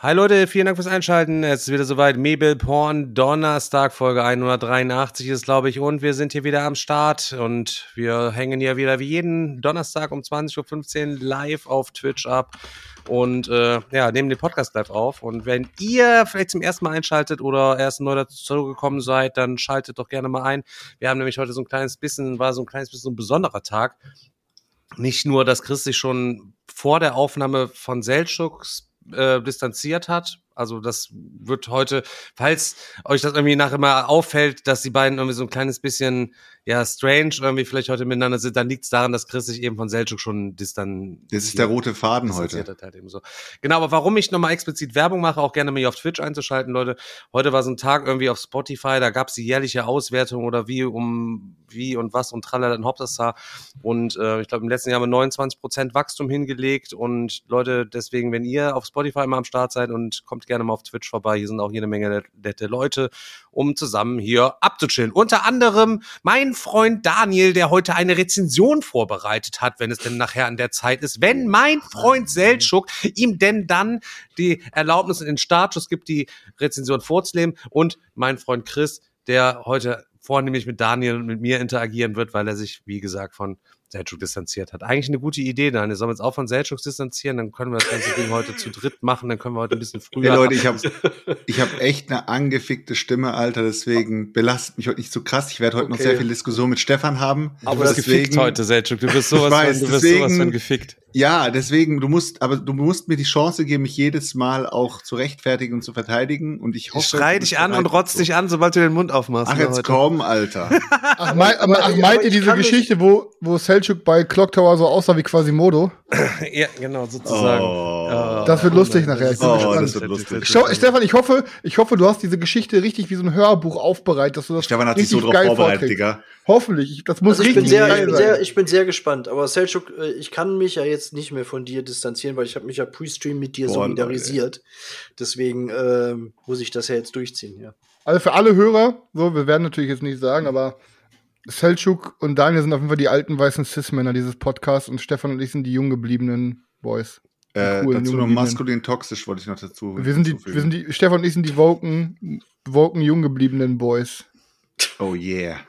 Hi Leute, vielen Dank fürs Einschalten. Es ist wieder soweit. Mabel Porn Donnerstag, Folge 183 ist, glaube ich. Und wir sind hier wieder am Start. Und wir hängen hier wieder wie jeden Donnerstag um 20.15 Uhr live auf Twitch ab. Und äh, ja, nehmen den Podcast live auf. Und wenn ihr vielleicht zum ersten Mal einschaltet oder erst neu dazu gekommen seid, dann schaltet doch gerne mal ein. Wir haben nämlich heute so ein kleines bisschen, war so ein kleines bisschen so ein besonderer Tag. Nicht nur, dass Chris sich schon vor der Aufnahme von Seltschuks äh, distanziert hat. Also das wird heute, falls euch das irgendwie nachher mal auffällt, dass die beiden irgendwie so ein kleines bisschen ja strange irgendwie vielleicht heute miteinander sind, dann liegt es daran, dass Chris sich eben von Selchuk schon distan. Das ist der rote Faden heute. Hat halt eben so. Genau, aber warum ich nochmal explizit Werbung mache, auch gerne mich auf Twitch einzuschalten, Leute. Heute war so ein Tag irgendwie auf Spotify, da gab es die jährliche Auswertung oder wie um wie und was und tralala in Hauptsassar. Und äh, ich glaube, im letzten Jahr haben wir 29 Prozent Wachstum hingelegt. Und Leute, deswegen, wenn ihr auf Spotify mal am Start seid und kommt gerne mal auf Twitch vorbei, hier sind auch jede Menge nette Leute, um zusammen hier abzuchillen. Unter anderem mein Freund Daniel, der heute eine Rezension vorbereitet hat, wenn es denn nachher an der Zeit ist. Wenn mein Freund Seltschuk ihm denn dann die Erlaubnis in den Startschuss gibt, die Rezension vorzunehmen. Und mein Freund Chris, der heute vornehmlich mit Daniel und mit mir interagieren wird, weil er sich, wie gesagt, von Selchuk distanziert hat. Eigentlich eine gute Idee, Daniel. Sollen wir uns auch von Selchuk distanzieren? Dann können wir das ganze Ding heute zu dritt machen. Dann können wir heute ein bisschen früher. Hey Leute, ich habe ich hab echt eine angefickte Stimme, Alter. Deswegen belastet mich heute nicht so krass. Ich werde heute okay. noch sehr viel Diskussion mit Stefan haben. Aber du bist deswegen, gefickt heute, Selchuk. Du bist sowas, weiß, von, du bist deswegen, sowas von gefickt. Ja, deswegen, du musst, aber du musst mir die Chance geben, mich jedes Mal auch zu rechtfertigen und zu verteidigen. Und ich hoffe. Ich schrei dich an und rotz dich an, sobald du den Mund aufmachst. Ach, ne, jetzt heute. komm, Alter. ach, mein, aber, ach, meint ihr diese Geschichte, wo, wo Selchuk bei Clock Tower so aussah wie Quasimodo? ja, genau, sozusagen. Oh. Das wird lustig oh, nachher. Ich bin oh, gespannt. Das wird lustig. Schau, Stefan, ich hoffe, ich hoffe, du hast diese Geschichte richtig wie so ein Hörbuch aufbereitet, dass du das Stefan hat sich so drauf vorbereitet, Digga. Hoffentlich. Das muss also ich richtig bin sehr, ich bin sehr, ich bin sehr gespannt. Aber Selchuk, äh, ich kann mich ja jetzt nicht mehr von dir distanzieren, weil ich habe mich ja pre-stream mit dir Boah, solidarisiert. Leute. Deswegen äh, muss ich das ja jetzt durchziehen, ja. Also für alle Hörer, so, wir werden natürlich jetzt nicht sagen, aber Selchuk und Daniel sind auf jeden Fall die alten weißen Cis-Männer dieses Podcasts und Stefan und ich sind die jung gebliebenen Boys. Äh, dazu noch maskulin toxisch wollte ich noch dazu. Wir sind die, wir sind die, Stefan und ich sind die woken, woken jung gebliebenen Boys. Oh yeah.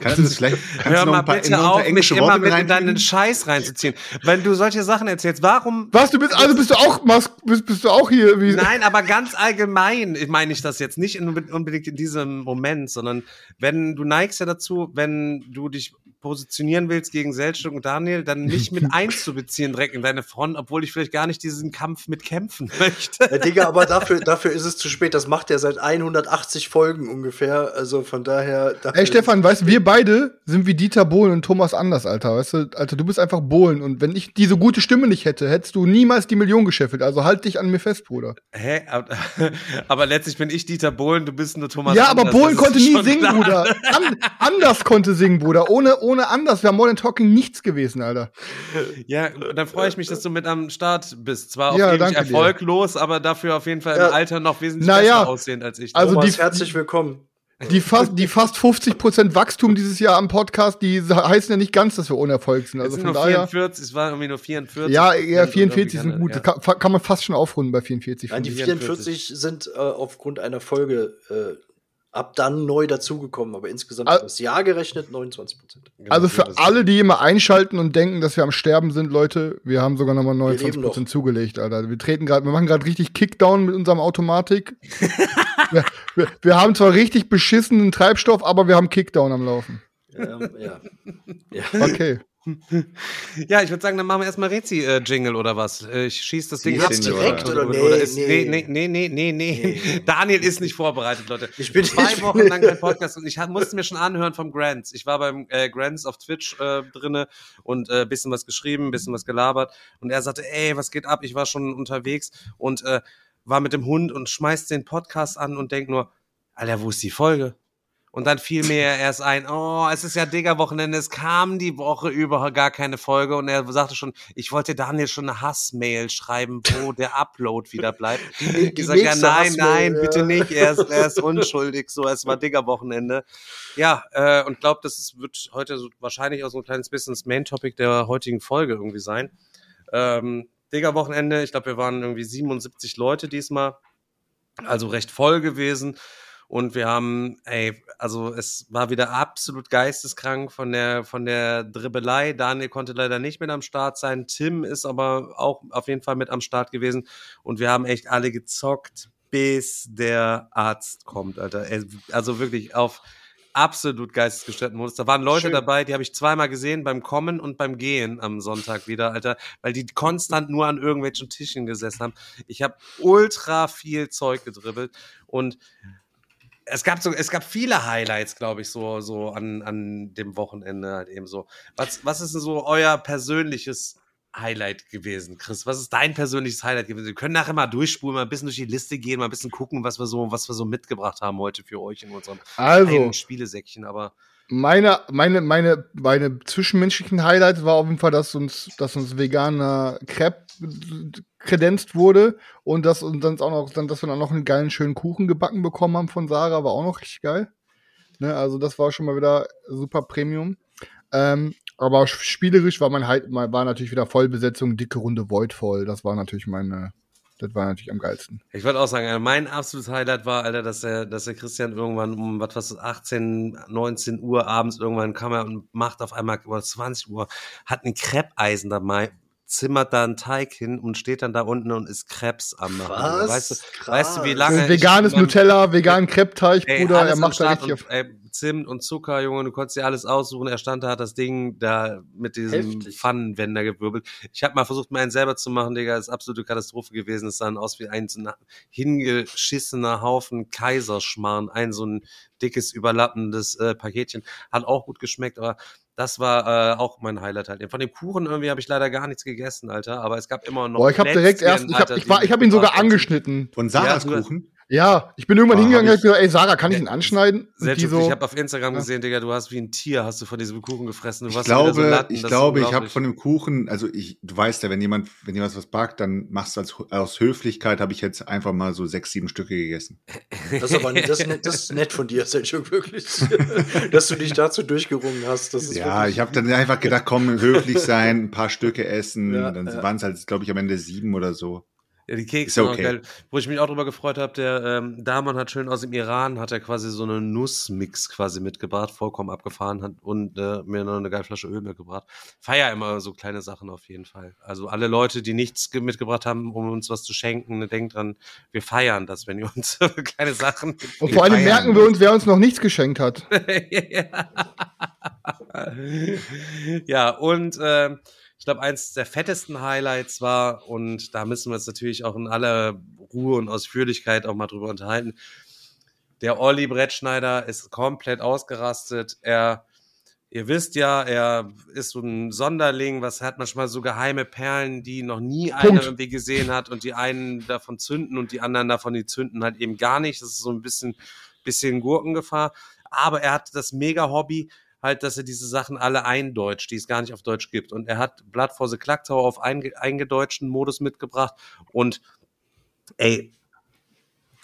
Kannst du das vielleicht kannst Hör mal bitte auf, mich immer mit in deinen Scheiß reinzuziehen. Wenn du solche Sachen erzählst, warum. Was, du bist, also bist du auch, bist, bist du auch hier? Wie? Nein, aber ganz allgemein meine ich das jetzt nicht unbedingt in diesem Moment, sondern wenn du neigst ja dazu, wenn du dich positionieren willst gegen Selchuk und Daniel, dann nicht mit einzubeziehen direkt in deine Front, obwohl ich vielleicht gar nicht diesen Kampf mitkämpfen möchte. Ja, Digga, aber dafür, dafür ist es zu spät. Das macht er seit 180 Folgen ungefähr. Also von daher. Ey, Stefan, weißt du, wir beide sind wie Dieter Bohlen und Thomas Anders, Alter. Weißt du, Alter, du bist einfach Bohlen. Und wenn ich diese gute Stimme nicht hätte, hättest du niemals die Million gescheffelt. Also halt dich an mir fest, Bruder. Hä? Aber, aber letztlich bin ich Dieter Bohlen, du bist nur Thomas Ja, aber Anders. Bohlen konnte nie singen, klar. Bruder. An Anders konnte singen, Bruder. Ohne, ohne Anders wäre Modern Talking nichts gewesen, Alter. Ja, dann freue ich mich, dass du mit am Start bist. Zwar ja, auf erfolglos, dir. aber dafür auf jeden Fall ja. im Alter noch wesentlich naja, besser aussehend als ich. Also Thomas, die, herzlich willkommen. Die fast, die fast 50% Wachstum dieses Jahr am Podcast, die heißen ja nicht ganz, dass wir unerfolgt sind. Also von nur daher. 44, es waren irgendwie nur 44. Ja, eher 44 sind gut. Ja. Kann, kann, man fast schon aufrunden bei 44. Nein, die 44 sind äh, aufgrund einer Folge äh, ab dann neu dazugekommen, aber insgesamt also, das Jahr gerechnet 29 Prozent. Genau, also für alle, die immer einschalten und denken, dass wir am Sterben sind, Leute, wir haben sogar nochmal 29 Prozent zugelegt, Alter. Wir treten gerade, wir machen gerade richtig Kickdown mit unserem Automatik. wir, wir, wir, haben zwar richtig beschissenen Treibstoff, aber wir haben Kickdown am Laufen. Ähm, ja. ja. Okay. Ja, ich würde sagen, dann machen wir erstmal Rezi-Jingle oder was. Äh, ich schieße das Ding Jetzt direkt oder, oder, oder nee, ist, nee, nee, nee, nee, nee, nee. Daniel ist nicht vorbereitet, Leute. Ich bin zwei ich Wochen lang kein Podcast und ich musste mir schon anhören vom Grants. Ich war beim äh, Grants auf Twitch äh, drinne und äh, bisschen was geschrieben, bisschen was gelabert und er sagte, ey, was geht ab? Ich war schon unterwegs und äh, war mit dem Hund und schmeißt den Podcast an und denkt nur, Alter, wo ist die Folge? Und dann fiel mir erst ein, oh, es ist ja Digger-Wochenende, es kam die Woche über gar keine Folge und er sagte schon, ich wollte Daniel schon eine Hassmail schreiben, wo der Upload wieder bleibt. Die, ich sage ja, nein, nein, ja. bitte nicht, er ist, er ist unschuldig, so, es war Digger-Wochenende. Ja, äh, und glaube, das ist, wird heute so, wahrscheinlich auch so ein kleines bisschen das Main-Topic der heutigen Folge irgendwie sein. Ähm, Digger-Wochenende, ich glaube, wir waren irgendwie 77 Leute diesmal, also recht voll gewesen. Und wir haben, ey, also es war wieder absolut geisteskrank von der, von der Dribbelei. Daniel konnte leider nicht mit am Start sein. Tim ist aber auch auf jeden Fall mit am Start gewesen. Und wir haben echt alle gezockt, bis der Arzt kommt, Alter. Also wirklich auf absolut geistesgestörten Modus. Da waren Leute Schön. dabei, die habe ich zweimal gesehen, beim Kommen und beim Gehen am Sonntag wieder, Alter, weil die konstant nur an irgendwelchen Tischen gesessen haben. Ich habe ultra viel Zeug gedribbelt und es gab so, es gab viele Highlights, glaube ich, so, so an, an dem Wochenende halt eben so. Was, was ist denn so euer persönliches Highlight gewesen, Chris? Was ist dein persönliches Highlight gewesen? Wir können nachher mal durchspulen, mal ein bisschen durch die Liste gehen, mal ein bisschen gucken, was wir so, was wir so mitgebracht haben heute für euch in unserem also, Spielesäckchen, aber. Meine, meine, meine, meine zwischenmenschlichen Highlights war auf jeden Fall, dass uns, dass uns veganer Crepe kredenzt wurde und dass und dann auch noch, dann, dass wir dann noch einen geilen schönen Kuchen gebacken bekommen haben von Sarah, war auch noch richtig geil. Ne, also das war schon mal wieder super Premium. Ähm, aber spielerisch war mein Highlight, war natürlich wieder Vollbesetzung, dicke Runde Voidfall. Das war natürlich meine, das war natürlich am geilsten. Ich würde auch sagen, also mein absolutes Highlight war, Alter, dass der, dass der Christian irgendwann um, was was 18, 19 Uhr abends irgendwann kam er und macht auf einmal über 20 Uhr, hat ein Kreppeisen dabei, zimmert da einen Teig hin und steht dann da unten und ist Krebs am machen. Was? Weißt du, weißt du, wie lange. Veganes Nutella, vegan Kreppteig, Bruder, er macht da richtig. Und, ey, Zimt und Zucker, Junge, du konntest dir alles aussuchen. Er stand da, hat das Ding da mit diesem Heftig. Pfannenwender gewirbelt. Ich habe mal versucht, meinen selber zu machen, Digga, das ist absolute Katastrophe gewesen. Es sah aus wie ein so hingeschissener Haufen Kaiserschmarrn, ein so ein dickes, überlappendes äh, Paketchen. Hat auch gut geschmeckt, aber das war äh, auch mein Highlight halt. Von dem Kuchen irgendwie habe ich leider gar nichts gegessen, Alter. Aber es gab immer noch. Boah, ich habe direkt erst, ich habe ich, war, ich hab ihn sogar angeschnitten. Von Sarahs ja, Kuchen? Ja, ich bin irgendwann oh, hingegangen und hab gesagt, ey Sarah, kann ich ihn anschneiden? Selbst so, ich habe auf Instagram gesehen, Digga, du hast wie ein Tier, hast du von diesem Kuchen gefressen. Du ich glaube, so Latten, ich glaube, ich habe von dem Kuchen, also ich, du weißt ja, wenn jemand, wenn jemand was backt, dann machst du als aus Höflichkeit, habe ich jetzt einfach mal so sechs, sieben Stücke gegessen. Das ist aber das ist, nett, das ist nett von dir, Selchuk, wirklich, dass du dich dazu durchgerungen hast. Das ist ja, ich habe dann einfach gedacht, komm, höflich sein, ein paar Stücke essen, ja, dann ja. waren es halt, glaube ich, am Ende sieben oder so. Ja, die Kekse okay. geil. Wo ich mich auch drüber gefreut habe, der ähm, Daman hat schön aus dem Iran, hat er quasi so einen Nussmix quasi mitgebracht, vollkommen abgefahren hat und äh, mir noch eine geile Flasche Öl mitgebracht. Feier immer so kleine Sachen auf jeden Fall. Also alle Leute, die nichts mitgebracht haben, um uns was zu schenken, denkt dran, wir feiern das, wenn ihr uns kleine Sachen. Und vor allem merken wir uns, wer uns noch nichts geschenkt hat. ja, und äh, ich glaube, eins der fettesten Highlights war, und da müssen wir uns natürlich auch in aller Ruhe und Ausführlichkeit auch mal drüber unterhalten. Der Olli Brettschneider ist komplett ausgerastet. Er, ihr wisst ja, er ist so ein Sonderling, was hat manchmal so geheime Perlen, die noch nie Punkt. einer irgendwie gesehen hat und die einen davon zünden und die anderen davon, die zünden halt eben gar nicht. Das ist so ein bisschen, bisschen Gurkengefahr. Aber er hat das mega Hobby, halt, dass er diese Sachen alle eindeutscht, die es gar nicht auf Deutsch gibt. Und er hat Blood for the Clock Tower auf einge eingedeutschten Modus mitgebracht und ey,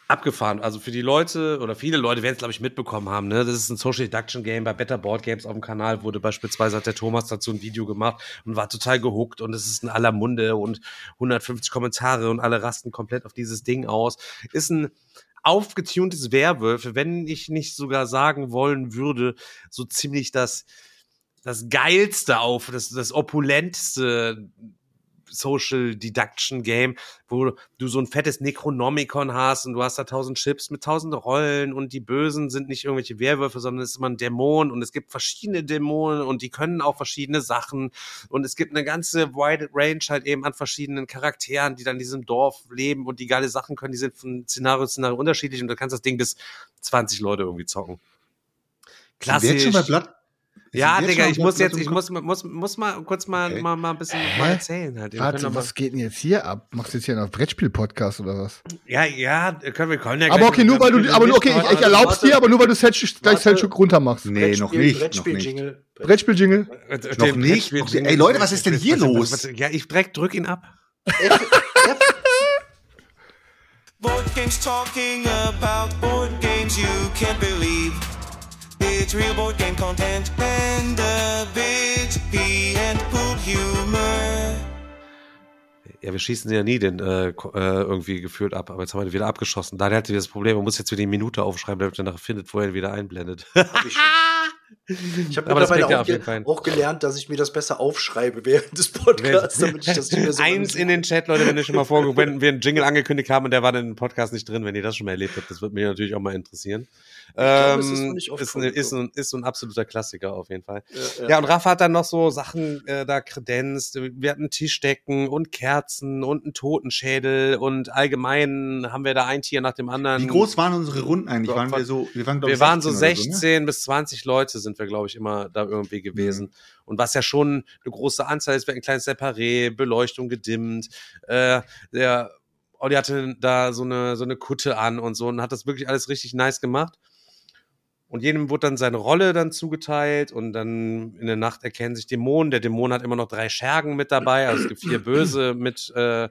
abgefahren. Also für die Leute oder viele Leute werden es, glaube ich, mitbekommen haben. Ne? Das ist ein Social Deduction Game. Bei Better Board Games auf dem Kanal wurde beispielsweise hat der Thomas dazu ein Video gemacht und war total gehuckt und es ist in aller Munde und 150 Kommentare und alle rasten komplett auf dieses Ding aus. Ist ein aufgetuntes Werwölfe, wenn ich nicht sogar sagen wollen würde, so ziemlich das, das geilste auf, das, das opulentste Social Deduction Game, wo du so ein fettes Necronomicon hast und du hast da tausend Chips mit tausend Rollen und die Bösen sind nicht irgendwelche Werwölfe, sondern es ist immer ein Dämon und es gibt verschiedene Dämonen und die können auch verschiedene Sachen und es gibt eine ganze wide Range halt eben an verschiedenen Charakteren, die dann in diesem Dorf leben und die geile Sachen können, die sind von Szenario zu Szenario unterschiedlich und du kannst das Ding bis 20 Leute irgendwie zocken. Klassisch. Schon bei Blood ja, Digga, ich muss jetzt, ich muss, muss, muss mal kurz mal, okay. mal, mal ein bisschen mal erzählen halt. Warte, was geht denn jetzt hier ab? Machst du jetzt hier einen Brettspiel-Podcast oder was? Ja, ja, können wir können ja Aber okay, nur weil du, aber okay, ich, ich erlaub's dir, aber nur weil du Selchuk, gleich Selchuk runter machst. Nee, noch nicht. Brettspiel-Jingle. Brettspiel-Jingle. Noch nicht. Ey, Leute, was ist denn hier los? Ja, ich direkt drück ihn ab. Board games talking about board games you can't believe. It's real board game content and a bit pee and poop humor. Ja, wir schießen ja nie den äh, äh, irgendwie gefühlt ab, aber jetzt haben wir den wieder abgeschossen. Da hatte wir das Problem, man muss jetzt wieder die Minute aufschreiben, damit er nachher findet, wo er ihn wieder einblendet. Hab ich schon. Ich habe mittlerweile auch, ge auch, gelernt, dass ich mir das besser aufschreibe während des Podcasts, damit ich das nicht mehr so Eins in den Chat, Leute, wenn ihr schon mal vor, wenn wir einen Jingle angekündigt haben und der war dann im Podcast nicht drin, wenn ihr das schon mal erlebt habt, das würde mich natürlich auch mal interessieren. Ähm, glaub, ist, ist, ein, ist, ein, ist, so ein absoluter Klassiker auf jeden Fall. Ja, ja. ja und Rafa hat dann noch so Sachen äh, da kredenzt. Wir hatten Tischdecken und Kerzen und einen Totenschädel und allgemein haben wir da ein Tier nach dem anderen. Wie groß waren unsere Runden eigentlich? Waren wir so, wir waren, wir waren so 16 so, ne? bis 20 Leute sind wir, glaube ich, immer da irgendwie gewesen. Mhm. Und was ja schon eine große Anzahl ist, wir hatten ein kleines Separé, Beleuchtung gedimmt, äh, der Olli hatte da so eine, so eine Kutte an und so und hat das wirklich alles richtig nice gemacht. Und jedem wurde dann seine Rolle dann zugeteilt und dann in der Nacht erkennen sich Dämonen. Der Dämon hat immer noch drei Schergen mit dabei, also es gibt vier Böse mit äh,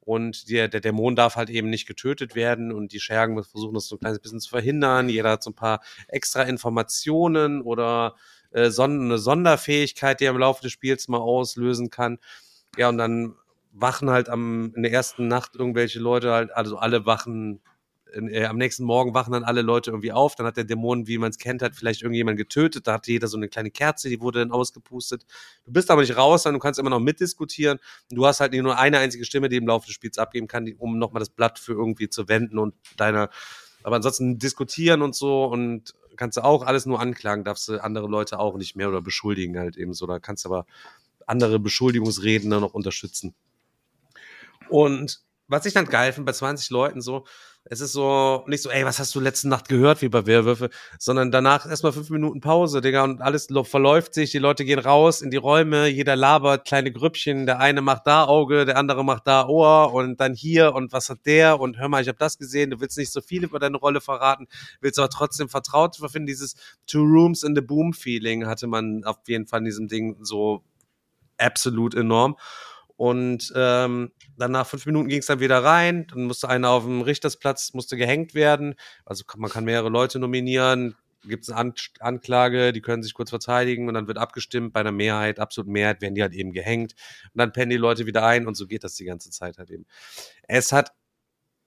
und der, der Dämon darf halt eben nicht getötet werden und die Schergen versuchen das so ein kleines bisschen zu verhindern. Jeder hat so ein paar extra Informationen oder äh, eine Sonderfähigkeit, die er im Laufe des Spiels mal auslösen kann. Ja, und dann wachen halt am, in der ersten Nacht irgendwelche Leute halt, also alle wachen äh, am nächsten Morgen wachen dann alle Leute irgendwie auf, dann hat der Dämon, wie man es kennt, hat vielleicht irgendjemand getötet, da hat jeder so eine kleine Kerze, die wurde dann ausgepustet. Du bist aber nicht raus, sondern du kannst immer noch mitdiskutieren. Du hast halt nur eine einzige Stimme, die im Laufe des Spiels abgeben kann, um nochmal das Blatt für irgendwie zu wenden und deine, aber ansonsten diskutieren und so und kannst du auch alles nur anklagen, darfst du andere Leute auch nicht mehr oder beschuldigen halt eben so, da kannst du aber andere Beschuldigungsreden dann noch unterstützen. Und was ich dann geil finde bei 20 Leuten so, es ist so, nicht so, ey, was hast du letzte Nacht gehört, wie bei Werwölfe, sondern danach erstmal fünf Minuten Pause, Digga, und alles verläuft sich, die Leute gehen raus in die Räume, jeder labert, kleine Grüppchen, der eine macht da Auge, der andere macht da Ohr und dann hier und was hat der und hör mal, ich habe das gesehen, du willst nicht so viel über deine Rolle verraten, willst aber trotzdem vertraut finden, dieses Two Rooms in the Boom Feeling hatte man auf jeden Fall in diesem Ding so absolut enorm. Und ähm, dann nach fünf Minuten ging es dann wieder rein. Dann musste einer auf dem Richtersplatz musste gehängt werden. Also man kann mehrere Leute nominieren. Gibt es eine An Anklage, die können sich kurz verteidigen und dann wird abgestimmt. Bei einer Mehrheit, absolut Mehrheit, werden die halt eben gehängt. Und dann pennen die Leute wieder ein und so geht das die ganze Zeit halt eben. Es hat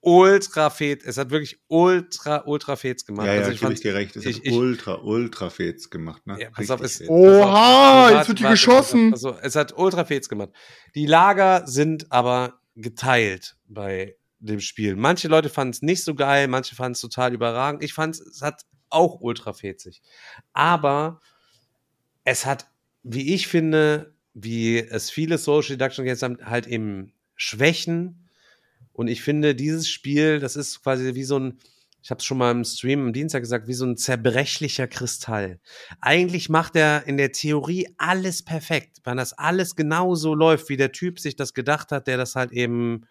ultra fett. Es hat wirklich ultra, ultra fets gemacht. Ja, ja, also ich gebe ich dir recht. Es ich, hat ich, ultra, ultra fets gemacht. Ne? Ja, pass auf, es, Oha, auf, jetzt wird die geschossen. Also, es hat ultra fets gemacht. Die Lager sind aber geteilt bei dem Spiel. Manche Leute fanden es nicht so geil, manche fanden es total überragend. Ich fand es hat auch ultra fetzig. Aber es hat, wie ich finde, wie es viele Social Deduction jetzt haben, halt eben Schwächen, und ich finde, dieses Spiel, das ist quasi wie so ein, ich habe es schon mal im Stream am Dienstag gesagt, wie so ein zerbrechlicher Kristall. Eigentlich macht er in der Theorie alles perfekt, wenn das alles genauso läuft, wie der Typ sich das gedacht hat, der das halt eben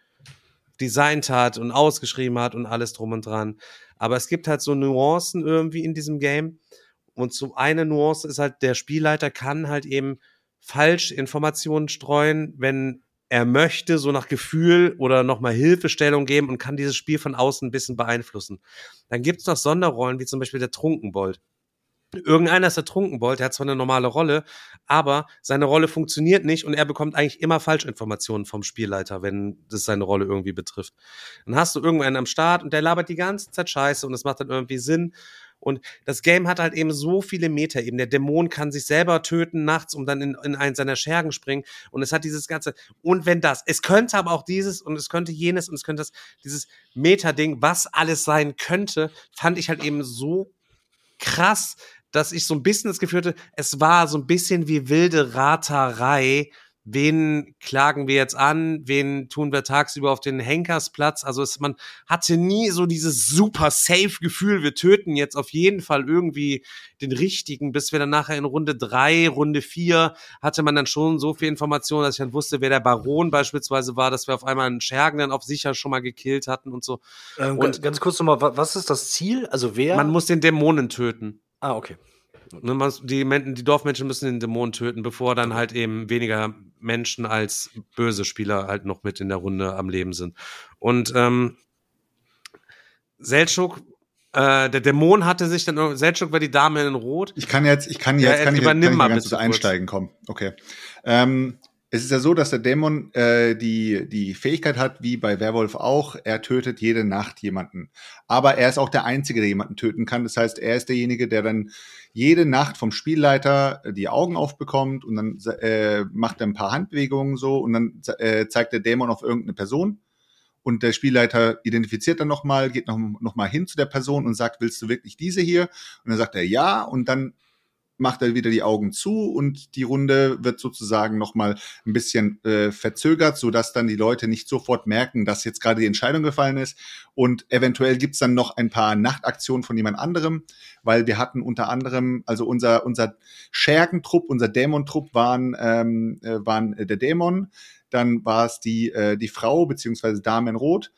designt hat und ausgeschrieben hat und alles drum und dran. Aber es gibt halt so Nuancen irgendwie in diesem Game. Und so eine Nuance ist halt, der Spielleiter kann halt eben falsch Informationen streuen, wenn er möchte so nach Gefühl oder nochmal Hilfestellung geben und kann dieses Spiel von außen ein bisschen beeinflussen. Dann gibt es noch Sonderrollen, wie zum Beispiel der Trunkenbold. Irgendeiner ist der Trunkenbold, der hat zwar eine normale Rolle, aber seine Rolle funktioniert nicht und er bekommt eigentlich immer Falschinformationen vom Spielleiter, wenn das seine Rolle irgendwie betrifft. Dann hast du irgendeinen am Start und der labert die ganze Zeit Scheiße und es macht dann irgendwie Sinn Und das Game hat halt eben so viele Meter eben. Der Dämon kann sich selber töten nachts und dann in, in einen seiner Schergen springen. Und es hat dieses ganze, und wenn das, es könnte aber auch dieses und es könnte jenes und es könnte das, dieses Meta-Ding, was alles sein könnte, fand ich halt eben so krass, dass ich so ein bisschen das Gefühl hatte, es war so ein bisschen wie wilde Raterei wen klagen wir jetzt an, wen tun wir tagsüber auf den Henkersplatz. Also es, man hatte nie so dieses super safe Gefühl, wir töten jetzt auf jeden Fall irgendwie den richtigen, bis wir dann nachher in Runde drei, Runde vier hatte man dann schon so viel Information, dass ich dann wusste, wer der Baron beispielsweise war, dass wir auf einmal einen Schergen dann auf sicher schon mal gekillt hatten und so. Ähm, und ganz kurz nochmal, was ist das Ziel? Also wer? Man muss den Dämonen töten. Ah, okay. Ne, die, die Dorfmenschen müssen den Dämonen töten, bevor dann halt eben weniger Menschen als böse Spieler halt noch mit in der Runde am Leben sind. Und ähm, Seltschuk, äh, der Dämon hatte sich dann, Seltschuk war die Dame in Rot. Ich kann jetzt, ich kann jetzt, ja, kann ich, kann ich ganz kurz einsteigen, komm, okay. Ähm, es ist ja so, dass der Dämon äh, die, die Fähigkeit hat, wie bei Werwolf auch, er tötet jede Nacht jemanden. Aber er ist auch der Einzige, der jemanden töten kann. Das heißt, er ist derjenige, der dann jede Nacht vom Spielleiter die Augen aufbekommt und dann äh, macht er ein paar Handbewegungen so und dann äh, zeigt der Dämon auf irgendeine Person. Und der Spielleiter identifiziert dann nochmal, geht noch, noch hin zu der Person und sagt, willst du wirklich diese hier? Und dann sagt er ja und dann macht er wieder die Augen zu und die Runde wird sozusagen nochmal ein bisschen äh, verzögert, sodass dann die Leute nicht sofort merken, dass jetzt gerade die Entscheidung gefallen ist. Und eventuell gibt's dann noch ein paar Nachtaktionen von jemand anderem, weil wir hatten unter anderem, also unser, unser Schergentrupp, unser Dämontrupp waren, ähm, äh, waren der Dämon, dann war es die, äh, die Frau beziehungsweise Dame in Rot,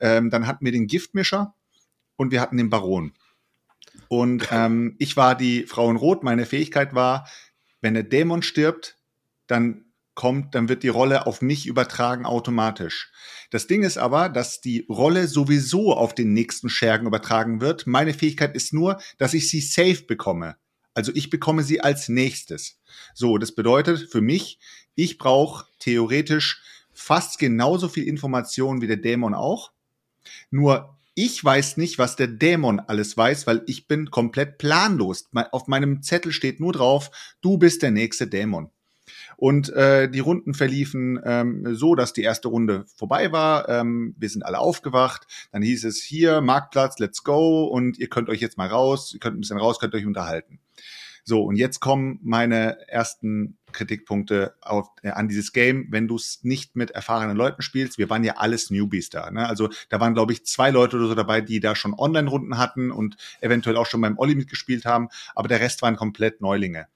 ähm, dann hatten wir den Giftmischer und wir hatten den Baron. Und ähm, ich war die Frau in Rot. Meine Fähigkeit war, wenn der Dämon stirbt, dann kommt, dann wird die Rolle auf mich übertragen automatisch. Das Ding ist aber, dass die Rolle sowieso auf den nächsten Schergen übertragen wird. Meine Fähigkeit ist nur, dass ich sie safe bekomme. Also ich bekomme sie als nächstes. So, das bedeutet für mich, ich brauche theoretisch fast genauso viel Information wie der Dämon auch. Nur ich weiß nicht, was der Dämon alles weiß, weil ich bin komplett planlos. Auf meinem Zettel steht nur drauf, du bist der nächste Dämon. Und äh, die Runden verliefen ähm, so, dass die erste Runde vorbei war. Ähm, wir sind alle aufgewacht. Dann hieß es hier, Marktplatz, let's go. Und ihr könnt euch jetzt mal raus, ihr könnt ein bisschen raus, könnt euch unterhalten. So, und jetzt kommen meine ersten Kritikpunkte auf, äh, an dieses Game, wenn du es nicht mit erfahrenen Leuten spielst. Wir waren ja alles Newbies da. Ne? Also da waren, glaube ich, zwei Leute oder so dabei, die da schon Online-Runden hatten und eventuell auch schon beim Olli mitgespielt haben, aber der Rest waren komplett Neulinge.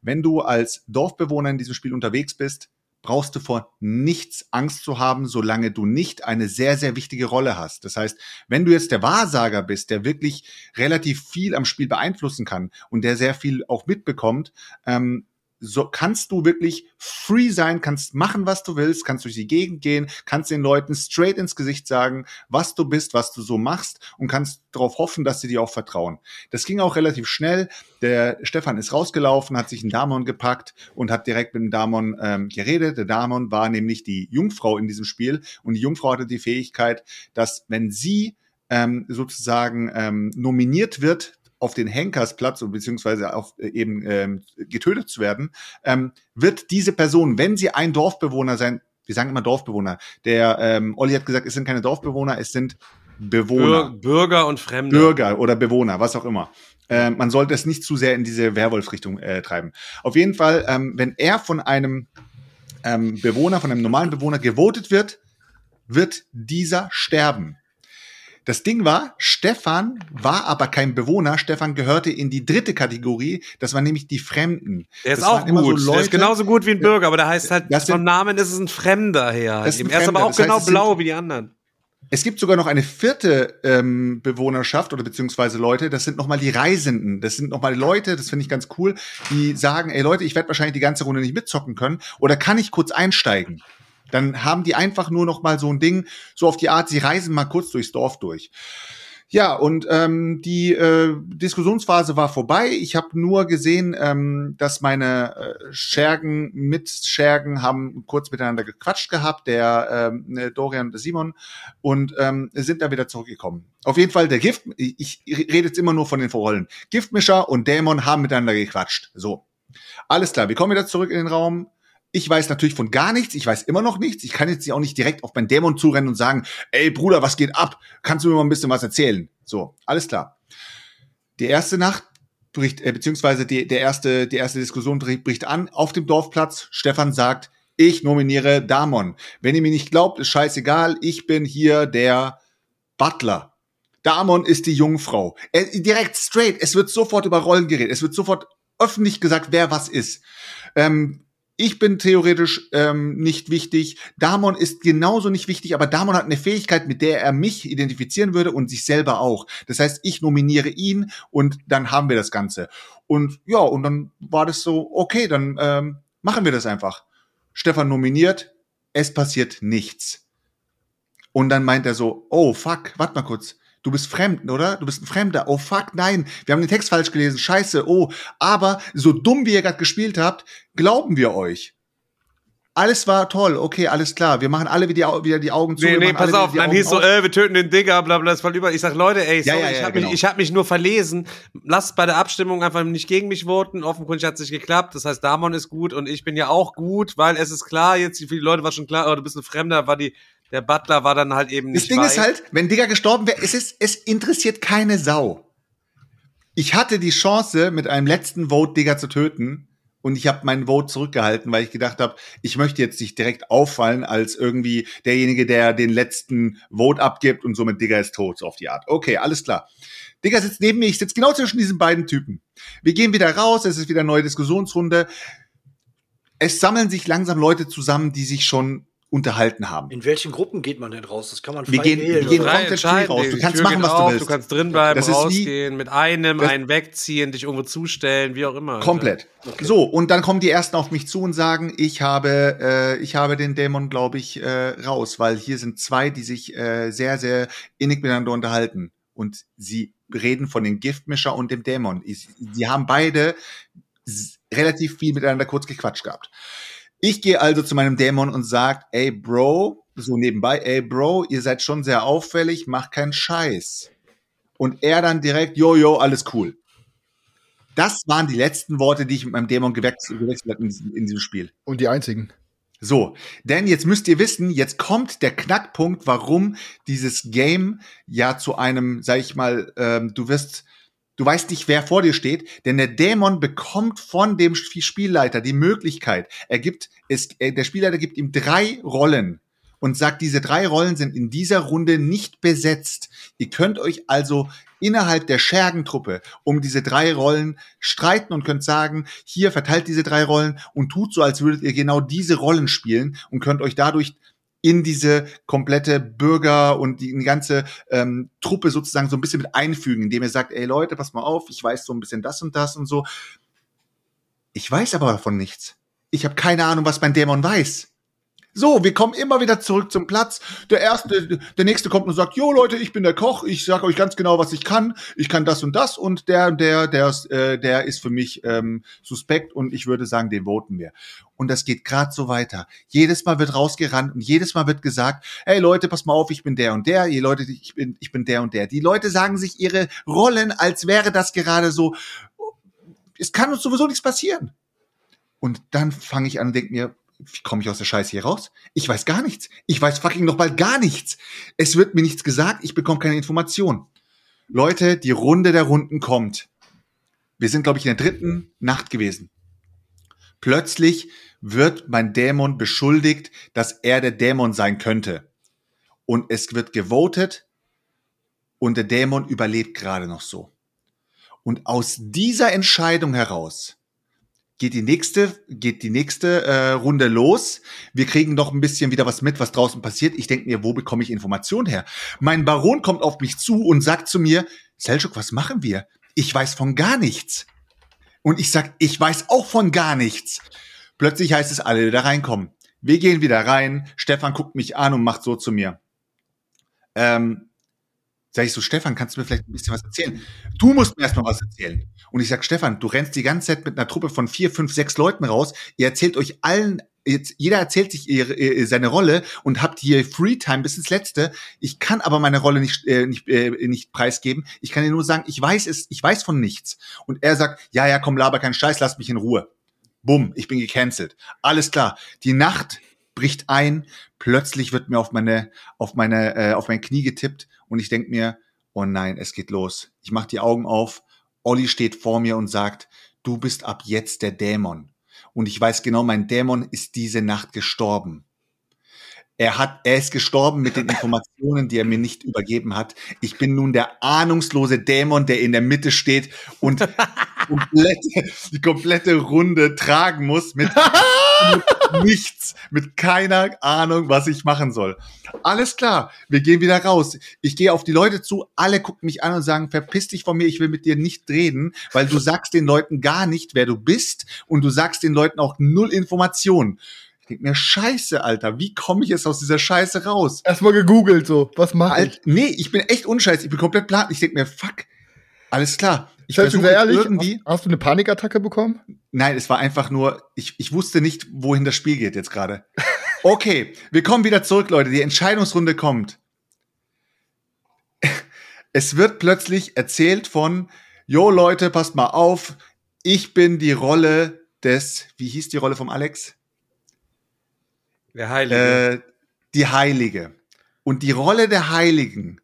Wenn du als Dorfbewohner in diesem Spiel unterwegs bist, brauchst du vor nichts Angst zu haben, solange du nicht eine sehr, sehr wichtige Rolle hast. Das heißt, wenn du jetzt der Wahrsager bist, der wirklich relativ viel am Spiel beeinflussen kann und der sehr viel auch mitbekommt, ähm, so kannst du wirklich free sein, kannst machen, was du willst, kannst durch die Gegend gehen, kannst den Leuten straight ins Gesicht sagen, was du bist, was du so machst und kannst darauf hoffen, dass sie dir auch vertrauen. Das ging auch relativ schnell. Der Stefan ist rausgelaufen, hat sich einen Damon gepackt und hat direkt mit dem Damon ähm, geredet. Der Damon war nämlich die Jungfrau in diesem Spiel und die Jungfrau hatte die Fähigkeit, dass wenn sie ähm, sozusagen ähm, nominiert wird auf den Henkersplatz beziehungsweise auf äh, eben ähm, getötet zu werden, ähm, wird diese Person, wenn sie ein Dorfbewohner sein, wir sagen immer Dorfbewohner, der ähm, Olli hat gesagt, es sind keine Dorfbewohner, es sind Bewohner. Bürger und Fremde. Bürger oder Bewohner, was auch immer. Äh, man sollte es nicht zu sehr in diese Werwolf-Richtung äh, treiben. Auf jeden Fall, ähm, wenn er von einem ähm, Bewohner, von einem normalen Bewohner gewotet wird, wird dieser sterben. Das Ding war, Stefan war aber kein Bewohner. Stefan gehörte in die dritte Kategorie. Das waren nämlich die Fremden. Der ist das auch gut. So Leute, der ist genauso gut wie ein Bürger, aber der heißt halt, das vom Namen ist es ein Fremder her. Ist ein er ist aber auch das genau heißt, blau sind, wie die anderen. Es gibt sogar noch eine vierte ähm, Bewohnerschaft oder beziehungsweise Leute, das sind nochmal die Reisenden. Das sind nochmal Leute, das finde ich ganz cool, die sagen, ey Leute, ich werde wahrscheinlich die ganze Runde nicht mitzocken können. Oder kann ich kurz einsteigen? Dann haben die einfach nur noch mal so ein Ding, so auf die Art, sie reisen mal kurz durchs Dorf durch. Ja, und ähm, die äh, Diskussionsphase war vorbei. Ich habe nur gesehen, ähm, dass meine äh, Schergen mit Schergen haben kurz miteinander gequatscht gehabt, der ähm, äh, Dorian und Simon, und ähm, sind dann wieder zurückgekommen. Auf jeden Fall, der Gift, ich, ich rede jetzt immer nur von den Vorrollen. Giftmischer und Dämon haben miteinander gequatscht. So. Alles klar, wir kommen wieder zurück in den Raum. Ich weiß natürlich von gar nichts, ich weiß immer noch nichts. Ich kann jetzt auch nicht direkt auf meinen Dämon zurennen und sagen, ey Bruder, was geht ab? Kannst du mir mal ein bisschen was erzählen? So, alles klar. Die erste Nacht bricht, äh, beziehungsweise die, der erste, die erste Diskussion bricht an auf dem Dorfplatz. Stefan sagt, ich nominiere Damon. Wenn ihr mir nicht glaubt, ist scheißegal. Ich bin hier der Butler. Damon ist die Jungfrau. Er, direkt straight. Es wird sofort über Rollen geredet. Es wird sofort öffentlich gesagt, wer was ist. Ähm, ich bin theoretisch ähm, nicht wichtig. Damon ist genauso nicht wichtig, aber Damon hat eine Fähigkeit, mit der er mich identifizieren würde und sich selber auch. Das heißt, ich nominiere ihn und dann haben wir das Ganze. Und ja, und dann war das so, okay, dann ähm, machen wir das einfach. Stefan nominiert, es passiert nichts. Und dann meint er so, oh fuck, warte mal kurz du bist fremd, oder? Du bist ein Fremder. Oh fuck, nein, wir haben den Text falsch gelesen. Scheiße, oh. Aber so dumm wie ihr gerade gespielt habt, glauben wir euch. Alles war toll, okay, alles klar. Wir machen alle wieder die, wieder die Augen zu. Nee, nee, pass auf, dann hieß so, äh, wir töten den Digger, bla bla, das voll über. Ich sag, Leute, ey, sorry, ja, ja, ja, ich habe genau. mich, hab mich nur verlesen. Lasst bei der Abstimmung einfach nicht gegen mich voten. Offenkundig hat es nicht geklappt. Das heißt, Damon ist gut und ich bin ja auch gut, weil es ist klar, jetzt, für die Leute war schon klar, oh, du bist ein Fremder, war die der Butler war dann halt eben nicht. Das Ding weit. ist halt, wenn Digger gestorben wäre, es ist, es interessiert keine Sau. Ich hatte die Chance, mit einem letzten Vote Digger zu töten. Und ich habe meinen Vote zurückgehalten, weil ich gedacht habe, ich möchte jetzt nicht direkt auffallen als irgendwie derjenige, der den letzten Vote abgibt und somit Digger ist tot, so auf die Art. Okay, alles klar. Digger sitzt neben mir, ich sitze genau zwischen diesen beiden Typen. Wir gehen wieder raus, es ist wieder eine neue Diskussionsrunde. Es sammeln sich langsam Leute zusammen, die sich schon unterhalten haben. In welchen Gruppen geht man denn raus? Das kann man frei wir gehen, wählen. Wir gehen komplett frei raus. Du kannst machen, was auf, du willst. Du kannst drinbleiben, das rausgehen, mit einem, einen wegziehen, dich irgendwo zustellen, wie auch immer. Komplett. Okay. So, und dann kommen die Ersten auf mich zu und sagen, ich habe, äh, ich habe den Dämon, glaube ich, äh, raus, weil hier sind zwei, die sich äh, sehr, sehr innig miteinander unterhalten. Und sie reden von dem Giftmischer und dem Dämon. Sie haben beide relativ viel miteinander kurz gequatscht gehabt. Ich gehe also zu meinem Dämon und sag, ey Bro, so nebenbei, ey Bro, ihr seid schon sehr auffällig, mach keinen Scheiß. Und er dann direkt, yo, yo, alles cool. Das waren die letzten Worte, die ich mit meinem Dämon gewechselt, gewechselt habe in, diesem, in diesem Spiel. Und die einzigen. So, denn jetzt müsst ihr wissen, jetzt kommt der Knackpunkt, warum dieses Game ja zu einem, sag ich mal, ähm, du wirst Du weißt nicht, wer vor dir steht, denn der Dämon bekommt von dem Spielleiter die Möglichkeit, er gibt, es, äh, der Spielleiter gibt ihm drei Rollen und sagt, diese drei Rollen sind in dieser Runde nicht besetzt. Ihr könnt euch also innerhalb der Schergentruppe um diese drei Rollen streiten und könnt sagen, hier verteilt diese drei Rollen und tut so, als würdet ihr genau diese Rollen spielen und könnt euch dadurch in diese komplette Bürger und die, die ganze ähm, Truppe sozusagen so ein bisschen mit einfügen, indem er sagt, ey Leute, pass mal auf, ich weiß so ein bisschen das und das und so. Ich weiß aber davon nichts. Ich habe keine Ahnung, was mein Dämon weiß. So, wir kommen immer wieder zurück zum Platz. Der erste, der nächste kommt und sagt, jo Leute, ich bin der Koch, ich sage euch ganz genau, was ich kann. Ich kann das und das und der, der, der, äh, der ist für mich ähm, suspekt und ich würde sagen, den voten wir. Und das geht gerade so weiter. Jedes Mal wird rausgerannt und jedes Mal wird gesagt, hey Leute, pass mal auf, ich bin der und der. Ihr Leute, ich bin, ich bin der und der. Die Leute sagen sich ihre Rollen, als wäre das gerade so. Es kann uns sowieso nichts passieren. Und dann fange ich an und denke mir, wie komme ich aus der Scheiße hier raus? Ich weiß gar nichts. Ich weiß fucking noch bald gar nichts. Es wird mir nichts gesagt, ich bekomme keine Information. Leute, die Runde der Runden kommt. Wir sind, glaube ich, in der dritten Nacht gewesen. Plötzlich wird mein Dämon beschuldigt, dass er der Dämon sein könnte. Und es wird gewotet und der Dämon überlebt gerade noch so. Und aus dieser Entscheidung heraus geht die nächste, geht die nächste äh, Runde los. Wir kriegen noch ein bisschen wieder was mit, was draußen passiert. Ich denke mir, wo bekomme ich Informationen her? Mein Baron kommt auf mich zu und sagt zu mir, Selchuk, was machen wir? Ich weiß von gar nichts. Und ich sag, ich weiß auch von gar nichts. Plötzlich heißt es, alle da reinkommen. Wir gehen wieder rein. Stefan guckt mich an und macht so zu mir. Ähm, Sag ich so, Stefan, kannst du mir vielleicht ein bisschen was erzählen? Du musst mir erstmal was erzählen. Und ich sag, Stefan, du rennst die ganze Zeit mit einer Truppe von vier, fünf, sechs Leuten raus. Ihr erzählt euch allen jetzt jeder erzählt sich ihre, ihre, seine Rolle und habt hier Freetime bis ins Letzte. Ich kann aber meine Rolle nicht äh, nicht äh, nicht preisgeben. Ich kann dir nur sagen, ich weiß es, ich weiß von nichts. Und er sagt, ja ja, komm, laber keinen Scheiß, lass mich in Ruhe. Bumm, ich bin gecancelt. Alles klar. Die Nacht bricht ein. Plötzlich wird mir auf meine auf meine äh, auf mein Knie getippt und ich denk mir, oh nein, es geht los. Ich mach die Augen auf. Olli steht vor mir und sagt, du bist ab jetzt der Dämon. Und ich weiß genau, mein Dämon ist diese Nacht gestorben. Er hat, er ist gestorben mit den Informationen, die er mir nicht übergeben hat. Ich bin nun der ahnungslose Dämon, der in der Mitte steht und komplette, die komplette Runde tragen muss mit, mit nichts, mit keiner Ahnung, was ich machen soll. Alles klar, wir gehen wieder raus. Ich gehe auf die Leute zu, alle gucken mich an und sagen, verpiss dich von mir, ich will mit dir nicht reden, weil du sagst den Leuten gar nicht, wer du bist und du sagst den Leuten auch null Informationen. Ich denke mir, scheiße, Alter, wie komme ich jetzt aus dieser Scheiße raus? Erstmal gegoogelt so, was mach ich? Nee, ich bin echt unscheiß, ich bin komplett platt. Ich denke mir, fuck, alles klar. Ich versuche ehrlich, irgendwie. Hast, hast, du eine Panikattacke bekommen? Nein, es war einfach nur, ich, ich wusste nicht, wohin das Spiel geht jetzt gerade. Okay, wir kommen wieder zurück, Leute. Die Entscheidungsrunde kommt. Es wird plötzlich erzählt von, jo Leute, passt mal auf, ich bin die Rolle des, wie hieß die Rolle vom Alex? Der Heilige. Äh, die Heilige. Und die Rolle der Heiligen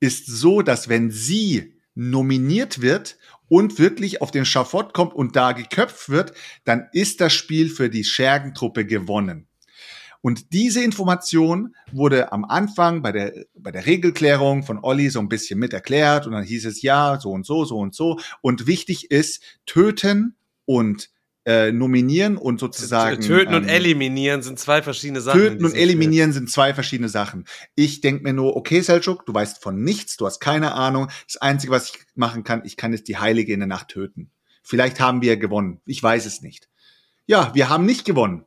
ist so, dass wenn sie nominiert wird und wirklich auf den Schafott kommt und da geköpft wird, dann ist das Spiel für die Schergentruppe gewonnen. Und diese Information wurde am Anfang bei der, bei der Regelklärung von Olli so ein bisschen mit erklärt und dann hieß es ja, so und so, so und so. Und wichtig ist, töten und äh, nominieren und sozusagen. Töten und ähm, eliminieren sind zwei verschiedene Sachen. Töten und eliminieren Spiel. sind zwei verschiedene Sachen. Ich denk mir nur, okay, Selchuk, du weißt von nichts, du hast keine Ahnung. Das Einzige, was ich machen kann, ich kann jetzt die Heilige in der Nacht töten. Vielleicht haben wir gewonnen. Ich weiß es nicht. Ja, wir haben nicht gewonnen.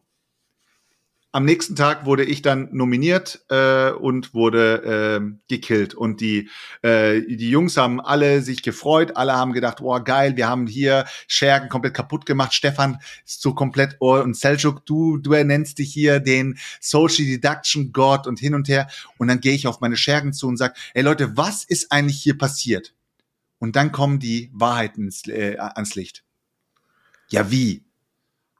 Am nächsten Tag wurde ich dann nominiert äh, und wurde äh, gekillt. Und die, äh, die Jungs haben alle sich gefreut, alle haben gedacht, oh geil, wir haben hier Schergen komplett kaputt gemacht. Stefan ist so komplett, oh, und Seljuk, du, du ernennst dich hier den Social Deduction God und hin und her. Und dann gehe ich auf meine Schergen zu und sag, ey Leute, was ist eigentlich hier passiert? Und dann kommen die Wahrheiten ins, äh, ans Licht. Ja, wie?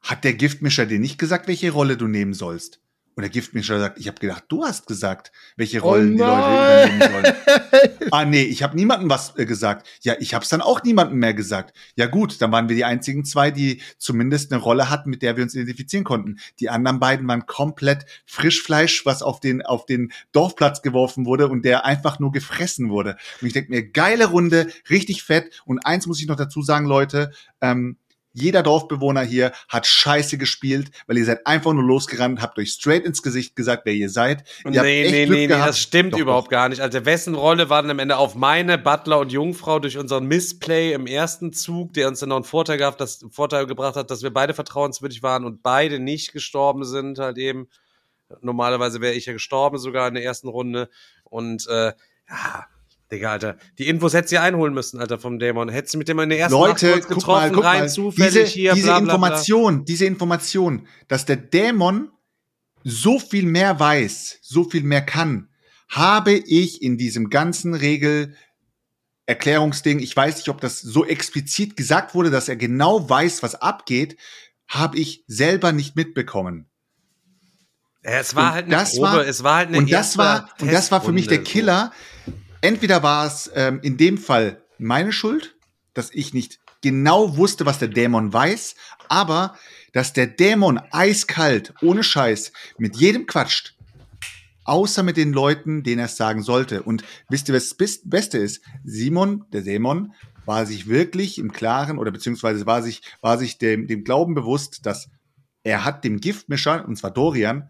Hat der Giftmischer dir nicht gesagt, welche Rolle du nehmen sollst? Und der Giftmischer sagt, ich habe gedacht, du hast gesagt, welche oh Rollen oh die Leute übernehmen sollen. ah nee, ich habe niemandem was äh, gesagt. Ja, ich habe es dann auch niemandem mehr gesagt. Ja gut, dann waren wir die einzigen zwei, die zumindest eine Rolle hatten, mit der wir uns identifizieren konnten. Die anderen beiden waren komplett Frischfleisch, was auf den auf den Dorfplatz geworfen wurde und der einfach nur gefressen wurde. Und ich denke mir, geile Runde, richtig fett. Und eins muss ich noch dazu sagen, Leute. Ähm, jeder Dorfbewohner hier hat scheiße gespielt, weil ihr seid einfach nur losgerannt, habt euch straight ins Gesicht gesagt, wer ihr seid. Ihr nee, nee, nee, nee, das stimmt doch, überhaupt doch. gar nicht. Also wessen Rolle war dann am Ende auf meine Butler und Jungfrau durch unseren Missplay im ersten Zug, der uns dann noch einen Vorteil gehabt, das Vorteil gebracht hat, dass wir beide vertrauenswürdig waren und beide nicht gestorben sind, halt eben. Normalerweise wäre ich ja gestorben sogar in der ersten Runde. Und äh, ja, Digga, Alter, die Infos hättest du einholen müssen, Alter, vom Dämon. Hättest du mit dem in der ersten Leute, Nacht getroffen, mal, guck rein mal. zufällig diese, hier, diese bla, bla, Information, bla. diese Information, dass der Dämon so viel mehr weiß, so viel mehr kann, habe ich in diesem ganzen Regel Erklärungsding, ich weiß nicht, ob das so explizit gesagt wurde, dass er genau weiß, was abgeht, habe ich selber nicht mitbekommen. Es war und halt eine das Probe, war, es war halt eine und das war und das war für mich der Killer. So entweder war es ähm, in dem Fall meine Schuld, dass ich nicht genau wusste, was der Dämon weiß, aber dass der Dämon eiskalt, ohne Scheiß, mit jedem quatscht, außer mit den Leuten, denen er es sagen sollte. Und wisst ihr, was das Beste ist? Simon, der Dämon, war sich wirklich im Klaren oder beziehungsweise war sich, war sich dem, dem Glauben bewusst, dass er hat dem Giftmischer, und zwar Dorian,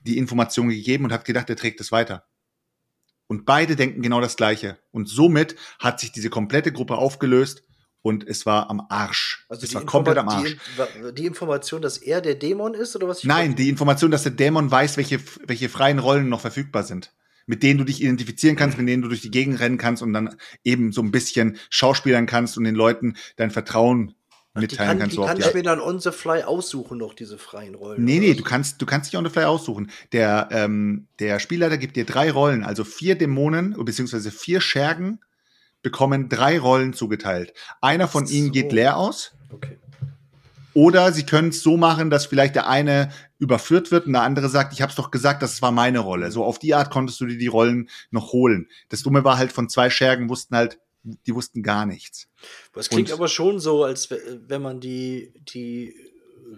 die Information gegeben und hat gedacht, er trägt es weiter. Und beide denken genau das Gleiche. Und somit hat sich diese komplette Gruppe aufgelöst und es war am Arsch. Also es war komplett am Arsch. Die, die, Information, dass er der Dämon ist oder was? Nein, die Information, dass der Dämon weiß, welche, welche freien Rollen noch verfügbar sind. mit denen du dich identifizieren kannst, mit denen du durch die Gegend rennen kannst und dann eben so ein bisschen schauspielern kannst und den Leuten dein Vertrauen mitteilen kann, kannst. Die kann ich mir dann on the fly aussuchen, noch diese freien Rollen. Nee, nee, du kannst, du kannst dich on the fly aussuchen. Der, ähm, der Spielleiter gibt dir drei Rollen, also vier Dämonen, beziehungsweise vier Schergen bekommen drei Rollen zugeteilt. Einer von so. ihnen geht leer aus. Okay. Oder sie können es so machen, dass vielleicht der eine überführt wird und der andere sagt, ich habe es doch gesagt, das war meine Rolle. So auf die Art konntest du dir die Rollen noch holen. Das Dumme war halt von zwei Schergen wussten halt, die wussten gar nichts. Das klingt und, aber schon so, als wenn man die, die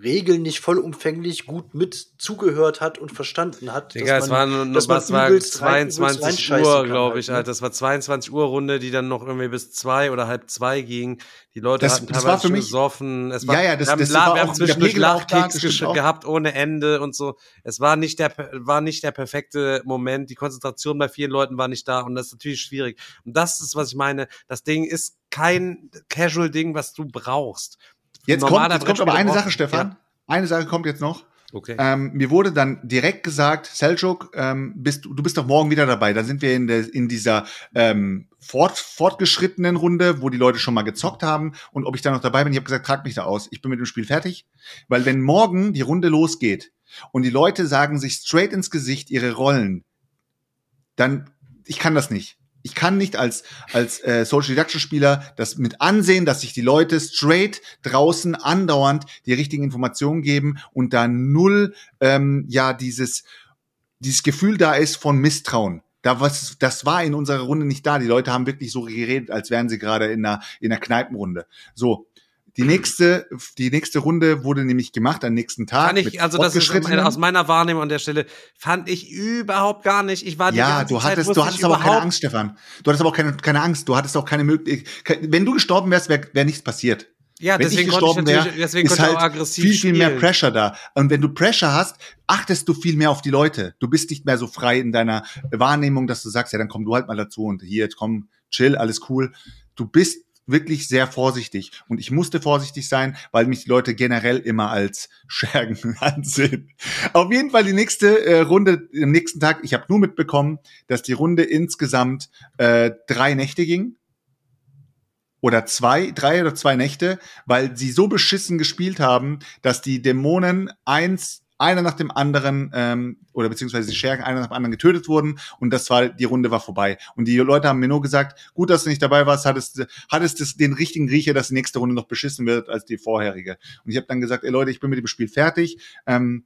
Regeln nicht vollumfänglich gut mit zugehört hat und verstanden hat. Digga, es war nur, was war 22 Uhr, glaube ich, halt, ne? Das war 22 Uhr Runde, die dann noch irgendwie bis zwei oder halb zwei ging. Die Leute das, hatten das teilweise schon gesoffen. Es war, ja, ja, das, wir haben, das war wir haben zwischendurch Lachkicks gehabt ohne Ende und so. Es war nicht der, war nicht der perfekte Moment. Die Konzentration bei vielen Leuten war nicht da und das ist natürlich schwierig. Und das ist, was ich meine. Das Ding ist kein Casual-Ding, was du brauchst. Jetzt kommt, jetzt kommt aber eine Sache, Stefan. Ja. Eine Sache kommt jetzt noch. Okay. Ähm, mir wurde dann direkt gesagt, Seljuk, ähm, bist, du bist doch morgen wieder dabei. Da sind wir in, der, in dieser ähm, fort, fortgeschrittenen Runde, wo die Leute schon mal gezockt haben und ob ich da noch dabei bin. Ich habe gesagt, trag mich da aus. Ich bin mit dem Spiel fertig. Weil wenn morgen die Runde losgeht und die Leute sagen sich straight ins Gesicht ihre Rollen, dann, ich kann das nicht ich kann nicht als, als äh, Social Deduction Spieler das mit ansehen, dass sich die Leute straight draußen andauernd die richtigen Informationen geben und da null, ähm, ja, dieses, dieses Gefühl da ist von Misstrauen. Da was, das war in unserer Runde nicht da. Die Leute haben wirklich so geredet, als wären sie gerade in einer, in einer Kneipenrunde. So. Die nächste, die nächste Runde wurde nämlich gemacht am nächsten Tag. Fand ich, also das ist aus meiner Wahrnehmung an der Stelle, fand ich überhaupt gar nicht. Ich war die ja, du hattest, Zeit, du hattest aber keine Angst, Stefan. Du hattest aber auch keine, keine Angst. Du hattest auch keine Möglichkeit. Wenn du gestorben wärst, wäre wär nichts passiert. Ja, wenn deswegen ich gestorben wäre, ist halt aggressiv viel, viel mehr Pressure da. Und wenn du Pressure hast, achtest du viel mehr auf die Leute. Du bist nicht mehr so frei in deiner Wahrnehmung, dass du sagst, ja, dann komm du halt mal dazu und hier, komm, chill, alles cool. Du bist wirklich sehr vorsichtig. Und ich musste vorsichtig sein, weil mich die Leute generell immer als Schergen ansehen. Auf jeden Fall die nächste äh, Runde am nächsten Tag. Ich habe nur mitbekommen, dass die Runde insgesamt äh, drei Nächte ging. Oder zwei, drei oder zwei Nächte, weil sie so beschissen gespielt haben, dass die Dämonen eins einer nach dem anderen ähm, oder beziehungsweise die Schergen einer nach dem anderen getötet wurden und das war die Runde war vorbei. Und die Leute haben mir nur gesagt gut dass du nicht dabei warst hattest hattest es den richtigen Grieche dass die nächste Runde noch beschissen wird als die vorherige. Und ich habe dann gesagt ey Leute ich bin mit dem Spiel fertig. Ähm,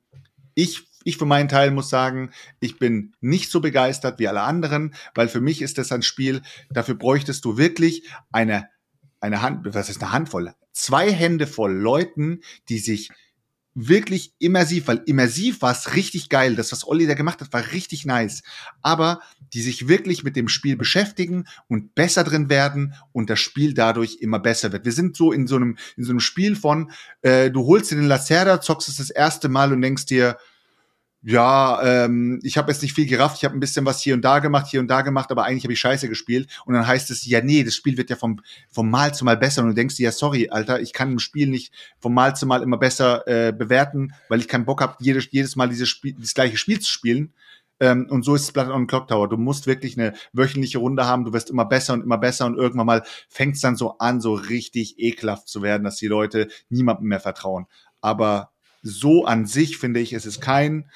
ich ich für meinen Teil muss sagen, ich bin nicht so begeistert wie alle anderen, weil für mich ist das ein Spiel, dafür bräuchtest du wirklich eine, eine Hand, was ist eine Handvoll? Zwei Hände voll Leuten, die sich wirklich immersiv, weil immersiv war es richtig geil. Das, was Olli da gemacht hat, war richtig nice. Aber die sich wirklich mit dem Spiel beschäftigen und besser drin werden und das Spiel dadurch immer besser wird. Wir sind so in so einem, in so einem Spiel von, äh, du holst dir den Lacerda, zockst es das erste Mal und denkst dir, ja, ähm, ich habe jetzt nicht viel gerafft, ich habe ein bisschen was hier und da gemacht, hier und da gemacht, aber eigentlich habe ich Scheiße gespielt. Und dann heißt es, ja, nee, das Spiel wird ja vom, vom Mal zu Mal besser. Und du denkst dir, ja, sorry, Alter, ich kann ein Spiel nicht vom Mal zu Mal immer besser äh, bewerten, weil ich keinen Bock habe, jedes, jedes Mal dieses, Spiel, das gleiche Spiel zu spielen. Ähm, und so ist es Blood on Clock Tower. Du musst wirklich eine wöchentliche Runde haben, du wirst immer besser und immer besser und irgendwann mal fängt es dann so an, so richtig ekelhaft zu werden, dass die Leute niemandem mehr vertrauen. Aber so an sich finde ich, es ist kein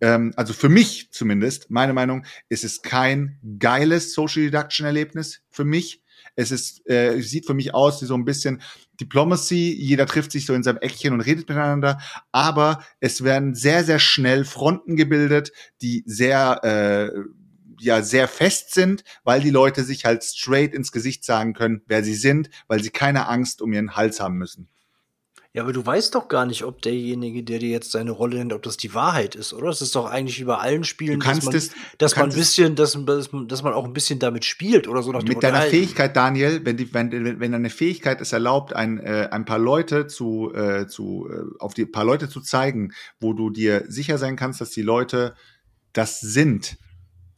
ähm, also für mich zumindest, meine Meinung, ist es kein geiles Social Deduction Erlebnis für mich. Es ist, äh, sieht für mich aus wie so ein bisschen Diplomacy. Jeder trifft sich so in seinem Eckchen und redet miteinander. Aber es werden sehr, sehr schnell Fronten gebildet, die sehr, äh, ja, sehr fest sind, weil die Leute sich halt straight ins Gesicht sagen können, wer sie sind, weil sie keine Angst um ihren Hals haben müssen. Ja, aber du weißt doch gar nicht, ob derjenige, der dir jetzt seine Rolle nennt, ob das die Wahrheit ist, oder? Das ist doch eigentlich bei allen Spielen, du kannst dass man, es, dass man ein bisschen, dass, dass, man auch ein bisschen damit spielt oder so. Nach mit deiner Fähigkeit, Daniel, wenn, die, wenn, wenn deine Fähigkeit es erlaubt, ein, äh, ein paar Leute zu, äh, zu äh, auf die paar Leute zu zeigen, wo du dir sicher sein kannst, dass die Leute das sind,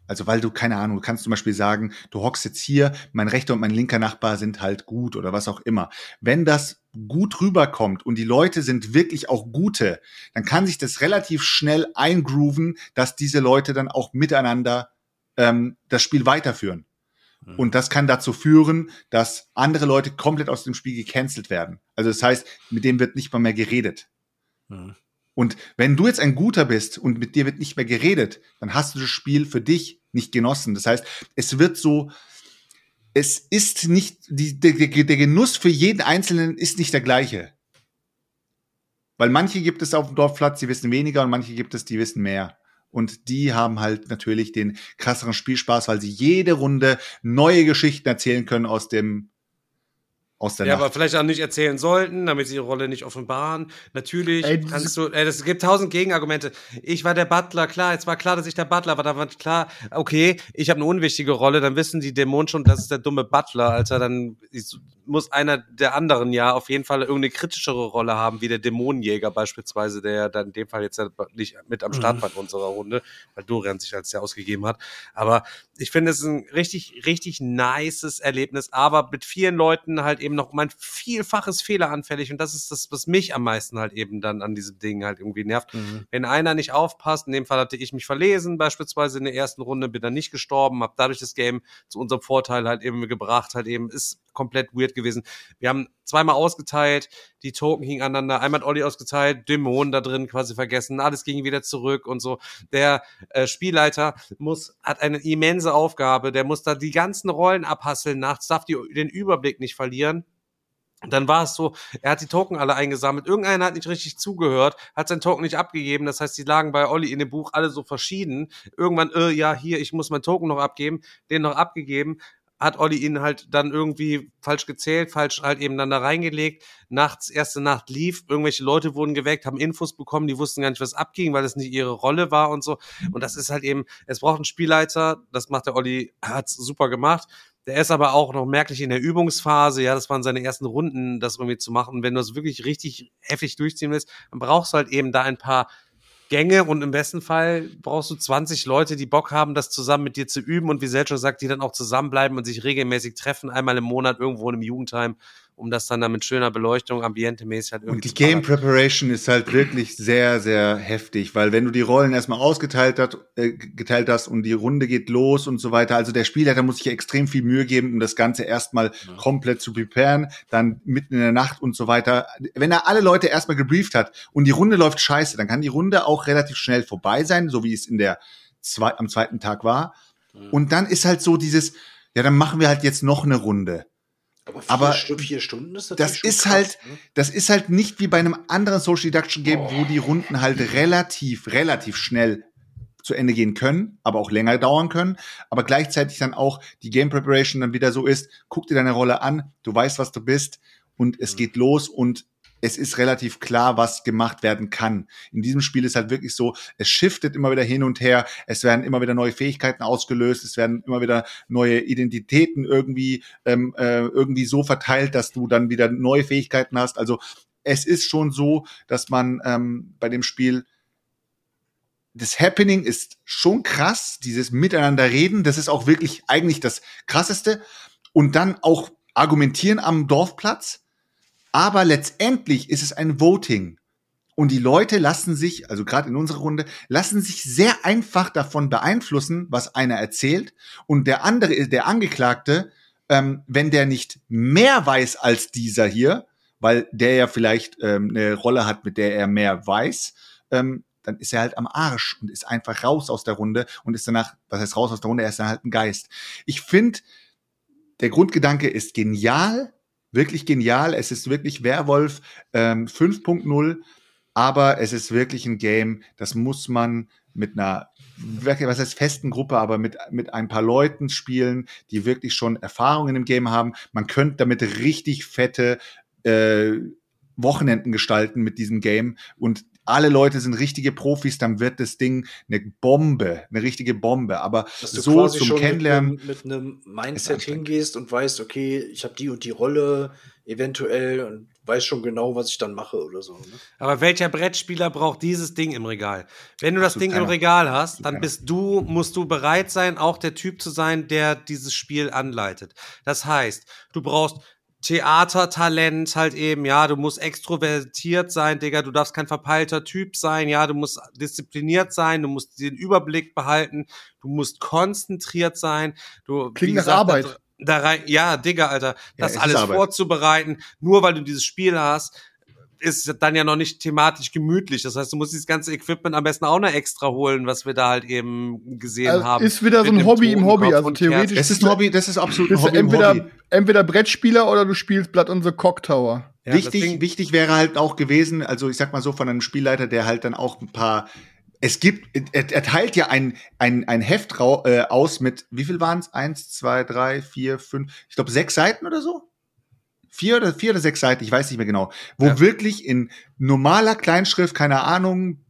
also weil du, keine Ahnung, du kannst zum Beispiel sagen, du hockst jetzt hier, mein rechter und mein linker Nachbar sind halt gut oder was auch immer. Wenn das gut rüberkommt und die Leute sind wirklich auch gute, dann kann sich das relativ schnell eingrooven, dass diese Leute dann auch miteinander ähm, das Spiel weiterführen. Mhm. Und das kann dazu führen, dass andere Leute komplett aus dem Spiel gecancelt werden. Also das heißt, mit dem wird nicht mal mehr geredet. Mhm. Und wenn du jetzt ein Guter bist und mit dir wird nicht mehr geredet, dann hast du das Spiel für dich nicht genossen. Das heißt, es wird so, es ist nicht, die, der, der Genuss für jeden Einzelnen ist nicht der gleiche. Weil manche gibt es auf dem Dorfplatz, die wissen weniger und manche gibt es, die wissen mehr. Und die haben halt natürlich den krasseren Spielspaß, weil sie jede Runde neue Geschichten erzählen können aus dem aus der ja, Nacht. aber vielleicht auch nicht erzählen sollten, damit sie ihre Rolle nicht offenbaren. Natürlich ey, kannst du, ey, es gibt tausend Gegenargumente. Ich war der Butler, klar, jetzt war klar, dass ich der Butler war, da war klar, okay, ich habe eine unwichtige Rolle, dann wissen die Dämonen schon, das ist der dumme Butler, Alter, dann muss einer der anderen ja auf jeden Fall irgendeine kritischere Rolle haben, wie der Dämonenjäger beispielsweise, der ja dann in dem Fall jetzt nicht mit am Start mhm. war in unserer Runde, weil Dorian sich als der ausgegeben hat. Aber ich finde es ein richtig, richtig nices Erlebnis, aber mit vielen Leuten halt eben noch mein vielfaches fehleranfällig und das ist das, was mich am meisten halt eben dann an diesem Ding halt irgendwie nervt. Mhm. Wenn einer nicht aufpasst, in dem Fall hatte ich mich verlesen, beispielsweise in der ersten Runde, bin dann nicht gestorben, habe dadurch das Game zu unserem Vorteil halt eben gebracht, halt eben ist komplett weird gewesen. Wir haben zweimal ausgeteilt, die Token hingen aneinander, einmal hat Olli ausgeteilt, Dämonen da drin quasi vergessen, alles ging wieder zurück und so. Der äh, Spielleiter muss, hat eine immense Aufgabe, der muss da die ganzen Rollen abhasseln nachts, darf die, den Überblick nicht verlieren dann war es so, er hat die Token alle eingesammelt. Irgendeiner hat nicht richtig zugehört, hat sein Token nicht abgegeben. Das heißt, die lagen bei Olli in dem Buch alle so verschieden. Irgendwann, äh, ja, hier, ich muss mein Token noch abgeben, den noch abgegeben. Hat Olli ihn halt dann irgendwie falsch gezählt, falsch halt eben dann da reingelegt. Nachts, erste Nacht lief, irgendwelche Leute wurden geweckt, haben Infos bekommen, die wussten gar nicht, was abging, weil es nicht ihre Rolle war und so. Und das ist halt eben, es braucht einen Spielleiter, das macht der Olli, hat's super gemacht der ist aber auch noch merklich in der Übungsphase. Ja, das waren seine ersten Runden, das irgendwie zu machen. Wenn du es wirklich richtig heftig durchziehen willst, dann brauchst du halt eben da ein paar Gänge und im besten Fall brauchst du 20 Leute, die Bock haben, das zusammen mit dir zu üben und wie Selcho sagt, die dann auch zusammenbleiben und sich regelmäßig treffen, einmal im Monat irgendwo in einem Jugendheim um das dann, dann mit schöner Beleuchtung, ambientemäßig halt irgendwie Und die Game Preparation ist halt wirklich sehr, sehr heftig, weil wenn du die Rollen erstmal ausgeteilt hast, äh, geteilt hast und die Runde geht los und so weiter, also der Spielleiter muss sich extrem viel Mühe geben, um das Ganze erstmal ja. komplett zu preparen, dann mitten in der Nacht und so weiter. Wenn er alle Leute erstmal gebrieft hat und die Runde läuft scheiße, dann kann die Runde auch relativ schnell vorbei sein, so wie es in der zwei, am zweiten Tag war. Mhm. Und dann ist halt so dieses, ja, dann machen wir halt jetzt noch eine Runde. Aber vier, Aber Stu vier Stunden ist das ist krass, halt, ne? das ist halt nicht wie bei einem anderen Social Deduction Game, oh. wo die Runden halt relativ, relativ schnell zu Ende gehen können, aber auch länger dauern können, aber gleichzeitig dann auch die Game Preparation dann wieder so ist, guck dir deine Rolle an, du weißt, was du bist und es mhm. geht los und es ist relativ klar, was gemacht werden kann. In diesem Spiel ist halt wirklich so, es shiftet immer wieder hin und her, es werden immer wieder neue Fähigkeiten ausgelöst, es werden immer wieder neue Identitäten irgendwie, ähm, äh, irgendwie so verteilt, dass du dann wieder neue Fähigkeiten hast. Also es ist schon so, dass man ähm, bei dem Spiel das Happening ist schon krass, dieses Miteinander reden, das ist auch wirklich eigentlich das krasseste. Und dann auch argumentieren am Dorfplatz aber letztendlich ist es ein Voting. Und die Leute lassen sich, also gerade in unserer Runde, lassen sich sehr einfach davon beeinflussen, was einer erzählt. Und der andere der Angeklagte, ähm, wenn der nicht mehr weiß als dieser hier, weil der ja vielleicht ähm, eine Rolle hat, mit der er mehr weiß, ähm, dann ist er halt am Arsch und ist einfach raus aus der Runde und ist danach, was heißt raus aus der Runde, er ist dann halt ein Geist. Ich finde, der Grundgedanke ist genial, wirklich genial. Es ist wirklich Werwolf ähm, 5.0, aber es ist wirklich ein Game, das muss man mit einer, was heißt festen Gruppe, aber mit, mit ein paar Leuten spielen, die wirklich schon Erfahrungen im Game haben. Man könnte damit richtig fette äh, Wochenenden gestalten mit diesem Game und alle Leute sind richtige Profis, dann wird das Ding eine Bombe, eine richtige Bombe. Aber so zum Kennenlernen. Mit, mit einem Mindset hingehst und weißt, okay, ich habe die und die Rolle eventuell und weiß schon genau, was ich dann mache oder so. Ne? Aber welcher Brettspieler braucht dieses Ding im Regal? Wenn du das Ding keiner. im Regal hast, dann bist du, musst du bereit sein, auch der Typ zu sein, der dieses Spiel anleitet. Das heißt, du brauchst Theatertalent halt eben, ja, du musst extrovertiert sein, Digga, du darfst kein verpeilter Typ sein, ja, du musst diszipliniert sein, du musst den Überblick behalten, du musst konzentriert sein, du Klingt nach gesagt, Arbeit. Da, rein, ja, Digga, Alter, das ja, alles vorzubereiten, nur weil du dieses Spiel hast, ist dann ja noch nicht thematisch gemütlich. Das heißt, du musst dieses ganze Equipment am besten auch noch extra holen, was wir da halt eben gesehen also haben. Ist wieder so ein Hobby im Hobby, also theoretisch. Es ist ein Hobby, das ist absolut ein Hobby entweder, im Hobby. Entweder Brettspieler oder du spielst Blood on the Cock Tower. Ja, wichtig, wichtig wäre halt auch gewesen, also ich sag mal so von einem Spielleiter, der halt dann auch ein paar es gibt, er, er teilt ja ein, ein, ein Heft äh, aus mit, wie viel waren es? Eins, zwei, drei, vier, fünf, ich glaube sechs Seiten oder so? Vier oder vier oder sechs Seiten, ich weiß nicht mehr genau, wo ja. wirklich in normaler Kleinschrift, keine Ahnung,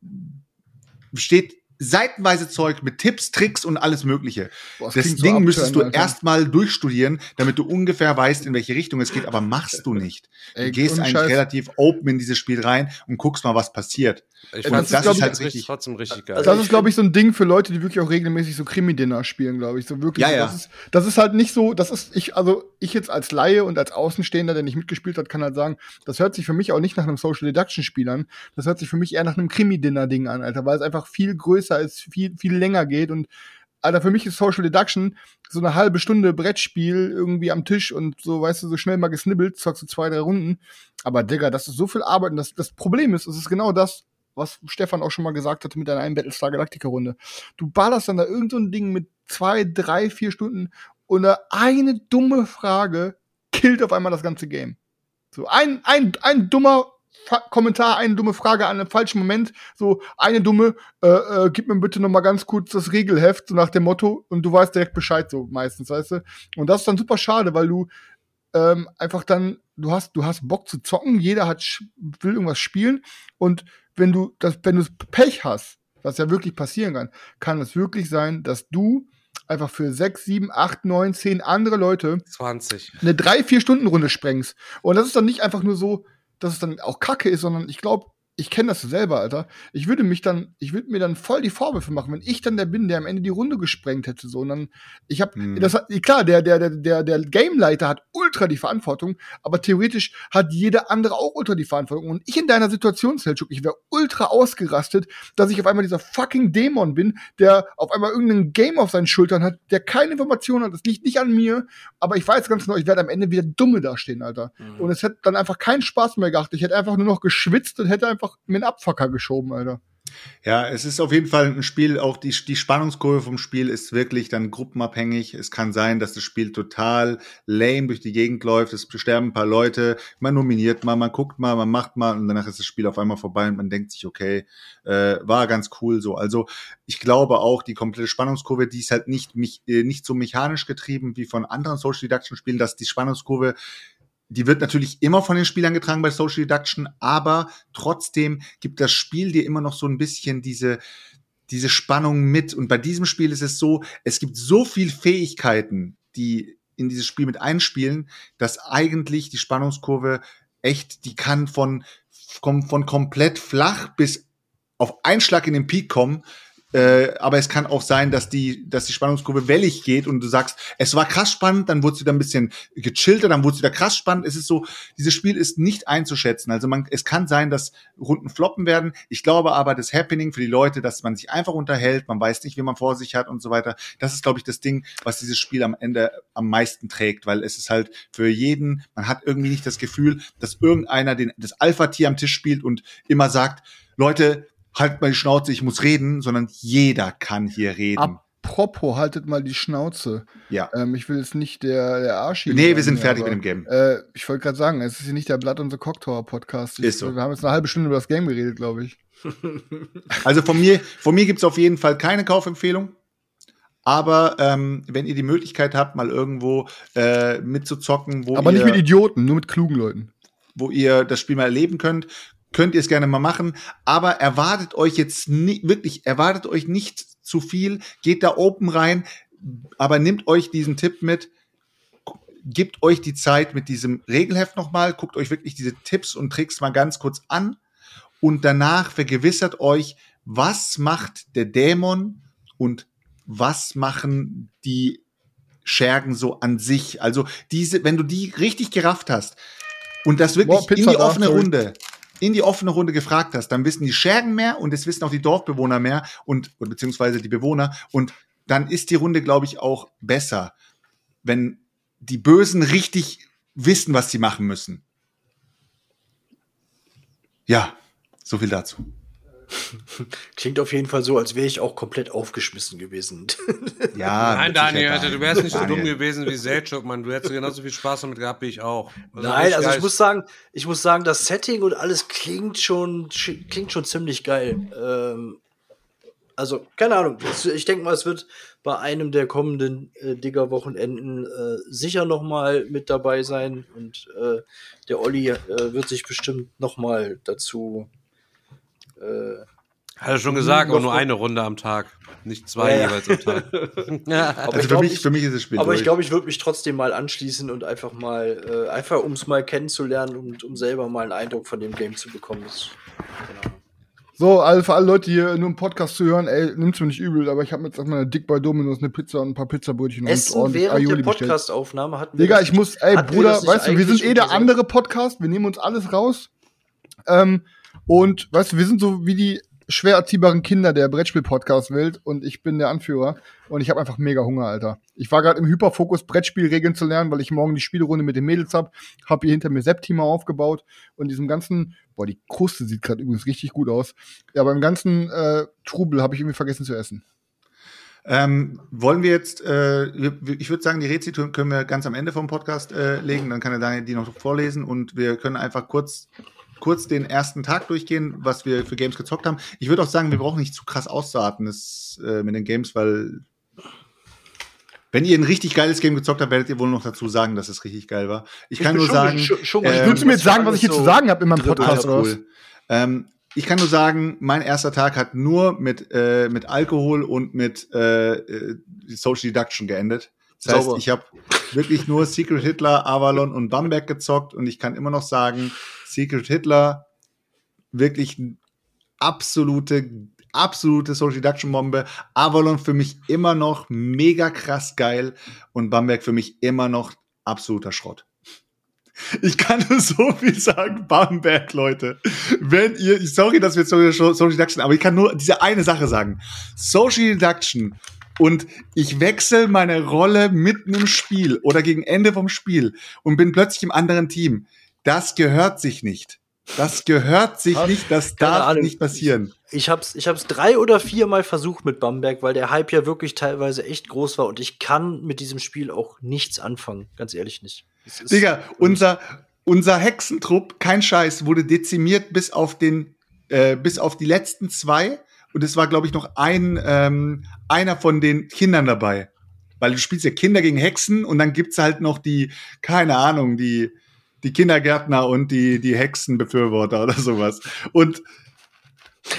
steht seitenweise Zeug mit Tipps, Tricks und alles Mögliche. Boah, das, Ding so müsstest du erstmal durchstudieren, damit du ungefähr weißt, in welche Richtung es geht, aber machst du nicht. Ey, du gehst eigentlich relativ open in dieses Spiel rein und guckst mal, was passiert. Ich fand, das, das ist, halt richtig, trotzdem richtig geil. Das ist, glaube ich, so ein Ding für Leute, die wirklich auch regelmäßig so Krimi-Dinner spielen, glaube ich. So wirklich. Ja, so, ja. Das ist, das ist halt nicht so, das ist, ich, also ich jetzt als Laie und als Außenstehender, der nicht mitgespielt hat, kann halt sagen, das hört sich für mich auch nicht nach einem Social Deduction-Spiel an. Das hört sich für mich eher nach einem Krimi-Dinner-Ding an, Alter, weil es einfach viel größer ist, viel, viel länger geht und Alter, für mich ist Social Deduction so eine halbe Stunde Brettspiel irgendwie am Tisch und so, weißt du, so schnell mal gesnibbelt, zockst du zwei, drei Runden. Aber Digga, das ist so viel Arbeit und das, das Problem ist, es ist genau das, was Stefan auch schon mal gesagt hatte mit deiner einen Battlestar Galactica Runde. Du ballerst dann da irgend so ein Ding mit zwei, drei, vier Stunden und eine dumme Frage killt auf einmal das ganze Game. So ein, ein, ein dummer Fa Kommentar, eine dumme Frage an einem falschen Moment, so eine dumme, äh, äh, gib mir bitte noch mal ganz kurz das Regelheft, so nach dem Motto, und du weißt direkt Bescheid, so meistens, weißt du. Und das ist dann super schade, weil du ähm, einfach dann, du hast, du hast Bock zu zocken, jeder hat, will irgendwas spielen und wenn du das, wenn du Pech hast, was ja wirklich passieren kann, kann es wirklich sein, dass du einfach für sechs, sieben, acht, neun, zehn andere Leute 20. eine drei, vier Stunden Runde sprengst. Und das ist dann nicht einfach nur so, dass es dann auch Kacke ist, sondern ich glaube, ich kenne das selber, Alter. Ich würde mich dann, ich würde mir dann voll die Vorwürfe machen, wenn ich dann der bin, der am Ende die Runde gesprengt hätte, so. Und dann, ich habe, hm. das hat, klar, der, der, der, der, der Gameleiter hat ultra die Verantwortung, aber theoretisch hat jeder andere auch ultra die Verantwortung. Und ich in deiner Situation, Selchuk, ich wäre ultra ausgerastet, dass ich auf einmal dieser fucking Dämon bin, der auf einmal irgendein Game auf seinen Schultern hat, der keine Informationen hat. Das liegt nicht an mir, aber ich weiß ganz genau, ich werde am Ende wieder Dumme dastehen, Alter. Mhm. Und es hätte dann einfach keinen Spaß mehr gehabt. Ich hätte einfach nur noch geschwitzt und hätte einfach einfach mit einem Abfucker geschoben, Alter. Ja, es ist auf jeden Fall ein Spiel, auch die, die Spannungskurve vom Spiel ist wirklich dann gruppenabhängig. Es kann sein, dass das Spiel total lame durch die Gegend läuft, es sterben ein paar Leute, man nominiert mal, man guckt mal, man macht mal und danach ist das Spiel auf einmal vorbei und man denkt sich, okay, äh, war ganz cool so. Also ich glaube auch, die komplette Spannungskurve, die ist halt nicht, mich, äh, nicht so mechanisch getrieben wie von anderen Social Deduction Spielen, dass die Spannungskurve die wird natürlich immer von den Spielern getragen bei Social Deduction, aber trotzdem gibt das Spiel dir immer noch so ein bisschen diese, diese Spannung mit. Und bei diesem Spiel ist es so, es gibt so viel Fähigkeiten, die in dieses Spiel mit einspielen, dass eigentlich die Spannungskurve echt, die kann von, von, komplett flach bis auf Einschlag in den Peak kommen äh, aber es kann auch sein, dass die, dass die Spannungskurve wellig geht und du sagst, es war krass spannend, dann wurde es wieder ein bisschen gechillter, dann wurde es wieder krass spannend. Es ist so, dieses Spiel ist nicht einzuschätzen. Also man, es kann sein, dass Runden floppen werden. Ich glaube aber, das Happening für die Leute, dass man sich einfach unterhält, man weiß nicht, wie man vor sich hat und so weiter. Das ist, glaube ich, das Ding, was dieses Spiel am Ende am meisten trägt, weil es ist halt für jeden, man hat irgendwie nicht das Gefühl, dass irgendeiner den, das Alpha-Tier am Tisch spielt und immer sagt, Leute, halt mal die Schnauze, ich muss reden, sondern jeder kann hier reden. Apropos, haltet mal die Schnauze. Ja. Ähm, ich will jetzt nicht der, der Arsch Nee, wir sind fertig aber, mit dem Game. Äh, ich wollte gerade sagen, es ist hier nicht der Blood und the Cocktail Podcast. Ich, ist so. Wir haben jetzt eine halbe Stunde über das Game geredet, glaube ich. also von mir, von mir gibt's auf jeden Fall keine Kaufempfehlung. Aber ähm, wenn ihr die Möglichkeit habt, mal irgendwo äh, mitzuzocken, wo Aber ihr, nicht mit Idioten, nur mit klugen Leuten. Wo ihr das Spiel mal erleben könnt, könnt ihr es gerne mal machen, aber erwartet euch jetzt nicht, wirklich, erwartet euch nicht zu viel, geht da open rein, aber nehmt euch diesen Tipp mit, gebt euch die Zeit mit diesem Regelheft nochmal, guckt euch wirklich diese Tipps und Tricks mal ganz kurz an. Und danach vergewissert euch, was macht der Dämon und was machen die Schergen so an sich. Also diese, wenn du die richtig gerafft hast und das wirklich Boah, in die offene Runde, in die offene Runde gefragt hast, dann wissen die Schergen mehr und es wissen auch die Dorfbewohner mehr und beziehungsweise die Bewohner und dann ist die Runde, glaube ich, auch besser, wenn die Bösen richtig wissen, was sie machen müssen. Ja, so viel dazu. Klingt auf jeden Fall so, als wäre ich auch komplett aufgeschmissen gewesen. Ja, Nein, Daniel, Daniel, du wärst nicht so dumm gewesen wie Selchuk, Mann. Du hättest genauso viel Spaß damit gehabt wie ich auch. Also Nein, also ich muss sagen, ich muss sagen, das Setting und alles klingt schon, klingt schon ziemlich geil. Ähm, also, keine Ahnung. Ich denke mal, es wird bei einem der kommenden äh, Digger-Wochenenden äh, sicher noch mal mit dabei sein. Und äh, der Olli äh, wird sich bestimmt noch mal dazu äh, hat er schon gesagt, aber nur eine Runde am Tag, nicht zwei ja, jeweils am Tag. aber also für, mich, ich, für mich ist es Spiel Aber durch. ich glaube, ich würde mich trotzdem mal anschließen und einfach mal, äh, einfach um es mal kennenzulernen und um selber mal einen Eindruck von dem Game zu bekommen. Das, genau. So, also für alle Leute, die hier nur einen Podcast zu hören, ey, nimmt's mir nicht übel, aber ich habe jetzt erstmal eine Dick bei Dominos, eine Pizza und ein paar Pizzabrötchen Essen und während Aioli der Podcast-Aufnahme hatten wir Digga, ich muss, ey, Bruder, weißt du, wir sind eh der andere Podcast, wir nehmen uns alles raus. Ähm, und weißt du, wir sind so wie die schwer erziehbaren Kinder der Brettspiel-Podcast-Welt und ich bin der Anführer und ich habe einfach mega Hunger, Alter. Ich war gerade im Hyperfokus, Brettspielregeln zu lernen, weil ich morgen die Spielrunde mit den Mädels hab, hab hier hinter mir Septima aufgebaut und diesem ganzen, boah, die Kruste sieht gerade übrigens richtig gut aus, ja, beim ganzen äh, Trubel habe ich irgendwie vergessen zu essen. Ähm, wollen wir jetzt, äh, ich würde sagen, die Rezi können wir ganz am Ende vom Podcast äh, legen, dann kann er Daniel die noch vorlesen und wir können einfach kurz kurz den ersten Tag durchgehen, was wir für Games gezockt haben. Ich würde auch sagen, wir brauchen nicht zu krass auszuarten das, äh, mit den Games, weil wenn ihr ein richtig geiles Game gezockt habt, werdet ihr wohl noch dazu sagen, dass es richtig geil war. Ich, ich kann nur schon, sagen, schon, schon, ähm, willst du mir jetzt sagen, was ich hier so zu sagen habe in meinem Podcast? Cool. Ähm, ich kann nur sagen, mein erster Tag hat nur mit, äh, mit Alkohol und mit äh, äh Social Deduction geendet. Das heißt, Sauber. ich habe wirklich nur Secret Hitler, Avalon und Bamberg gezockt und ich kann immer noch sagen, Secret Hitler wirklich absolute absolute Social Deduction Bombe. Avalon für mich immer noch mega krass geil und Bamberg für mich immer noch absoluter Schrott. Ich kann nur so viel sagen, Bamberg, Leute. Wenn ihr, sorry, dass wir jetzt Social Deduction, aber ich kann nur diese eine Sache sagen. Social Deduction und ich wechsle meine Rolle mitten im Spiel oder gegen Ende vom Spiel und bin plötzlich im anderen Team. Das gehört sich nicht. Das gehört sich nicht, das darf Ahnung. nicht passieren. Ich, hab's, ich hab's drei oder vier Mal versucht mit Bamberg, weil der Hype ja wirklich teilweise echt groß war und ich kann mit diesem Spiel auch nichts anfangen, ganz ehrlich nicht. Digga, unser, unser Hexentrupp, kein Scheiß, wurde dezimiert bis auf den, äh, bis auf die letzten zwei und es war, glaube ich, noch ein, ähm, einer von den Kindern dabei. Weil du spielst ja Kinder gegen Hexen und dann gibt's halt noch die, keine Ahnung, die, die Kindergärtner und die, die Hexenbefürworter oder sowas. Und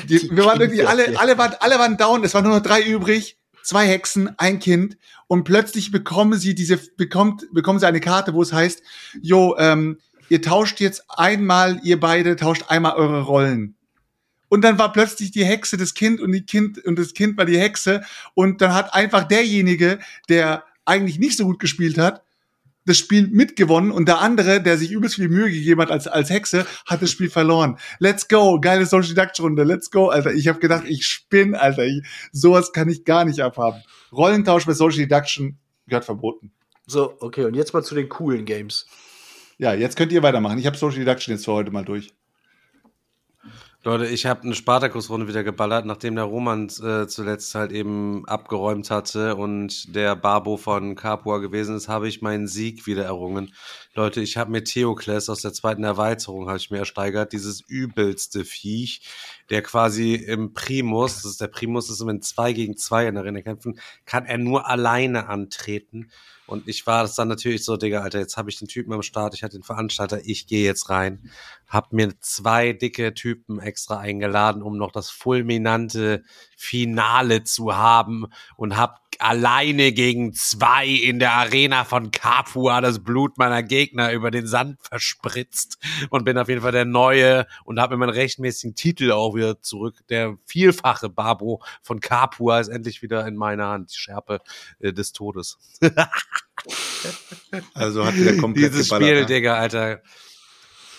die, wir waren irgendwie alle, alle waren, alle waren down, es waren nur noch drei übrig, zwei Hexen, ein Kind und plötzlich bekommen sie diese, bekommt, bekommen sie eine Karte, wo es heißt, jo, ähm, ihr tauscht jetzt einmal, ihr beide tauscht einmal eure Rollen und dann war plötzlich die Hexe das Kind und die Kind und das Kind war die Hexe und dann hat einfach derjenige, der eigentlich nicht so gut gespielt hat, das Spiel mitgewonnen und der andere, der sich übelst viel Mühe gegeben hat als, als Hexe, hat das Spiel verloren. Let's go, geile Social Deduction Runde, let's go, Alter. Ich habe gedacht, ich spinn, Alter. Ich, sowas kann ich gar nicht abhaben. Rollentausch bei Social Deduction gehört verboten. So, okay, und jetzt mal zu den coolen Games. Ja, jetzt könnt ihr weitermachen. Ich habe Social Deduction jetzt für heute mal durch. Leute, ich habe eine Spartakus-Runde wieder geballert, nachdem der Roman äh, zuletzt halt eben abgeräumt hatte und der Barbo von Capua gewesen ist, habe ich meinen Sieg wieder errungen. Leute, ich habe mir Theokles aus der zweiten Erweiterung habe ich mir ersteigert, dieses übelste Viech, der quasi im Primus, das ist der Primus, ist wenn zwei gegen zwei in der Arena kämpfen, kann er nur alleine antreten. Und ich war das dann natürlich so, Digga, Alter, jetzt habe ich den Typen am Start, ich hatte den Veranstalter, ich gehe jetzt rein. Hab mir zwei dicke Typen extra eingeladen, um noch das fulminante Finale zu haben und hab alleine gegen zwei in der Arena von Capua das Blut meiner Gegner über den Sand verspritzt und bin auf jeden Fall der Neue und habe mir meinen rechtmäßigen Titel auch wieder zurück. Der vielfache Babo von Capua ist endlich wieder in meiner Hand, die Schärpe äh, des Todes. Also hat wieder komplett Dieses geballert, Spiel, ne? Digga, Alter.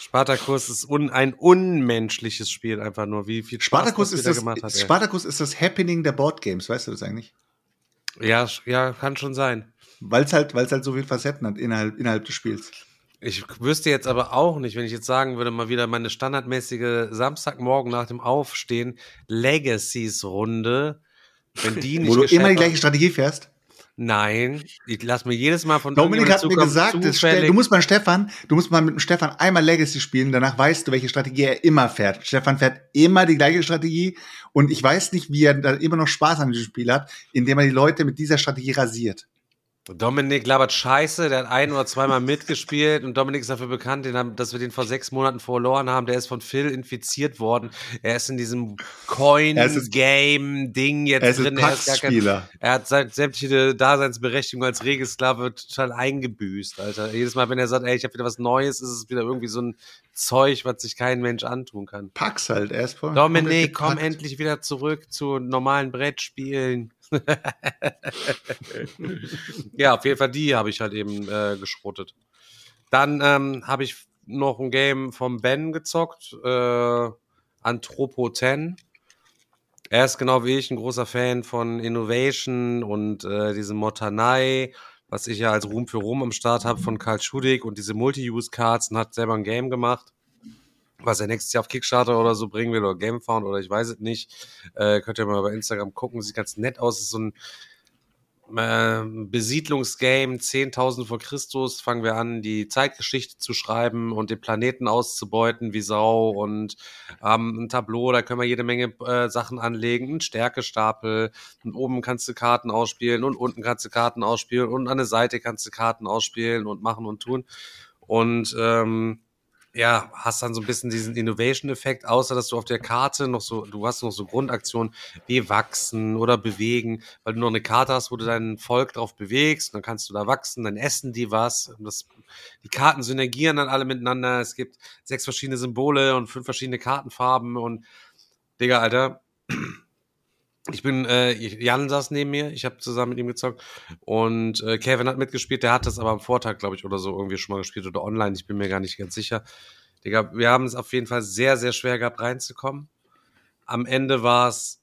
Spartacus ist un, ein unmenschliches Spiel einfach nur. Wie viel Spaß Spartacus ist das, gemacht hat. Spartacus ist das Happening der Boardgames, weißt du das eigentlich? Ja, ja, kann schon sein. Weil es halt, weil's halt so viel Facetten hat innerhalb, innerhalb des Spiels. Ich wüsste jetzt aber auch nicht, wenn ich jetzt sagen würde, mal wieder meine standardmäßige Samstagmorgen nach dem Aufstehen Legacies-Runde. Wenn die nicht Wo du immer die gleiche Strategie fährst? Nein, ich lass mir jedes Mal von Dominik hat mir gesagt, du musst mal Stefan, du musst mal mit dem Stefan einmal Legacy spielen, danach weißt du, welche Strategie er immer fährt. Stefan fährt immer die gleiche Strategie und ich weiß nicht, wie er da immer noch Spaß an diesem Spiel hat, indem er die Leute mit dieser Strategie rasiert. Dominik labert Scheiße, der hat ein oder zweimal mitgespielt und Dominik ist dafür bekannt, dass wir den vor sechs Monaten verloren haben. Der ist von Phil infiziert worden. Er ist in diesem Coin-Game-Ding jetzt er ist drin. Er, ist kein, er hat sämtliche Daseinsberechtigung als Regelsklave total eingebüßt, Alter. Jedes Mal, wenn er sagt, ey, ich habe wieder was Neues, ist es wieder irgendwie so ein Zeug, was sich kein Mensch antun kann. Pax halt, er ist voll. Dominik, komm endlich wieder zurück zu normalen Brettspielen. Ja, auf jeden Fall die habe ich halt eben äh, geschrotet. Dann ähm, habe ich noch ein Game vom Ben gezockt, äh, Anthropo 10. Er ist genau wie ich ein großer Fan von Innovation und äh, diesem Motanai, was ich ja als Ruhm für Ruhm am Start habe von Karl Schudig und diese Multi-Use-Cards und hat selber ein Game gemacht was er nächstes Jahr auf Kickstarter oder so bringen will oder Gamefound oder ich weiß es nicht. Äh, könnt ihr mal bei Instagram gucken, sieht ganz nett aus. ist so ein äh, Besiedlungsgame, 10.000 vor Christus, fangen wir an, die Zeitgeschichte zu schreiben und den Planeten auszubeuten wie Sau. Und ähm, ein Tableau, da können wir jede Menge äh, Sachen anlegen, ein Stärkestapel. Und oben kannst du Karten ausspielen und unten kannst du Karten ausspielen und an der Seite kannst du Karten ausspielen und machen und tun. Und ähm, ja, hast dann so ein bisschen diesen Innovation-Effekt, außer dass du auf der Karte noch so, du hast noch so Grundaktionen wie wachsen oder bewegen, weil du noch eine Karte hast, wo du dein Volk drauf bewegst, dann kannst du da wachsen, dann essen die was. Das, die Karten synergieren dann alle miteinander. Es gibt sechs verschiedene Symbole und fünf verschiedene Kartenfarben und Digga, Alter, ich bin, äh, Jan saß neben mir, ich habe zusammen mit ihm gezockt und äh, Kevin hat mitgespielt, der hat das aber am Vortag, glaube ich, oder so irgendwie schon mal gespielt oder online, ich bin mir gar nicht ganz sicher. Digga, wir haben es auf jeden Fall sehr, sehr schwer gehabt reinzukommen. Am Ende war es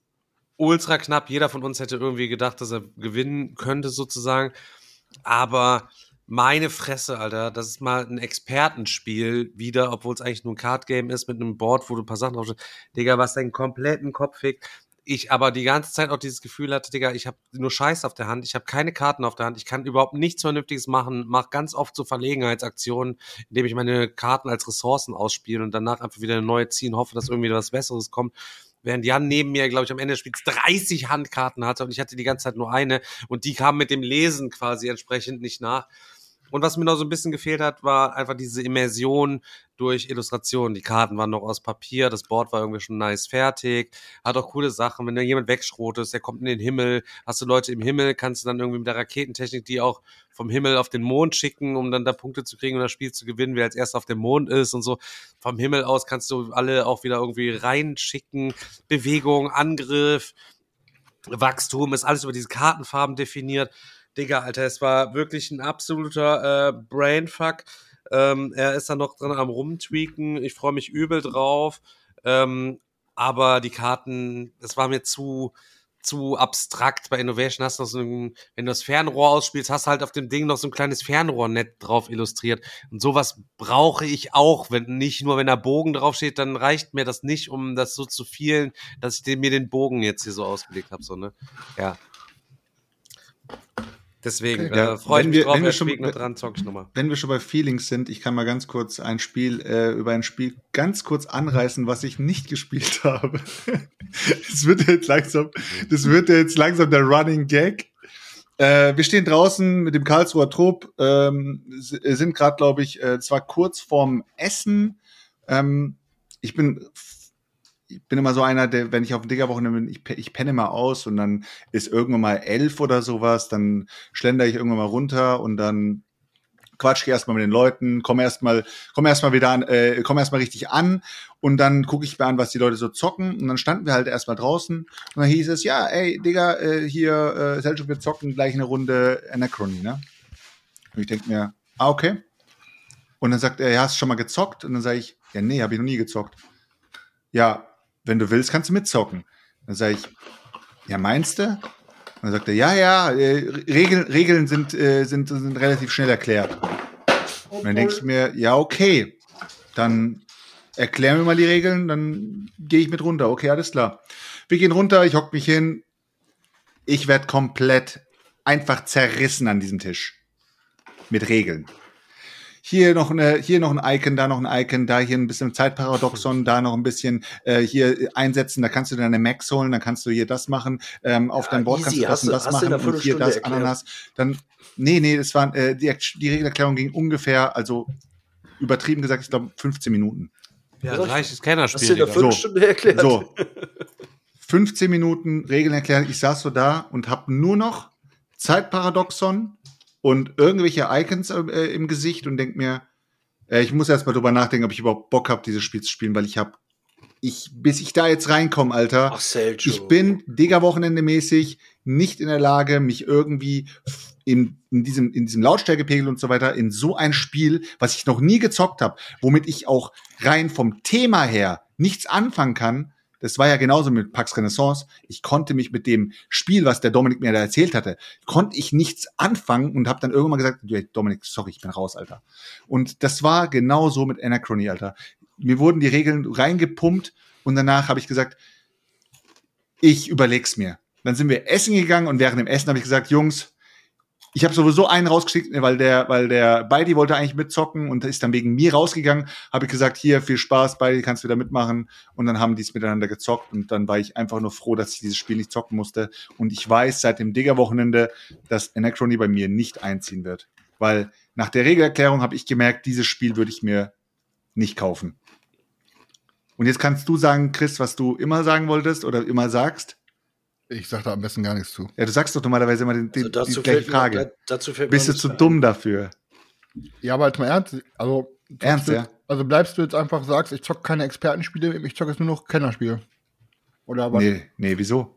ultra knapp, jeder von uns hätte irgendwie gedacht, dass er gewinnen könnte sozusagen, aber meine Fresse, Alter, das ist mal ein Expertenspiel wieder, obwohl es eigentlich nur ein Card-Game ist mit einem Board, wo du ein paar Sachen drauf Digga, was deinen kompletten Kopf fickt ich aber die ganze Zeit auch dieses Gefühl hatte, Digga, ich habe nur Scheiß auf der Hand, ich habe keine Karten auf der Hand, ich kann überhaupt nichts Vernünftiges machen, mache ganz oft so Verlegenheitsaktionen, indem ich meine Karten als Ressourcen ausspiele und danach einfach wieder eine neue ziehen, hoffe, dass irgendwie was Besseres kommt. Während Jan neben mir, glaube ich, am Ende des Spiels 30 Handkarten hatte und ich hatte die ganze Zeit nur eine und die kam mit dem Lesen quasi entsprechend nicht nach. Und was mir noch so ein bisschen gefehlt hat, war einfach diese Immersion durch Illustrationen. Die Karten waren noch aus Papier, das Board war irgendwie schon nice fertig, hat auch coole Sachen. Wenn da jemand wegschrotest, der kommt in den Himmel, hast du Leute im Himmel, kannst du dann irgendwie mit der Raketentechnik die auch vom Himmel auf den Mond schicken, um dann da Punkte zu kriegen und das Spiel zu gewinnen, wer als erster auf dem Mond ist und so. Vom Himmel aus kannst du alle auch wieder irgendwie reinschicken. Bewegung, Angriff, Wachstum, ist alles über diese Kartenfarben definiert. Digga, Alter, es war wirklich ein absoluter äh, Brainfuck. Ähm, er ist dann noch dran am rumtweaken. Ich freue mich übel drauf. Ähm, aber die Karten, das war mir zu, zu abstrakt. Bei Innovation hast du noch so ein, wenn du das Fernrohr ausspielst, hast du halt auf dem Ding noch so ein kleines Fernrohrnetz drauf illustriert. Und sowas brauche ich auch, wenn nicht nur, wenn da Bogen draufsteht, dann reicht mir das nicht, um das so zu vielen, dass ich mir den Bogen jetzt hier so ausgelegt habe, so, ne? Ja. Deswegen okay, äh, freue ich mich wir, drauf, wenn wir schon, dran, zock ich nochmal. Wenn wir schon bei Feelings sind, ich kann mal ganz kurz ein Spiel, äh, über ein Spiel ganz kurz anreißen, was ich nicht gespielt habe. das wird jetzt langsam, das wird jetzt langsam der Running Gag. Äh, wir stehen draußen mit dem Karlsruher Trupp, ähm, sind gerade, glaube ich, äh, zwar kurz vorm Essen. Ähm, ich bin ich bin immer so einer, der, wenn ich auf dem Diggerwochenende bin, ich, ich penne mal aus und dann ist irgendwann mal elf oder sowas, dann schlender ich irgendwann mal runter und dann quatsch ich erstmal mit den Leuten, komme erstmal, komme erstmal wieder an, äh, komme erstmal richtig an und dann gucke ich mir an, was die Leute so zocken und dann standen wir halt erstmal draußen und dann hieß es, ja, ey, Digga, äh, hier, äh, Selchuk, wir zocken gleich eine Runde Anachrony, ne? Und ich denke mir, ah, okay. Und dann sagt er, ja, hast du schon mal gezockt? Und dann sage ich, ja, nee, habe ich noch nie gezockt. Ja, wenn du willst, kannst du mitzocken. Dann sage ich, ja, meinst du? Und dann sagt er, ja, ja, äh, Regeln, Regeln sind, äh, sind, sind relativ schnell erklärt. Und dann denke ich mir, ja, okay, dann erklär mir mal die Regeln, dann gehe ich mit runter. Okay, alles klar. Wir gehen runter, ich hock mich hin. Ich werde komplett einfach zerrissen an diesem Tisch. Mit Regeln. Hier noch, eine, hier noch ein Icon, da noch ein Icon, da hier ein bisschen Zeitparadoxon, da noch ein bisschen äh, hier einsetzen, da kannst du deine Max holen, dann kannst du hier das machen, ähm, auf ja, deinem Board easy. kannst du das und das machen und hier das, erklärt. Ananas. Dann, nee, nee, das war, äh, die, die Regelerklärung ging ungefähr, also übertrieben gesagt, ich glaube 15 Minuten. Ja, das reicht, ist Kennerspiel. Hast du in der Viertelstunde so, erklärt? So. 15 Minuten Regeln erklären. Ich saß so da und habe nur noch Zeitparadoxon und irgendwelche Icons äh, im Gesicht und denk mir, äh, ich muss erst mal drüber nachdenken, ob ich überhaupt Bock habe, dieses Spiel zu spielen, weil ich habe ich, bis ich da jetzt reinkomme, Alter, Ach, Seljo. ich bin Digger-Wochenende mäßig nicht in der Lage, mich irgendwie in, in diesem, in diesem Lautstärkepegel und so weiter in so ein Spiel, was ich noch nie gezockt habe, womit ich auch rein vom Thema her nichts anfangen kann, das war ja genauso mit Pax Renaissance. Ich konnte mich mit dem Spiel, was der Dominik mir da erzählt hatte, konnte ich nichts anfangen und habe dann irgendwann gesagt, Dominik, sorry, ich bin raus, Alter. Und das war genauso mit Anachrony, Alter. Mir wurden die Regeln reingepumpt und danach habe ich gesagt, ich überleg's mir. Dann sind wir essen gegangen und während dem Essen habe ich gesagt, Jungs, ich habe sowieso einen rausgeschickt, weil der, weil der Beidi wollte eigentlich mitzocken und ist dann wegen mir rausgegangen. Habe ich gesagt, hier viel Spaß, Beidi, kannst wieder mitmachen. Und dann haben die es miteinander gezockt und dann war ich einfach nur froh, dass ich dieses Spiel nicht zocken musste. Und ich weiß seit dem Digger-Wochenende, dass Anachrony bei mir nicht einziehen wird, weil nach der Regelerklärung habe ich gemerkt, dieses Spiel würde ich mir nicht kaufen. Und jetzt kannst du sagen, Chris, was du immer sagen wolltest oder immer sagst. Ich sag da am besten gar nichts zu. Ja, du sagst doch normalerweise immer den, den, also die gleiche Frage. Mir, dazu fällt Bist du zu ein. dumm dafür? Ja, aber jetzt mal ernst. Also, ernst, du, ja? Also bleibst du jetzt einfach, sagst, ich zock keine Expertenspiele, ich zock jetzt nur noch Kennerspiele. Oder was? Nee, nee, wieso?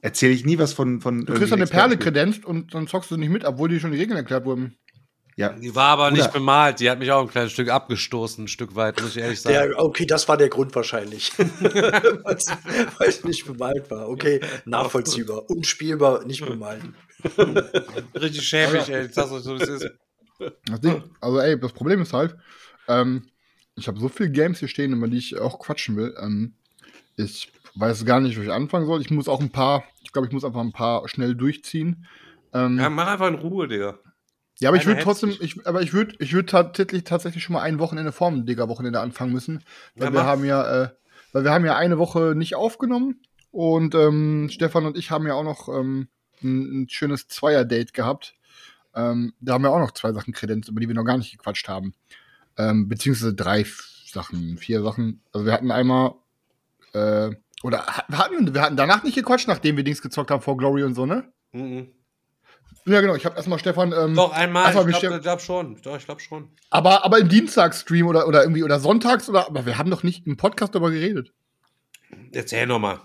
Erzähle ich nie was von. von du kriegst eine Perle kredenzt und dann zockst du nicht mit, obwohl die schon die Regeln erklärt wurden. Ja. Die war aber nicht bemalt, die hat mich auch ein kleines Stück abgestoßen, ein Stück weit, muss ich ehrlich sagen. Der, okay, das war der Grund wahrscheinlich. Weil es nicht bemalt war. Okay, nachvollziehbar. Unspielbar, nicht bemalt. Richtig schäbig, ey. Das, so, das ist. Das Ding, also ey, das Problem ist halt, ähm, ich habe so viele Games hier stehen, über die ich auch quatschen will. Ähm, ich weiß gar nicht, wo ich anfangen soll. Ich muss auch ein paar, ich glaube, ich muss einfach ein paar schnell durchziehen. Ähm, ja, mach einfach in Ruhe, Digga. Ja, aber ich würde trotzdem, ich, aber ich würde, ich würde tatsächlich, tatsächlich schon mal ein Wochenende vorm Digger-Wochenende anfangen müssen. Weil ja, wir haben ja, äh, weil wir haben ja eine Woche nicht aufgenommen und ähm, Stefan und ich haben ja auch noch ähm, ein, ein schönes Zweier-Date gehabt. Ähm, da haben wir auch noch zwei Sachen Kredenz, über die wir noch gar nicht gequatscht haben. Ähm, beziehungsweise drei Sachen, vier Sachen. Also wir hatten einmal, äh, oder hatten, wir hatten danach nicht gequatscht, nachdem wir Dings gezockt haben vor Glory und so, ne? Mhm. Ja, genau. Ich habe erstmal Stefan. Ähm, Doch, einmal. Ich glaube glaub schon. Doch, ich glaube schon. Aber, aber im Dienstagsstream oder, oder irgendwie oder sonntags oder. Aber wir haben doch nicht im Podcast darüber geredet. Erzähl nochmal.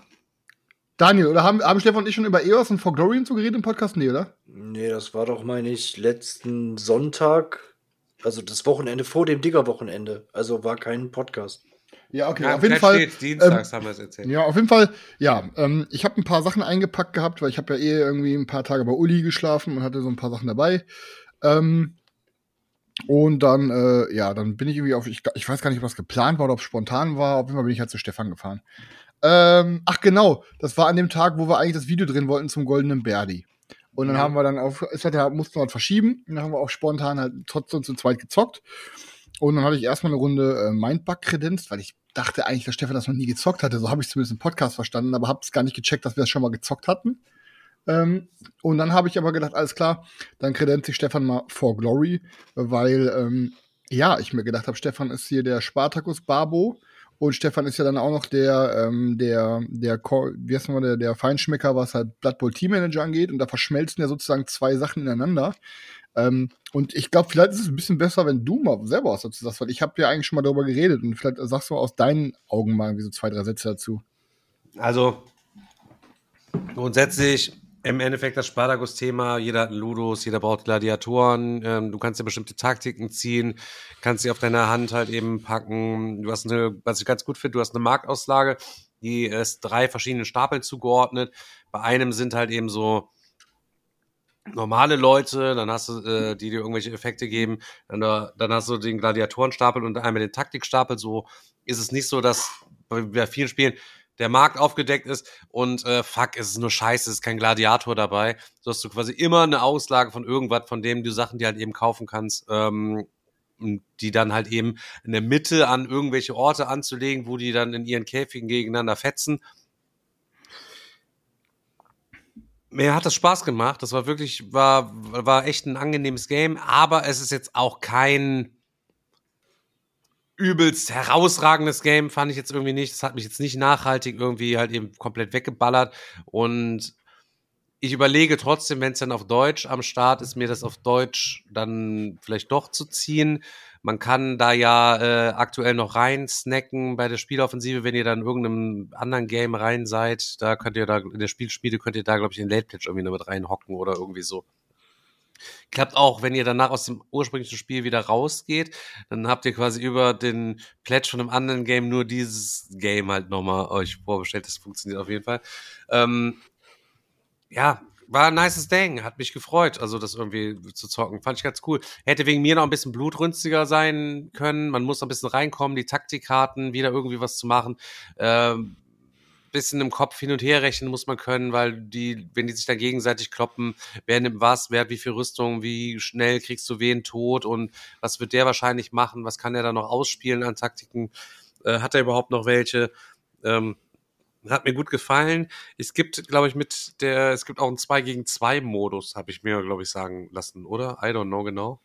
Daniel, oder haben, haben Stefan und ich schon über EOS und For Glory und so geredet im Podcast? Nee, oder? Nee, das war doch, meine ich, letzten Sonntag. Also das Wochenende vor dem Digger-Wochenende. Also war kein Podcast. Ja, okay, ja, auf jeden Fall. Dienstags ähm, haben wir es erzählt. Ja, auf jeden Fall, ja, ähm, ich habe ein paar Sachen eingepackt gehabt, weil ich habe ja eh irgendwie ein paar Tage bei Uli geschlafen und hatte so ein paar Sachen dabei. Ähm, und dann, äh, ja, dann bin ich irgendwie auf, ich, ich weiß gar nicht, ob das geplant war oder ob es spontan war. Auf jeden Fall bin ich halt zu Stefan gefahren. Ähm, ach genau, das war an dem Tag, wo wir eigentlich das Video drehen wollten zum Goldenen Berdi. Und dann ja. haben wir dann auf, es hat ja, mussten wir halt verschieben. Und dann haben wir auch spontan halt trotzdem zu zweit gezockt. Und dann hatte ich erstmal eine Runde äh, Mindbug kredenzt, weil ich dachte eigentlich, dass Stefan das noch nie gezockt hatte. So habe ich zumindest im Podcast verstanden, aber habe es gar nicht gecheckt, dass wir das schon mal gezockt hatten. Ähm, und dann habe ich aber gedacht, alles klar, dann kredenzt sich Stefan mal for Glory, weil, ähm, ja, ich mir gedacht habe, Stefan ist hier der Spartacus Barbo und Stefan ist ja dann auch noch der, ähm, der, der, wie heißt man, der, der Feinschmecker, was halt Blood Bowl Team Manager angeht und da verschmelzen ja sozusagen zwei Sachen ineinander. Ähm, und ich glaube, vielleicht ist es ein bisschen besser, wenn du mal selber was dazu sagst, weil ich habe ja eigentlich schon mal darüber geredet und vielleicht sagst du aus deinen Augen mal irgendwie so zwei, drei Sätze dazu. Also, grundsätzlich Im Endeffekt das Spartacus-Thema, jeder hat einen Ludus, jeder braucht Gladiatoren, ähm, du kannst ja bestimmte Taktiken ziehen, kannst sie auf deiner Hand halt eben packen. Du hast eine, was ich ganz gut finde, du hast eine Marktauslage, die ist drei verschiedenen Stapeln zugeordnet. Bei einem sind halt eben so normale Leute, dann hast du, äh, die dir irgendwelche Effekte geben, dann, dann hast du den Gladiatorenstapel und einmal den Taktikstapel. So ist es nicht so, dass bei vielen Spielen der Markt aufgedeckt ist und äh, fuck, es ist nur scheiße, es ist kein Gladiator dabei. So hast du quasi immer eine Auslage von irgendwas, von dem du Sachen, die halt eben kaufen kannst, ähm, die dann halt eben in der Mitte an irgendwelche Orte anzulegen, wo die dann in ihren Käfigen gegeneinander fetzen. Mir hat das Spaß gemacht. Das war wirklich, war, war echt ein angenehmes Game, aber es ist jetzt auch kein übelst herausragendes Game, fand ich jetzt irgendwie nicht. Das hat mich jetzt nicht nachhaltig irgendwie halt eben komplett weggeballert. Und ich überlege trotzdem, wenn es dann auf Deutsch am Start ist, mir das auf Deutsch dann vielleicht doch zu ziehen. Man kann da ja äh, aktuell noch rein snacken bei der Spieloffensive, wenn ihr dann in irgendeinem anderen Game rein seid. Da könnt ihr da, in der Spielspiele könnt ihr da, glaube ich, in Late Pledge irgendwie noch mit reinhocken oder irgendwie so. Klappt auch, wenn ihr danach aus dem ursprünglichen Spiel wieder rausgeht, dann habt ihr quasi über den Pledge von einem anderen Game nur dieses Game halt nochmal euch vorbestellt. Das funktioniert auf jeden Fall. Ähm, ja, war ein nices Ding, hat mich gefreut, also das irgendwie zu zocken. Fand ich ganz cool. Hätte wegen mir noch ein bisschen blutrünstiger sein können. Man muss noch ein bisschen reinkommen, die Taktikkarten, wieder irgendwie was zu machen. Ähm, bisschen im Kopf hin und her rechnen muss man können, weil die, wenn die sich dann gegenseitig kloppen, wer nimmt was, wer hat wie viel Rüstung, wie schnell kriegst du wen tot und was wird der wahrscheinlich machen, was kann er da noch ausspielen an Taktiken, äh, hat er überhaupt noch welche? Ähm, hat mir gut gefallen. Es gibt, glaube ich, mit der, es gibt auch einen 2 gegen 2 Modus, habe ich mir, glaube ich, sagen lassen, oder? I don't know genau.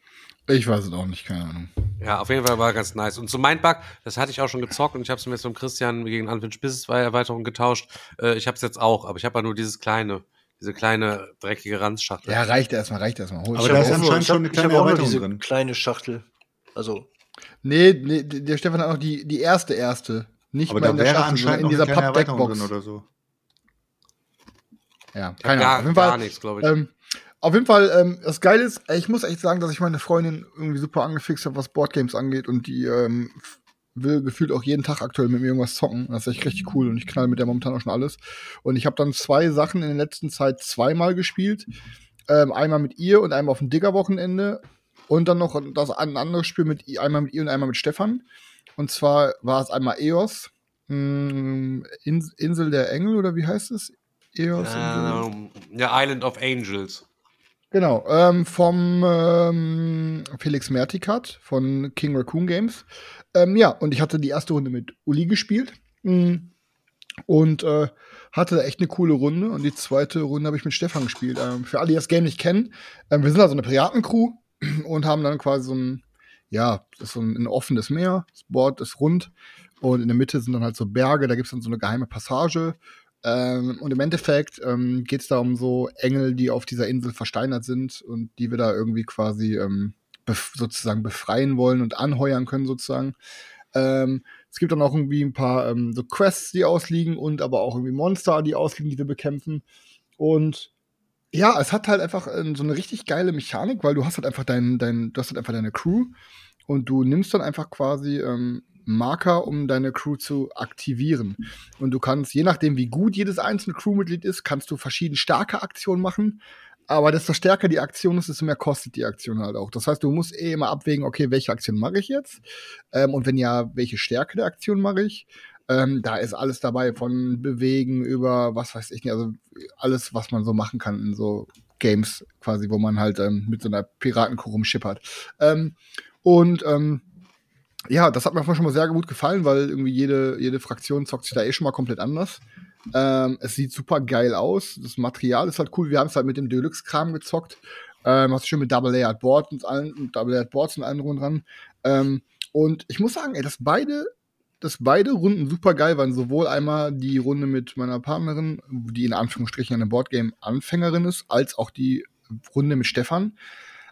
Ich weiß es auch nicht, keine Ahnung. Ja, auf jeden Fall war ganz nice. Und zu Mindbug, das hatte ich auch schon gezockt und ich habe es mir jetzt mit Christian gegen Unfinished Business Erweiterung getauscht. Äh, ich habe es jetzt auch, aber ich habe ja nur dieses kleine, diese kleine dreckige Ranzschachtel. Ja, reicht erstmal, reicht erstmal. Hol aber da ist anscheinend schon eine kleine Erweiterung drin. Kleine Schachtel. Also. Nee, nee, der Stefan hat auch die, die erste erste nicht aber mal in der Schachtel, sondern in dieser Pappdeckbox. oder so. Ja, keine Ahnung. Auf jeden Fall, gar nichts, glaube ich. Ähm, auf jeden Fall, ähm, das Geile ist, ich muss echt sagen, dass ich meine Freundin irgendwie super angefixt habe, was Boardgames angeht und die ähm, will gefühlt auch jeden Tag aktuell mit mir irgendwas zocken. Das ist echt richtig cool und ich knall mit der momentan auch schon alles. Und ich habe dann zwei Sachen in der letzten Zeit zweimal gespielt. Ähm, einmal mit ihr und einmal auf dem Digger-Wochenende. Und dann noch das ein anderes Spiel mit einmal mit ihr und einmal mit Stefan. Und zwar war es einmal EOS, hm, Insel der Engel oder wie heißt es? EOS. Ähm, ja, Island of Angels. Genau, ähm, vom ähm, Felix Mertikat von King Raccoon Games. Ähm, ja, und ich hatte die erste Runde mit Uli gespielt. Hm, und äh, hatte echt eine coole Runde. Und die zweite Runde habe ich mit Stefan gespielt. Ähm, für alle, die das Game nicht kennen, ähm, wir sind also eine Piratencrew und haben dann quasi so ein ja, das ist so ein, ein offenes Meer, das Board ist rund und in der Mitte sind dann halt so Berge, da gibt es dann so eine geheime Passage. Ähm, und im Endeffekt ähm, geht es da um so Engel, die auf dieser Insel versteinert sind und die wir da irgendwie quasi ähm, bef sozusagen befreien wollen und anheuern können, sozusagen. Ähm, es gibt dann auch irgendwie ein paar ähm, so Quests, die ausliegen und aber auch irgendwie Monster, die ausliegen, die wir bekämpfen. Und ja, es hat halt einfach äh, so eine richtig geile Mechanik, weil du hast halt einfach dein, dein, du hast halt einfach deine Crew und du nimmst dann einfach quasi ähm, Marker, um deine Crew zu aktivieren. Und du kannst, je nachdem, wie gut jedes einzelne Crewmitglied ist, kannst du verschiedene starke Aktionen machen. Aber desto stärker die Aktion ist, desto mehr kostet die Aktion halt auch. Das heißt, du musst eh immer abwägen, okay, welche Aktion mache ich jetzt? Ähm, und wenn ja, welche Stärke der Aktion mache ich? Ähm, da ist alles dabei, von Bewegen über was weiß ich nicht, also alles, was man so machen kann in so Games quasi, wo man halt ähm, mit so einer Piratenkuh rumschippert. Ähm, und ähm, ja, das hat mir schon mal sehr gut gefallen, weil irgendwie jede, jede Fraktion zockt sich da eh schon mal komplett anders. Ähm, es sieht super geil aus. Das Material ist halt cool. Wir haben es halt mit dem Deluxe-Kram gezockt. Ähm, hast du schön mit Double Layered Boards und allen, Double Layered Boards und allen dran. Ähm, und ich muss sagen, ey, dass beide dass beide Runden super geil waren. Sowohl einmal die Runde mit meiner Partnerin, die in Anführungsstrichen eine Boardgame-Anfängerin ist, als auch die Runde mit Stefan.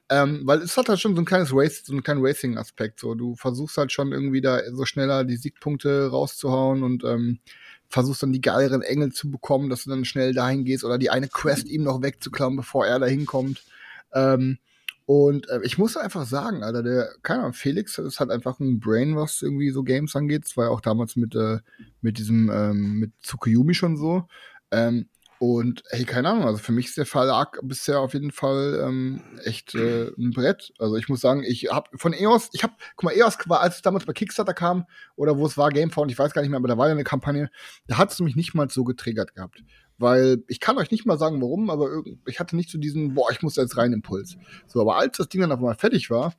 Ähm, weil es hat halt schon so ein kleines Race, so einen kleinen Racing-Aspekt. So, du versuchst halt schon irgendwie da so schneller die Siegpunkte rauszuhauen und ähm, versuchst dann die geileren Engel zu bekommen, dass du dann schnell dahin gehst oder die eine Quest ihm noch wegzuklauen, bevor er da hinkommt. Ähm, und äh, ich muss einfach sagen, Alter, der, keine Ahnung, Felix ist halt einfach ein Brain, was irgendwie so Games angeht. Das war ja auch damals mit, äh, mit diesem, ähm, mit Tsukuyomi schon so. Ähm, und hey, keine Ahnung, also für mich ist der Verlag bisher auf jeden Fall ähm, echt äh, ein Brett. Also ich muss sagen, ich habe von EOS, ich habe, guck mal, EOS war, als es damals bei Kickstarter kam oder wo es war, Gamefound, ich weiß gar nicht mehr, aber da war ja eine Kampagne, da hat es mich nicht mal so getriggert gehabt. Weil ich kann euch nicht mal sagen, warum, aber ich hatte nicht so diesen, boah, ich muss da jetzt rein Impuls. So, aber als das Ding dann auf einmal fertig war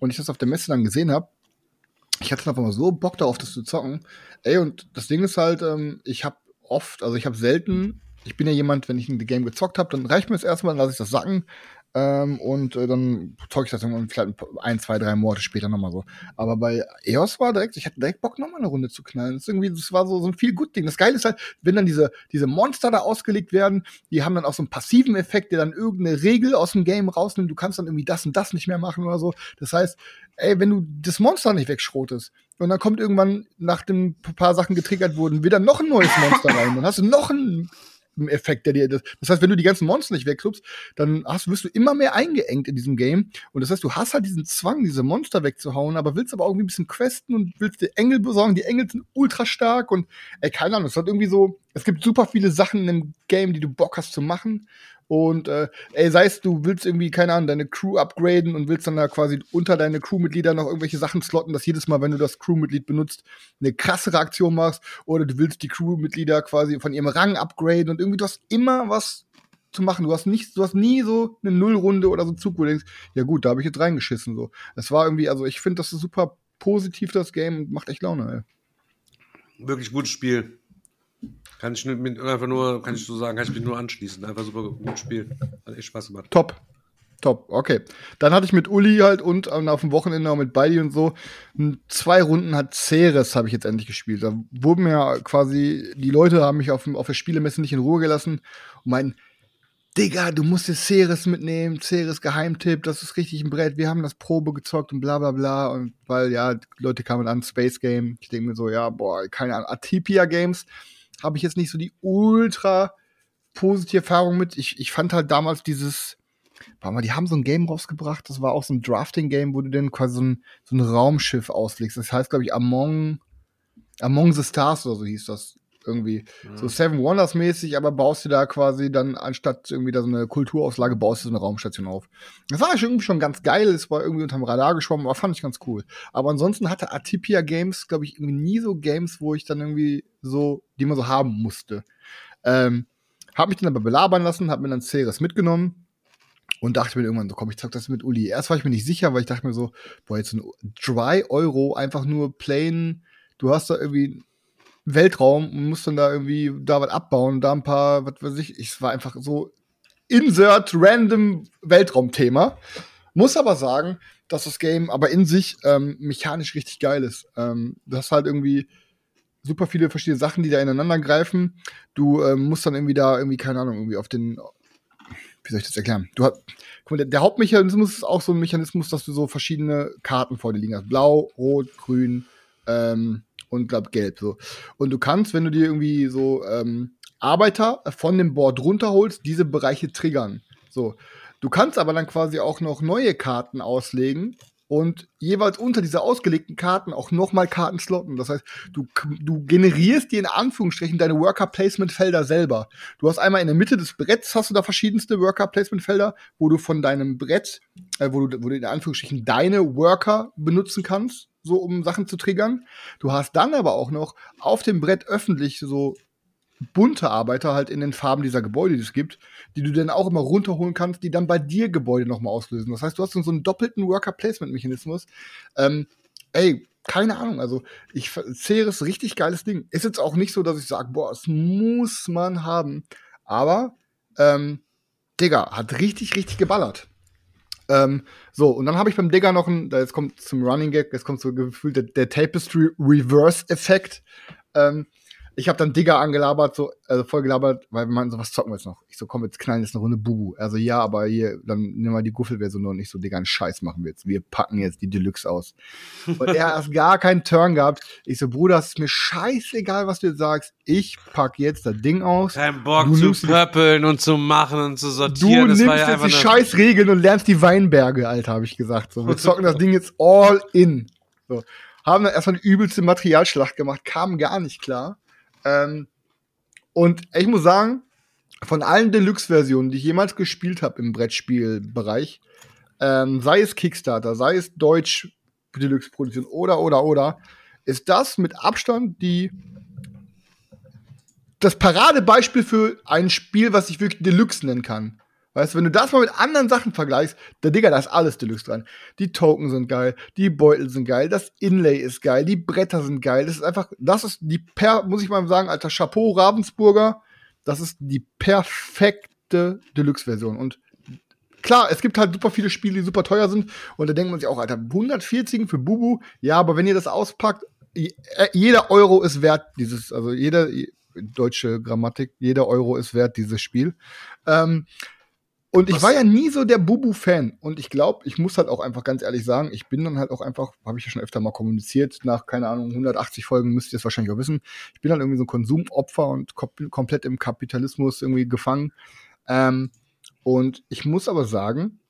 und ich das auf der Messe dann gesehen habe, ich hatte dann einfach mal so Bock darauf, das zu zocken. Ey, und das Ding ist halt, ähm, ich habe oft, also ich habe selten ich bin ja jemand, wenn ich ein Game gezockt habe, dann reicht mir es erstmal, dann lasse ich das sacken. Ähm, und äh, dann zocke ich das irgendwann vielleicht ein, zwei, drei Monate später nochmal so. Aber bei EOS war direkt, ich hatte direkt Bock, nochmal eine Runde zu knallen. Das, ist irgendwie, das war so, so ein viel gut Ding. Das Geile ist halt, wenn dann diese, diese Monster da ausgelegt werden, die haben dann auch so einen passiven Effekt, der dann irgendeine Regel aus dem Game rausnimmt. Du kannst dann irgendwie das und das nicht mehr machen oder so. Das heißt, ey, wenn du das Monster nicht wegschrotest, und dann kommt irgendwann, nachdem ein paar Sachen getriggert wurden, wieder noch ein neues Monster rein. Dann hast du noch ein Effekt, der dir das. Das heißt, wenn du die ganzen Monster nicht wegklubst, dann hast, wirst du immer mehr eingeengt in diesem Game. Und das heißt, du hast halt diesen Zwang, diese Monster wegzuhauen, aber willst aber auch irgendwie ein bisschen questen und willst dir Engel besorgen. Die Engel sind ultra stark und ey, keine Ahnung, es hat irgendwie so, es gibt super viele Sachen im Game, die du Bock hast zu machen. Und äh, ey, sei es, du willst irgendwie, keine Ahnung, deine Crew upgraden und willst dann da quasi unter deine Crewmitglieder noch irgendwelche Sachen slotten, dass jedes Mal, wenn du das Crewmitglied benutzt, eine krassere Aktion machst. Oder du willst die Crewmitglieder quasi von ihrem Rang upgraden und irgendwie, du hast immer was zu machen. Du hast nicht, du hast nie so eine Nullrunde oder so Zug, wo du denkst, ja gut, da habe ich jetzt reingeschissen. So. Es war irgendwie, also ich finde, das ist super positiv, das Game, und macht echt Laune, ey. Wirklich gutes Spiel. Kann ich mit, einfach nur, kann ich so sagen, kann ich mich nur anschließen. Einfach super gut spielen. Hat echt Spaß gemacht. Top. Top, okay. Dann hatte ich mit Uli halt und auf dem Wochenende auch mit Beidi und so zwei Runden hat Ceres habe ich jetzt endlich gespielt. Da wurden mir quasi, die Leute haben mich auf, auf der Spielemesse nicht in Ruhe gelassen und meinen, Digga, du musst jetzt Ceres mitnehmen, Ceres Geheimtipp, das ist richtig ein Brett, wir haben das Probe gezockt und bla bla bla. Und weil, ja, Leute kamen an, Space Game. Ich denke mir so, ja, boah, keine Ahnung, Atipia Games habe ich jetzt nicht so die ultra positive Erfahrung mit. Ich, ich fand halt damals dieses, warte mal, die haben so ein Game rausgebracht, das war auch so ein Drafting-Game, wo du dann quasi so ein, so ein Raumschiff auslegst. Das heißt, glaube ich, Among, Among the Stars oder so hieß das irgendwie. Mhm. So Seven Wonders mäßig, aber baust du da quasi dann, anstatt irgendwie da so eine Kulturauslage, baust du so eine Raumstation auf. Das war irgendwie schon ganz geil, es war irgendwie unterm Radar geschwommen, aber fand ich ganz cool. Aber ansonsten hatte Atipia Games, glaube ich, irgendwie nie so Games, wo ich dann irgendwie so, die man so haben musste. Ähm, hab mich dann aber belabern lassen, hab mir dann Ceres mitgenommen und dachte mir irgendwann so, komm, ich zock das mit Uli. Erst war ich mir nicht sicher, weil ich dachte mir so, boah, jetzt ein 3 Euro einfach nur plain, du hast da irgendwie Weltraum und musst dann da irgendwie da was abbauen, da ein paar, was weiß ich, es war einfach so insert random Weltraumthema. Muss aber sagen, dass das Game aber in sich ähm, mechanisch richtig geil ist. Ähm, du hast halt irgendwie super viele verschiedene Sachen, die da ineinander greifen. Du ähm, musst dann irgendwie da irgendwie, keine Ahnung, irgendwie auf den, wie soll ich das erklären? Du hast, guck mal, der, der Hauptmechanismus ist auch so ein Mechanismus, dass du so verschiedene Karten vor dir liegen hast. Blau, Rot, Grün, ähm, und glaub gelb so. Und du kannst, wenn du dir irgendwie so ähm, Arbeiter von dem Board runterholst, diese Bereiche triggern. So. Du kannst aber dann quasi auch noch neue Karten auslegen und jeweils unter diese ausgelegten Karten auch nochmal Karten slotten. Das heißt, du, du generierst dir in Anführungsstrichen deine Worker-Placement-Felder selber. Du hast einmal in der Mitte des Bretts hast du da verschiedenste Worker-Placement-Felder, wo du von deinem Brett, äh, wo, du, wo du in Anführungsstrichen deine Worker benutzen kannst so um Sachen zu triggern. Du hast dann aber auch noch auf dem Brett öffentlich so bunte Arbeiter halt in den Farben dieser Gebäude, die es gibt, die du dann auch immer runterholen kannst, die dann bei dir Gebäude nochmal auslösen. Das heißt, du hast so einen doppelten Worker-Placement-Mechanismus. Ähm, ey, keine Ahnung, also ich Ceres richtig geiles Ding. Ist jetzt auch nicht so, dass ich sage, boah, es muss man haben. Aber, ähm, Digga, hat richtig, richtig geballert. Ähm, so, und dann habe ich beim Digger noch ein, jetzt kommt zum Running Gag, jetzt kommt so gefühlt der, der Tapestry Reverse Effekt. Ähm, ich habe dann Digger angelabert, so, also voll gelabert, weil wir meinten so, was zocken wir jetzt noch? Ich so, komm, jetzt knallen jetzt eine Runde Bubu. Also ja, aber hier, dann nehmen wir die Guffelversion und nicht so, Digga, einen Scheiß machen wir jetzt. Wir packen jetzt die Deluxe aus. Und er hat gar keinen Turn gehabt. Ich so, Bruder, es ist mir scheißegal, was du jetzt sagst. Ich pack jetzt das Ding aus. Kein Bock du zu pöppeln und zu machen und zu sortieren. Du das nimmst ja jetzt die Scheißregeln und lernst die Weinberge, Alter, habe ich gesagt. So, wir zocken das Ding jetzt all in. So. Haben dann erstmal eine übelste Materialschlacht gemacht, kamen gar nicht klar. Ähm, und ich muss sagen, von allen Deluxe-Versionen, die ich jemals gespielt habe im Brettspielbereich, ähm, sei es Kickstarter, sei es Deutsch Deluxe-Produktion oder, oder, oder, ist das mit Abstand die das Paradebeispiel für ein Spiel, was ich wirklich Deluxe nennen kann. Weißt du, wenn du das mal mit anderen Sachen vergleichst, der Digga, da ist alles Deluxe dran. Die Token sind geil, die Beutel sind geil, das Inlay ist geil, die Bretter sind geil. Das ist einfach, das ist die per, muss ich mal sagen, alter Chapeau Ravensburger. Das ist die perfekte Deluxe-Version. Und klar, es gibt halt super viele Spiele, die super teuer sind. Und da denkt man sich auch, Alter, 140 für Bubu. Ja, aber wenn ihr das auspackt, äh, jeder Euro ist wert, dieses, also jeder, deutsche Grammatik, jeder Euro ist wert, dieses Spiel. Ähm, und ich war ja nie so der Bubu-Fan. Und ich glaube, ich muss halt auch einfach ganz ehrlich sagen, ich bin dann halt auch einfach, habe ich ja schon öfter mal kommuniziert, nach, keine Ahnung, 180 Folgen müsst ihr es wahrscheinlich auch wissen. Ich bin halt irgendwie so ein Konsumopfer und komplett im Kapitalismus irgendwie gefangen. Ähm, und ich muss aber sagen,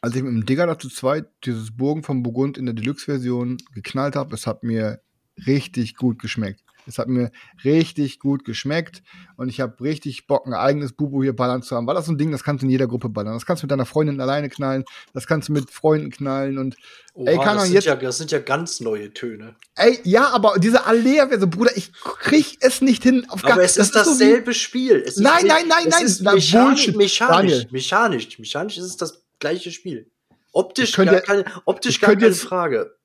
als ich mit dem Digger dazu zweit dieses Burgen von Burgund in der Deluxe-Version geknallt habe, es hat mir richtig gut geschmeckt. Es hat mir richtig gut geschmeckt und ich habe richtig Bock, ein eigenes Bubu hier ballern zu haben. Weil das so ein Ding, das kannst du in jeder Gruppe ballern. Das kannst du mit deiner Freundin alleine knallen, das kannst du mit Freunden knallen und Oha, ey, kann das, sind ja, das sind ja ganz neue Töne. Ey, ja, aber diese Alea, so Bruder, ich krieg es nicht hin. Auf aber es ist das dasselbe so Spiel. Ist nein, nein, nein, es nein, ist Na, mechanisch, mechanisch, mechanisch, mechanisch ist es das gleiche Spiel. Optisch, gar, keine, optisch gar keine jetzt, Frage.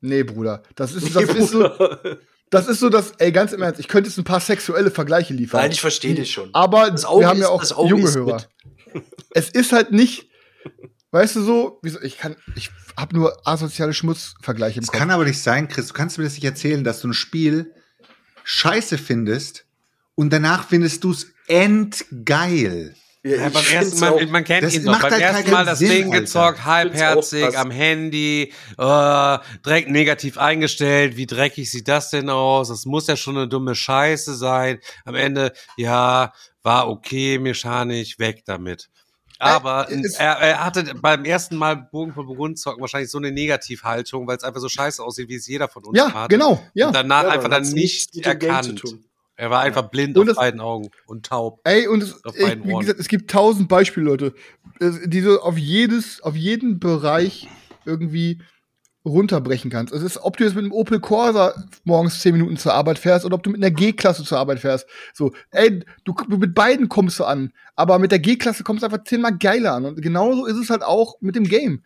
Nee, Bruder. Das ist, das nee, ist so. Das ist so, dass, ey, ganz im Ernst, ich könnte jetzt ein paar sexuelle Vergleiche liefern. Nein, ich verstehe dich schon. Aber wir haben ja auch junge Hörer. es ist halt nicht, weißt du so, wieso, ich kann, ich habe nur asoziale Schmutzvergleiche im das Kopf. Das kann aber nicht sein, Chris. Du kannst mir das nicht erzählen, dass du ein Spiel scheiße findest und danach findest du es endgeil. Ja, ja, beim ersten Mal, man kennt ihn noch. Beim halt ersten Mal das Sinn, Ding Alter. gezockt, halbherzig, am Handy, äh, direkt negativ eingestellt. Wie dreckig sieht das denn aus? Das muss ja schon eine dumme Scheiße sein. Am Ende, ja, war okay, mechanisch, weg damit. Aber äh, er, er, hatte beim ersten Mal Bogen von Burgund zocken wahrscheinlich so eine Negativhaltung, weil es einfach so scheiße aussieht, wie es jeder von uns ja, hat. Genau, ja, genau. Und danach ja, einfach dann nicht erkannt. Er war einfach blind und auf das, beiden Augen und taub. Ey, und es, ey, wie gesagt, es gibt tausend Beispiele, Leute, die du auf jedes, auf jeden Bereich irgendwie runterbrechen kannst. Es ist, ob du jetzt mit einem Opel Corsa morgens zehn Minuten zur Arbeit fährst oder ob du mit einer G-Klasse zur Arbeit fährst. So, ey, du, mit beiden kommst du an, aber mit der G-Klasse kommst du einfach zehnmal geiler an. Und genauso ist es halt auch mit dem Game.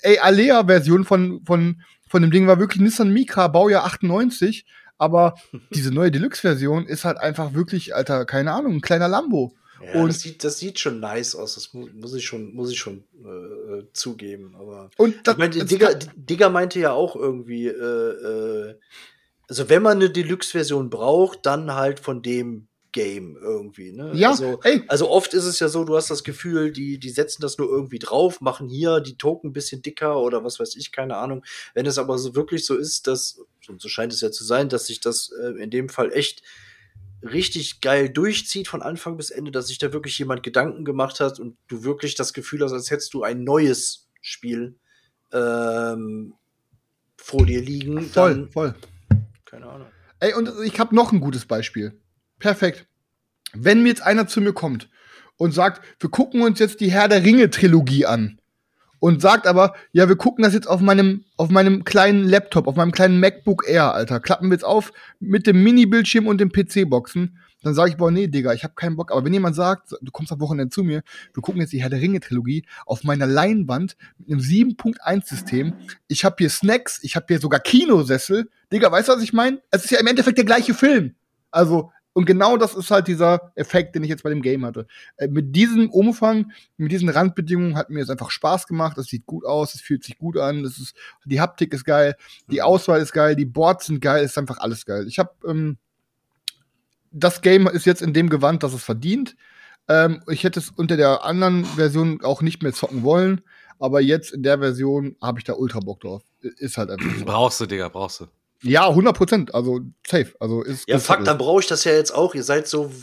Ey, Alea-Version von, von, von dem Ding war wirklich Nissan Micra, Baujahr 98, aber diese neue Deluxe-Version ist halt einfach wirklich, Alter, keine Ahnung, ein kleiner Lambo. Ja, und das sieht, das sieht schon nice aus. Das mu muss ich schon, muss ich schon äh, zugeben. Aber und das, ich meine, Digger, Digger meinte ja auch irgendwie, äh, äh, also wenn man eine Deluxe-Version braucht, dann halt von dem Game irgendwie. Ne? Ja, also, ey. also oft ist es ja so, du hast das Gefühl, die, die setzen das nur irgendwie drauf, machen hier die Token ein bisschen dicker oder was weiß ich, keine Ahnung. Wenn es aber so wirklich so ist, dass, und so scheint es ja zu sein, dass sich das äh, in dem Fall echt richtig geil durchzieht von Anfang bis Ende, dass sich da wirklich jemand Gedanken gemacht hat und du wirklich das Gefühl hast, als hättest du ein neues Spiel ähm, vor dir liegen. Voll, voll. Keine Ahnung. Ey, und ich habe noch ein gutes Beispiel. Perfekt. Wenn mir jetzt einer zu mir kommt und sagt, wir gucken uns jetzt die Herr der Ringe Trilogie an und sagt aber, ja, wir gucken das jetzt auf meinem auf meinem kleinen Laptop, auf meinem kleinen MacBook Air, Alter. Klappen wir jetzt auf mit dem Mini-Bildschirm und dem PC-Boxen. Dann sage ich, boah, nee, Digga, ich habe keinen Bock. Aber wenn jemand sagt, du kommst am Wochenende zu mir, wir gucken jetzt die Herr der Ringe-Trilogie auf meiner Leinwand mit einem 7.1-System. Ich habe hier Snacks, ich habe hier sogar Kinosessel. Digga, weißt du, was ich meine? Es ist ja im Endeffekt der gleiche Film. Also, und genau das ist halt dieser Effekt, den ich jetzt bei dem Game hatte. Äh, mit diesem Umfang, mit diesen Randbedingungen hat mir es einfach Spaß gemacht. Es sieht gut aus, es fühlt sich gut an, das ist, die Haptik ist geil, die mhm. Auswahl ist geil, die Boards sind geil, ist einfach alles geil. Ich habe ähm, das Game ist jetzt in dem Gewand, dass es verdient. Ähm, ich hätte es unter der anderen Version auch nicht mehr zocken wollen, aber jetzt in der Version habe ich da ultra Bock drauf. Ist halt einfach so. Brauchst du, Digga, brauchst du. Ja, 100 Prozent, also safe. Also ist, ja, fuck, dann brauche ich das ja jetzt auch. Ihr seid so.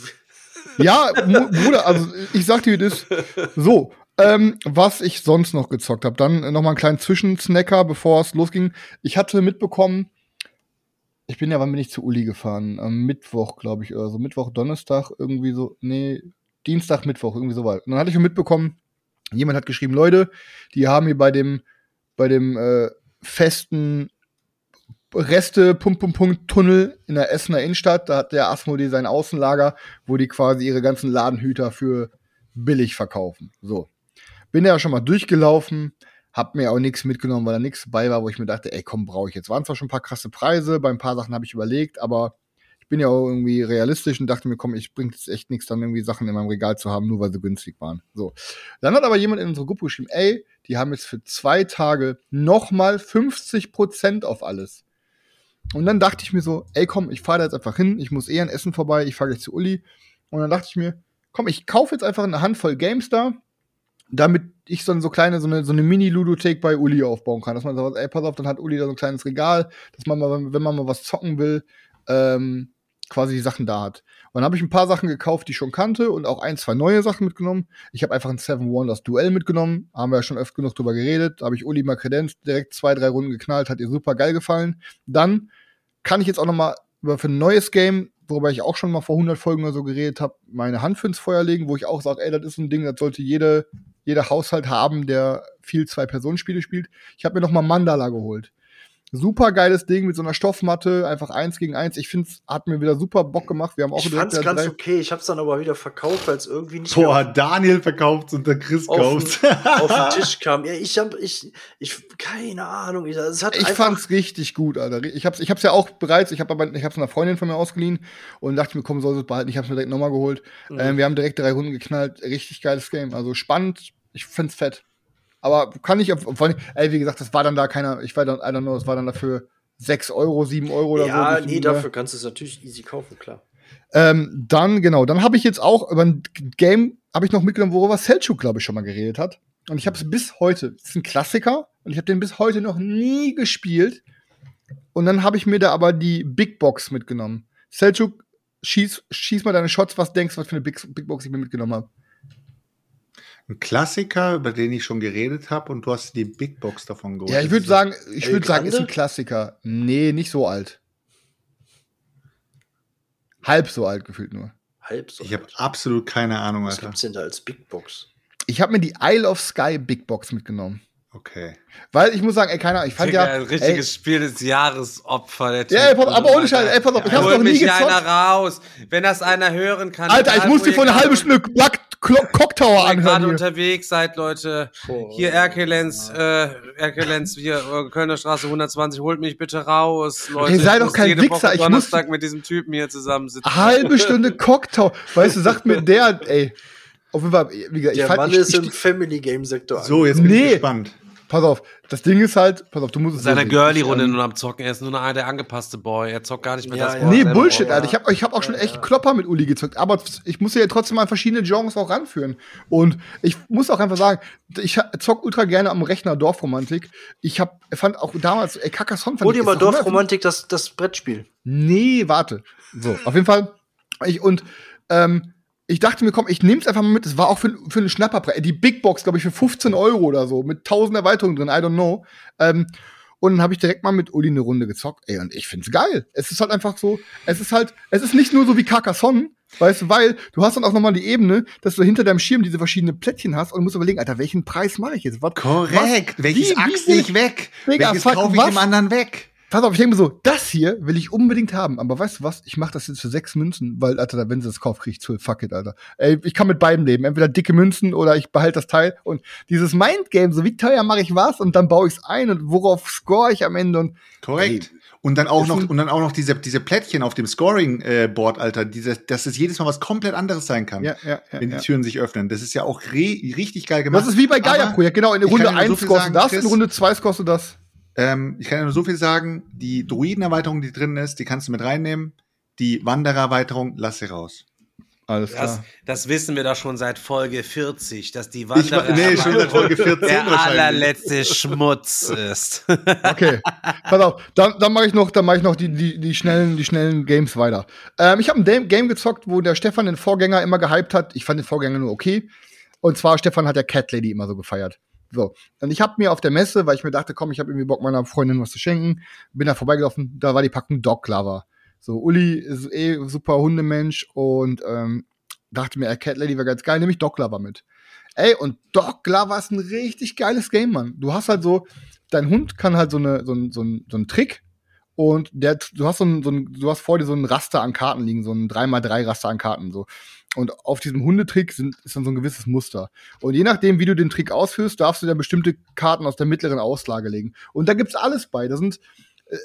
Ja, Bruder, also ich sag dir das. So, ähm, was ich sonst noch gezockt habe. Dann noch mal einen kleinen Zwischensnacker, bevor es losging. Ich hatte mitbekommen, ich bin ja, wann bin ich zu Uli gefahren? Am Mittwoch, glaube ich, oder so. Mittwoch, Donnerstag, irgendwie so. Nee, Dienstag, Mittwoch, irgendwie so weit. Und dann hatte ich mitbekommen, jemand hat geschrieben, Leute, die haben hier bei dem, bei dem äh, festen Reste Punkt, Punkt, Punkt, Tunnel in der Essener Innenstadt, da hat der Asmodee sein Außenlager, wo die quasi ihre ganzen Ladenhüter für billig verkaufen. So. Bin ja schon mal durchgelaufen, hab mir auch nichts mitgenommen, weil da nichts dabei war, wo ich mir dachte, ey, komm, brauche ich jetzt. Waren zwar schon ein paar krasse Preise, bei ein paar Sachen habe ich überlegt, aber ich bin ja auch irgendwie realistisch und dachte mir, komm, ich bringt jetzt echt nichts, dann irgendwie Sachen in meinem Regal zu haben, nur weil sie günstig waren. So. Dann hat aber jemand in unsere Gruppe geschrieben, ey, die haben jetzt für zwei Tage nochmal 50 Prozent auf alles. Und dann dachte ich mir so, ey, komm, ich fahre da jetzt einfach hin, ich muss eh an Essen vorbei, ich fahre gleich zu Uli. Und dann dachte ich mir, komm, ich kaufe jetzt einfach eine Handvoll Games da damit ich so, so kleine, so eine, so eine Mini-Ludothek bei Uli aufbauen kann. Dass man sagt, ey, pass auf, dann hat Uli da so ein kleines Regal, dass man mal, wenn man mal was zocken will, ähm, quasi die Sachen da hat. Und dann habe ich ein paar Sachen gekauft, die ich schon kannte und auch ein, zwei neue Sachen mitgenommen. Ich habe einfach ein Seven Wonders Duell mitgenommen, haben wir ja schon öfter genug drüber geredet. Da habe ich Uli mal Kredenz direkt zwei, drei Runden geknallt, hat ihr super geil gefallen. Dann kann ich jetzt auch noch mal über für ein neues Game worüber ich auch schon mal vor 100 Folgen oder so geredet habe, meine Hand für ins Feuer legen, wo ich auch sage, ey, das ist ein Ding, das sollte jede, jeder Haushalt haben, der viel Zwei-Personen-Spiele spielt. Ich habe mir noch mal Mandala geholt. Super geiles Ding mit so einer Stoffmatte, einfach eins gegen eins. Ich finde, es hat mir wieder super Bock gemacht. Wir haben auch ich fand's ganz okay. Ich hab's dann aber wieder verkauft, weil es irgendwie nicht Boah, Daniel verkauft und der Chris kauft. auf den Tisch kam. Ja, ich hab, ich, ich, keine Ahnung. Ich, es hat ich fand's richtig gut, Alter. Ich hab's, ich hab's ja auch bereits, ich hab aber, ich hab's einer Freundin von mir ausgeliehen und dachte mir, komm, soll es behalten. Ich hab's mir direkt nochmal geholt. Mhm. Ähm, wir haben direkt drei Runden geknallt. Richtig geiles Game. Also spannend. Ich find's fett. Aber kann ich, ey, wie gesagt, das war dann da keiner, ich war dann, I don't know, das war dann dafür 6 Euro, 7 Euro oder ja, so. Ja, nee, dafür kannst du es natürlich easy kaufen, klar. Ähm, dann, genau, dann habe ich jetzt auch über ein Game, habe ich noch mitgenommen, worüber Selchuk, glaube ich, schon mal geredet hat. Und ich habe es bis heute, das ist ein Klassiker, und ich habe den bis heute noch nie gespielt. Und dann habe ich mir da aber die Big Box mitgenommen. Selchuk, schieß, schieß mal deine Shots, was denkst du, was für eine Big, Big Box ich mir mitgenommen habe ein Klassiker, über den ich schon geredet habe, und du hast die Big Box davon geholt. Ja, ich würde sagen, ich würde sagen, ist ein Klassiker. Nee, nicht so alt. Halb so alt gefühlt nur. Halb so. Ich habe absolut keine Ahnung, Was Alter. Was gibt's denn da als Big Box? Ich habe mir die Isle of Sky Big Box mitgenommen. Okay. Weil ich muss sagen, ey, keiner, ich fand Digga, ja. Ein richtiges ey, Spiel des Jahres Opfer, der typ. Ja, ey, aber ohne Scheiß, ey, pass auf, ich hab's noch nie mich gezockt. einer raus. Wenn das einer hören kann. Alter, ich muss dir vor eine halbe Stunde Black Cocktower anhören. Wenn ihr gerade unterwegs seid, Leute, oh, hier Erkelenz, äh, Erkelenz, hier, äh, Kölner Straße 120, holt mich bitte raus, Leute. Ihr seid doch kein Wichser, ich Donnerstag muss mit diesem Typen hier zusammensitzen. Halbe Stunde Cocktower. Weißt du, sagt mir der, ey, auf jeden Fall, wie gesagt, ich der fand, Mann ich, ist im Family Game Sektor. So, jetzt bin nee. ich gespannt pass auf, das Ding ist halt, pass auf, du musst es Seine Girlie-Runde nur am Zocken, er ist nur einer der angepasste Boy, er zockt gar nicht mehr ja, das ja. Nee, Bullshit, Alter. Ich habe ich hab auch schon echt Klopper mit Uli gezockt, aber ich muss ja trotzdem mal verschiedene Genres auch ranführen. Und ich muss auch einfach sagen, ich zock ultra gerne am Rechner Dorfromantik. Ich hab, fand auch damals, ey, Carcassonne fand Hol dir mal Dorfromantik, das, das Brettspiel. Nee, warte. So, auf jeden Fall. Ich, und ähm, ich dachte mir, komm, ich nehm's einfach mal mit. Es war auch für, für einen Schnapper. Die Big Box, glaube ich, für 15 Euro oder so, mit 1000 Erweiterungen drin, I don't know. Ähm, und dann habe ich direkt mal mit Uli eine Runde gezockt. Ey, und ich find's geil. Es ist halt einfach so, es ist halt, es ist nicht nur so wie Carcassonne, weißt du, weil du hast dann auch nochmal die Ebene, dass du hinter deinem Schirm diese verschiedenen Plättchen hast und musst überlegen, Alter, welchen Preis mache ich jetzt? Was, Korrekt. Was, Welches wie, Axt ich weg? Digga, Welches kaufe ich was? dem anderen weg? Pass auf, ich denke mir so, das hier will ich unbedingt haben. Aber weißt du was? Ich mache das jetzt für sechs Münzen, weil, Alter, wenn sie das kauft, krieg ich zwölf. Fuck it, Alter. Ey, ich kann mit beiden leben. Entweder dicke Münzen oder ich behalte das Teil. Und dieses Mindgame, so wie teuer mache ich was und dann baue ich es ein und worauf score ich am Ende und. Korrekt. Ey, und dann auch noch, und dann auch noch diese, diese Plättchen auf dem Scoring-Board, Alter, diese, dass es jedes Mal was komplett anderes sein kann. Ja, ja, ja, wenn die Türen sich öffnen. Das ist ja auch richtig geil gemacht. Das ist wie bei Gaia-Projekt, genau. In Runde 1 so kostet das, in Runde 2 kostet das. Ähm, ich kann ja nur so viel sagen, die Druiden-Erweiterung, die drin ist, die kannst du mit reinnehmen. Die Wandererweiterung lasse raus. Alles klar. Das, das, wissen wir doch schon seit Folge 40, dass die Wanderer ich, nee, schon seit Folge 14 der allerletzte Schmutz ist. okay, pass auf, dann, dann mache ich noch, dann mache ich noch die, die, die, schnellen, die schnellen Games weiter. Ähm, ich habe ein Game gezockt, wo der Stefan den Vorgänger immer gehypt hat. Ich fand den Vorgänger nur okay. Und zwar, Stefan hat der Cat Lady immer so gefeiert. So. Und ich habe mir auf der Messe, weil ich mir dachte, komm, ich habe irgendwie Bock, meiner Freundin was zu schenken, bin da vorbeigelaufen, da war die Packung Dog Lover. So, Uli ist eh super Hundemensch und ähm, dachte mir, Cat Lady wäre ganz geil, nehme ich Dog Lover mit. Ey, und Dog Lover ist ein richtig geiles Game, Mann. Du hast halt so, dein Hund kann halt so, eine, so, ein, so, ein, so einen Trick und der, du hast so ein, so ein, du hast vor dir so ein Raster an Karten liegen, so ein 3x3 Raster an Karten, so. Und auf diesem Hundetrick sind, ist dann so ein gewisses Muster. Und je nachdem, wie du den Trick ausführst, darfst du dann bestimmte Karten aus der mittleren Auslage legen. Und da gibt's alles bei. Da sind äh,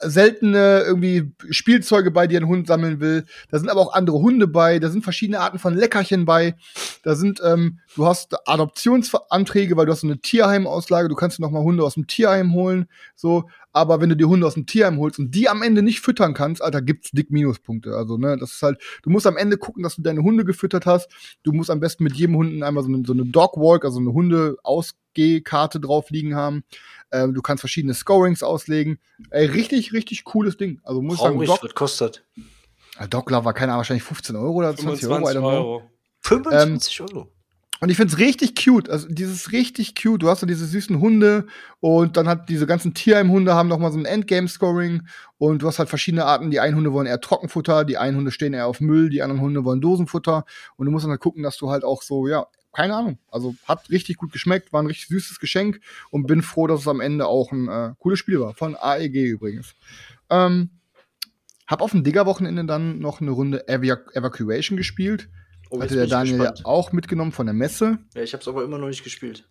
seltene irgendwie Spielzeuge bei, die ein Hund sammeln will. Da sind aber auch andere Hunde bei. Da sind verschiedene Arten von Leckerchen bei. Da sind, ähm, du hast Adoptionsanträge, weil du hast so eine Tierheimauslage. Du kannst noch mal Hunde aus dem Tierheim holen. So, aber wenn du die Hunde aus dem Tierheim holst und die am Ende nicht füttern kannst, Alter, gibt's dick Minuspunkte. Also, ne, das ist halt, du musst am Ende gucken, dass du deine Hunde gefüttert hast. Du musst am besten mit jedem Hunden einmal so eine, so eine Dogwalk, also eine Hunde-Ausgehkarte drauf liegen haben. Ähm, du kannst verschiedene Scorings auslegen. Ey, richtig, richtig cooles Ding. Also muss Traurig, sagen, Dog was kostet. Dogler war keine Ahnung, wahrscheinlich 15 Euro oder 20 Euro. Euro. 25 ähm, Euro. Und ich find's richtig cute. Also dieses richtig cute. Du hast so diese süßen Hunde und dann hat diese ganzen Tierheim-Hunde haben noch mal so ein Endgame-Scoring und du hast halt verschiedene Arten. Die einen Hunde wollen eher Trockenfutter, die einen Hunde stehen eher auf Müll, die anderen Hunde wollen Dosenfutter und du musst dann halt gucken, dass du halt auch so, ja, keine Ahnung. Also hat richtig gut geschmeckt, war ein richtig süßes Geschenk und bin froh, dass es am Ende auch ein äh, cooles Spiel war. Von AEG übrigens. Ähm, hab auf dem Digger-Wochenende dann noch eine Runde Evac Evacuation gespielt. Oh, Hatte der Daniel ja auch mitgenommen von der Messe. Ja, ich habe es aber immer noch nicht gespielt.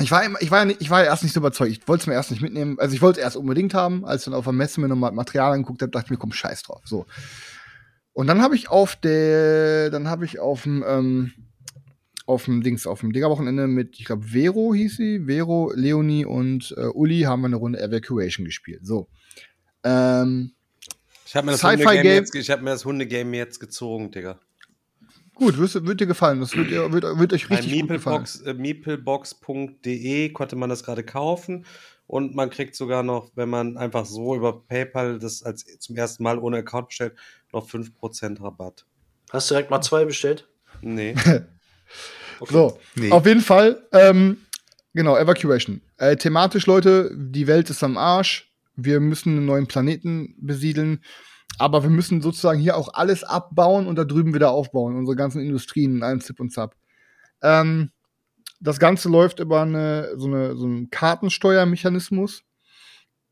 Ich war, ich, war, ich war erst nicht so überzeugt. Ich wollte es mir erst nicht mitnehmen. Also ich wollte es erst unbedingt haben. Als ich dann auf der Messe mir nochmal Material angeguckt habe, dachte ich mir, komm, scheiß drauf. So. Und dann habe ich auf der, dann habe ich auf dem, ähm, auf dem Dings, auf dem Digger-Wochenende mit, ich glaube, Vero hieß sie, Vero, Leonie und äh, Uli haben wir eine Runde Evacuation gespielt. So. Ähm, ich habe mir, das Hunde jetzt, ich hab mir das Hundegame jetzt gezogen, Digga. Gut, wird, wird dir gefallen. Das wird, wird, wird euch richtig Bei gut gefallen. Äh, Meeplebox.de konnte man das gerade kaufen und man kriegt sogar noch, wenn man einfach so über PayPal das als zum ersten Mal ohne Account bestellt, noch 5% Rabatt. Hast du direkt mal zwei bestellt? Nee. okay. So, nee. auf jeden Fall, ähm, genau, Evacuation. Äh, thematisch, Leute, die Welt ist am Arsch. Wir müssen einen neuen Planeten besiedeln. Aber wir müssen sozusagen hier auch alles abbauen und da drüben wieder aufbauen, unsere ganzen Industrien in einem Zip und Zap. Ähm, das Ganze läuft über eine, so, eine, so einen Kartensteuermechanismus.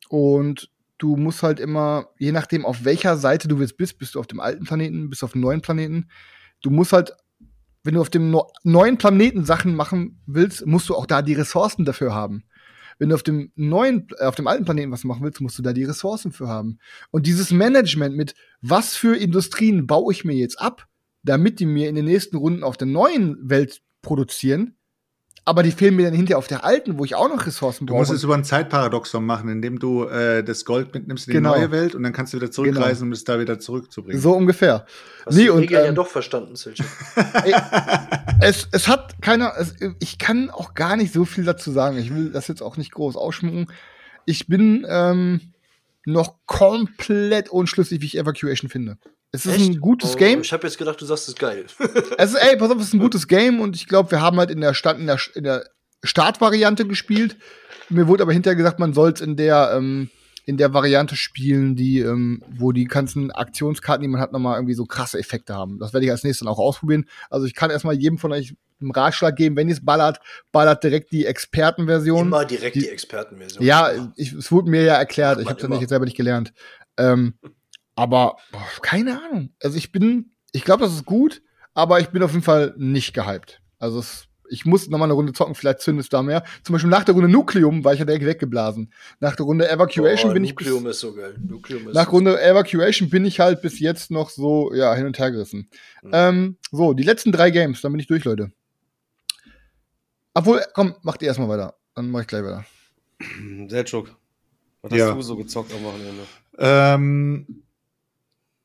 Und du musst halt immer, je nachdem, auf welcher Seite du jetzt bist, bist du auf dem alten Planeten, bist du auf dem neuen Planeten. Du musst halt, wenn du auf dem no neuen Planeten Sachen machen willst, musst du auch da die Ressourcen dafür haben. Wenn du auf dem neuen, äh, auf dem alten Planeten was machen willst, musst du da die Ressourcen für haben. Und dieses Management mit, was für Industrien baue ich mir jetzt ab, damit die mir in den nächsten Runden auf der neuen Welt produzieren, aber die fehlen mir dann hinterher auf der alten, wo ich auch noch Ressourcen brauche. Du musst es über ein Zeitparadoxon machen, indem du äh, das Gold mitnimmst in genau. die neue Welt und dann kannst du wieder zurückreisen, genau. um es da wieder zurückzubringen. So ungefähr. Hast nee, du und, ähm, ja doch verstanden, Silche. es, es hat keiner, es, ich kann auch gar nicht so viel dazu sagen. Ich will das jetzt auch nicht groß ausschmücken. Ich bin ähm, noch komplett unschlüssig, wie ich Evacuation finde. Es ist Echt? ein gutes oh, Game. Ich habe jetzt gedacht, du sagst es ist geil. es ist, ey, pass auf, es ist ein gutes Game und ich glaube, wir haben halt in der, Stand, in der, in der Startvariante gespielt. Mir wurde aber hinterher gesagt, man soll es in der ähm, in der Variante spielen, die ähm, wo die ganzen Aktionskarten, die man hat, nochmal irgendwie so krasse Effekte haben. Das werde ich als nächstes dann auch ausprobieren. Also ich kann erstmal jedem von euch einen Ratschlag geben, wenn ihr es ballert, ballert direkt die Expertenversion. Immer direkt die, die Expertenversion. Ja, ich, es wurde mir ja erklärt. ich habe es ja nicht selber nicht gelernt. Ähm, aber boah, keine Ahnung. Also ich bin, ich glaube, das ist gut, aber ich bin auf jeden Fall nicht gehypt. Also es, ich muss noch mal eine Runde zocken, vielleicht zündet es da mehr. Zum Beispiel nach der Runde Nucleum war ich ja direkt weggeblasen. Nach der Runde Evacuation oh, bin Nucleum ich bis, ist so geil. Nucleum ist nach Runde Evacuation bin ich halt bis jetzt noch so ja hin und her gerissen. Mhm. Ähm, so die letzten drei Games, dann bin ich durch, Leute. Obwohl, komm, macht ihr erstmal weiter, dann mach ich gleich weiter. Seltschuk, was ja. hast du so gezockt am Wochenende? Ähm,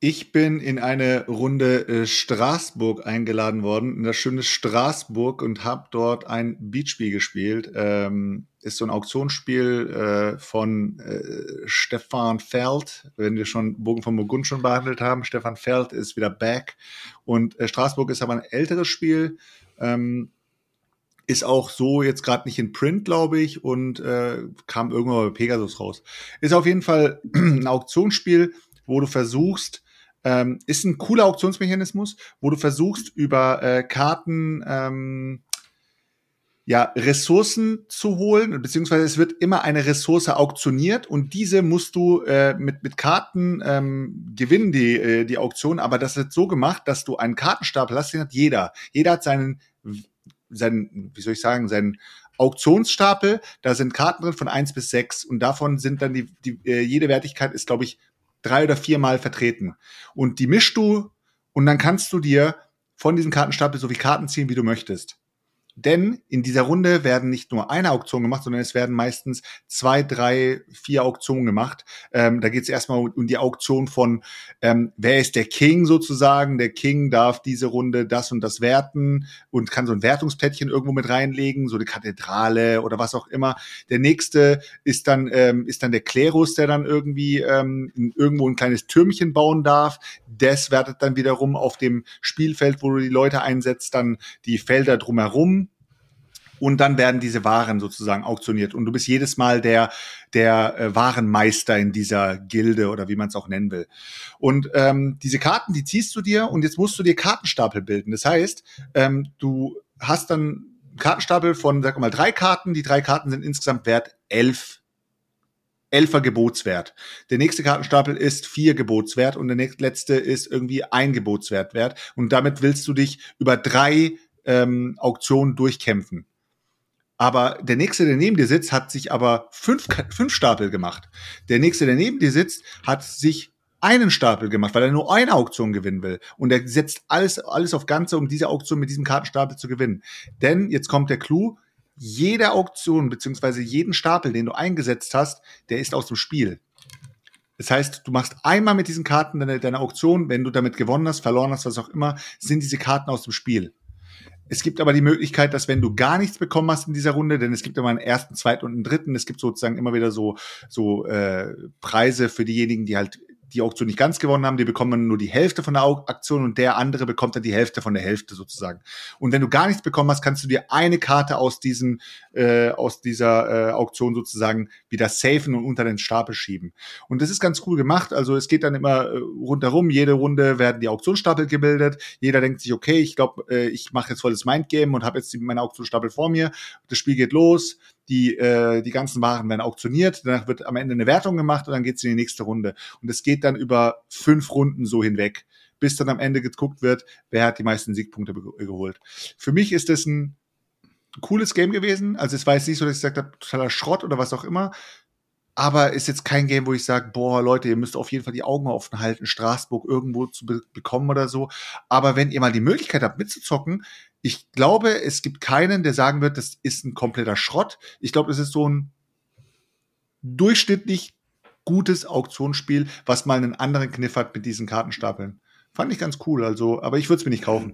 Ich bin in eine Runde äh, Straßburg eingeladen worden, in das schöne Straßburg und habe dort ein Beatspiel gespielt. Ähm, ist so ein Auktionsspiel äh, von äh, Stefan Feld, wenn wir schon Bogen von Burgund schon behandelt haben. Stefan Feld ist wieder back und äh, Straßburg ist aber ein älteres Spiel. Ähm, ist auch so jetzt gerade nicht in Print, glaube ich, und äh, kam irgendwann bei Pegasus raus. Ist auf jeden Fall ein Auktionsspiel, wo du versuchst, ähm, ist ein cooler Auktionsmechanismus, wo du versuchst, über äh, Karten ähm, ja, Ressourcen zu holen, beziehungsweise es wird immer eine Ressource auktioniert und diese musst du äh, mit, mit Karten ähm, gewinnen, die, äh, die Auktion, aber das wird so gemacht, dass du einen Kartenstapel hast, den hat jeder. Jeder hat seinen, seinen, wie soll ich sagen, seinen Auktionsstapel, da sind Karten drin von eins bis sechs und davon sind dann die, die äh, jede Wertigkeit ist, glaube ich, drei oder viermal vertreten. Und die mischst du und dann kannst du dir von diesem Kartenstapel so viel Karten ziehen, wie du möchtest. Denn in dieser Runde werden nicht nur eine Auktion gemacht, sondern es werden meistens zwei, drei, vier Auktionen gemacht. Ähm, da geht es erstmal um, die Auktion von, ähm, wer ist der King sozusagen. Der King darf diese Runde das und das werten und kann so ein Wertungsplättchen irgendwo mit reinlegen, so eine Kathedrale oder was auch immer. Der nächste ist dann, ähm, ist dann der Klerus, der dann irgendwie ähm, irgendwo ein kleines Türmchen bauen darf. Das wertet dann wiederum auf dem Spielfeld, wo du die Leute einsetzt, dann die Felder drumherum und dann werden diese Waren sozusagen auktioniert und du bist jedes Mal der der äh, Warenmeister in dieser Gilde oder wie man es auch nennen will. Und ähm, diese Karten, die ziehst du dir und jetzt musst du dir Kartenstapel bilden. Das heißt, ähm, du hast dann Kartenstapel von, sag mal, drei Karten. Die drei Karten sind insgesamt wert elf elfer Gebotswert. Der nächste Kartenstapel ist vier Gebotswert und der letzte ist irgendwie ein Gebotswert wert. Und damit willst du dich über drei ähm, Auktionen durchkämpfen. Aber der nächste, der neben dir sitzt, hat sich aber fünf, fünf Stapel gemacht. Der nächste, der neben dir sitzt, hat sich einen Stapel gemacht, weil er nur eine Auktion gewinnen will. Und er setzt alles, alles auf Ganze, um diese Auktion mit diesem Kartenstapel zu gewinnen. Denn jetzt kommt der Clou. Jede Auktion, beziehungsweise jeden Stapel, den du eingesetzt hast, der ist aus dem Spiel. Das heißt, du machst einmal mit diesen Karten deine, deine Auktion, wenn du damit gewonnen hast, verloren hast, was auch immer, sind diese Karten aus dem Spiel. Es gibt aber die Möglichkeit, dass wenn du gar nichts bekommen hast in dieser Runde, denn es gibt immer einen ersten, zweiten und einen dritten, es gibt sozusagen immer wieder so, so äh, Preise für diejenigen, die halt die Auktion nicht ganz gewonnen haben, die bekommen nur die Hälfte von der Aktion und der andere bekommt dann die Hälfte von der Hälfte sozusagen. Und wenn du gar nichts bekommen hast, kannst du dir eine Karte aus diesen äh, aus dieser äh, Auktion sozusagen wieder safen und unter den Stapel schieben. Und das ist ganz cool gemacht. Also es geht dann immer äh, rundherum. Jede Runde werden die Auktionsstapel gebildet. Jeder denkt sich, okay, ich glaube, äh, ich mache jetzt volles Mindgame und habe jetzt meine Auktionsstapel vor mir. Das Spiel geht los die, äh, die ganzen Waren werden auktioniert, danach wird am Ende eine Wertung gemacht und dann geht's in die nächste Runde. Und es geht dann über fünf Runden so hinweg, bis dann am Ende geguckt wird, wer hat die meisten Siegpunkte geholt. Für mich ist das ein cooles Game gewesen. Also es war jetzt nicht so, dass ich gesagt habe, totaler Schrott oder was auch immer. Aber ist jetzt kein Game, wo ich sage, boah, Leute, ihr müsst auf jeden Fall die Augen offen halten, Straßburg irgendwo zu be bekommen oder so. Aber wenn ihr mal die Möglichkeit habt, mitzuzocken, ich glaube, es gibt keinen, der sagen wird, das ist ein kompletter Schrott. Ich glaube, es ist so ein durchschnittlich gutes Auktionsspiel, was mal einen anderen Kniff hat mit diesen Kartenstapeln. Fand ich ganz cool, also, aber ich würde es mir nicht kaufen.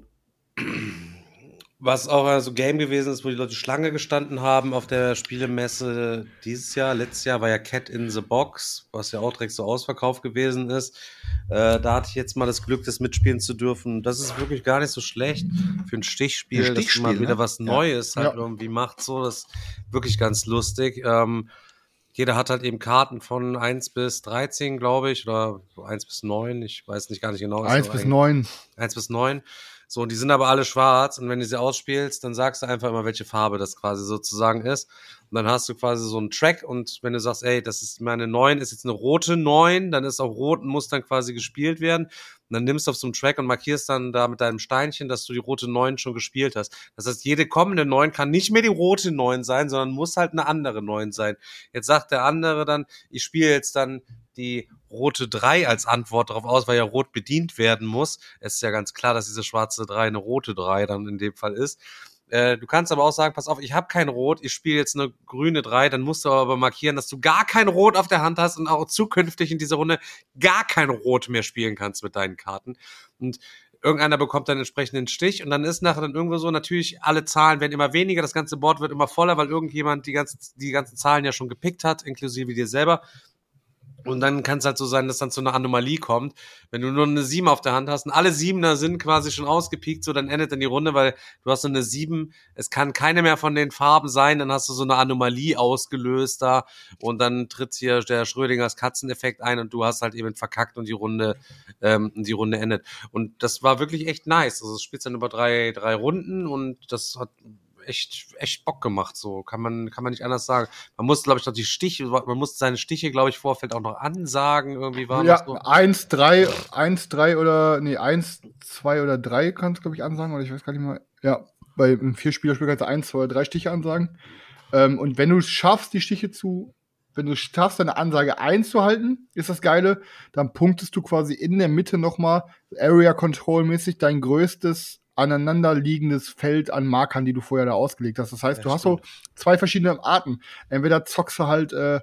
Was auch so also Game gewesen ist, wo die Leute Schlange gestanden haben auf der Spielemesse dieses Jahr. Letztes Jahr war ja Cat in the Box, was ja auch direkt so ausverkauft gewesen ist. Äh, da hatte ich jetzt mal das Glück, das mitspielen zu dürfen. Das ist wirklich gar nicht so schlecht für ein Stichspiel, ein Stichspiel dass man wieder ne? was Neues ja. halt ja. irgendwie macht. So, das ist wirklich ganz lustig. Ähm, jeder hat halt eben Karten von 1 bis 13, glaube ich, oder 1 bis 9, ich weiß nicht gar nicht genau. 1 bis 9. 1 bis 9. So, die sind aber alle schwarz und wenn du sie ausspielst, dann sagst du einfach immer, welche Farbe das quasi sozusagen ist. Und dann hast du quasi so einen Track und wenn du sagst, ey, das ist meine 9, ist jetzt eine rote 9, dann ist auch rot und muss dann quasi gespielt werden. Und dann nimmst du auf so einen Track und markierst dann da mit deinem Steinchen, dass du die rote 9 schon gespielt hast. Das heißt, jede kommende 9 kann nicht mehr die rote 9 sein, sondern muss halt eine andere 9 sein. Jetzt sagt der andere dann, ich spiele jetzt dann die rote 3 als Antwort darauf aus, weil ja rot bedient werden muss. Es ist ja ganz klar, dass diese schwarze 3 eine rote 3 dann in dem Fall ist. Äh, du kannst aber auch sagen, pass auf, ich habe kein Rot, ich spiele jetzt eine grüne 3, dann musst du aber markieren, dass du gar kein Rot auf der Hand hast und auch zukünftig in dieser Runde gar kein Rot mehr spielen kannst mit deinen Karten. Und irgendeiner bekommt dann entsprechenden Stich und dann ist nachher dann irgendwo so, natürlich, alle Zahlen werden immer weniger, das ganze Board wird immer voller, weil irgendjemand die ganzen, die ganzen Zahlen ja schon gepickt hat, inklusive dir selber. Und dann kann es halt so sein, dass dann zu einer Anomalie kommt. Wenn du nur eine 7 auf der Hand hast und alle Siebener sind quasi schon ausgepiekt, so dann endet dann die Runde, weil du hast so eine 7, es kann keine mehr von den Farben sein, dann hast du so eine Anomalie ausgelöst da und dann tritt hier der Schrödingers Katzeneffekt ein und du hast halt eben verkackt und die Runde, ähm, die Runde endet. Und das war wirklich echt nice. Also es spielt dann über drei, drei Runden und das hat echt, echt Bock gemacht. So kann man, kann man nicht anders sagen. Man muss, glaube ich, noch die Stiche, man muss seine Stiche, glaube ich, Vorfeld auch noch ansagen. Irgendwie war ja, das so. eins, drei, eins, drei oder nee, eins, zwei oder drei kannst du, glaube ich, ansagen. Oder ich weiß gar nicht mal. Ja, bei einem Vierspielerspiel kannst du eins, zwei oder drei Stiche ansagen. Ähm, und wenn du es schaffst, die Stiche zu wenn du schaffst, deine Ansage einzuhalten, ist das Geile, dann punktest du quasi in der Mitte nochmal Area Control mäßig dein größtes aneinanderliegendes Feld an Markern, die du vorher da ausgelegt hast. Das heißt, ja, du hast so zwei verschiedene Arten. Entweder zockst du halt äh,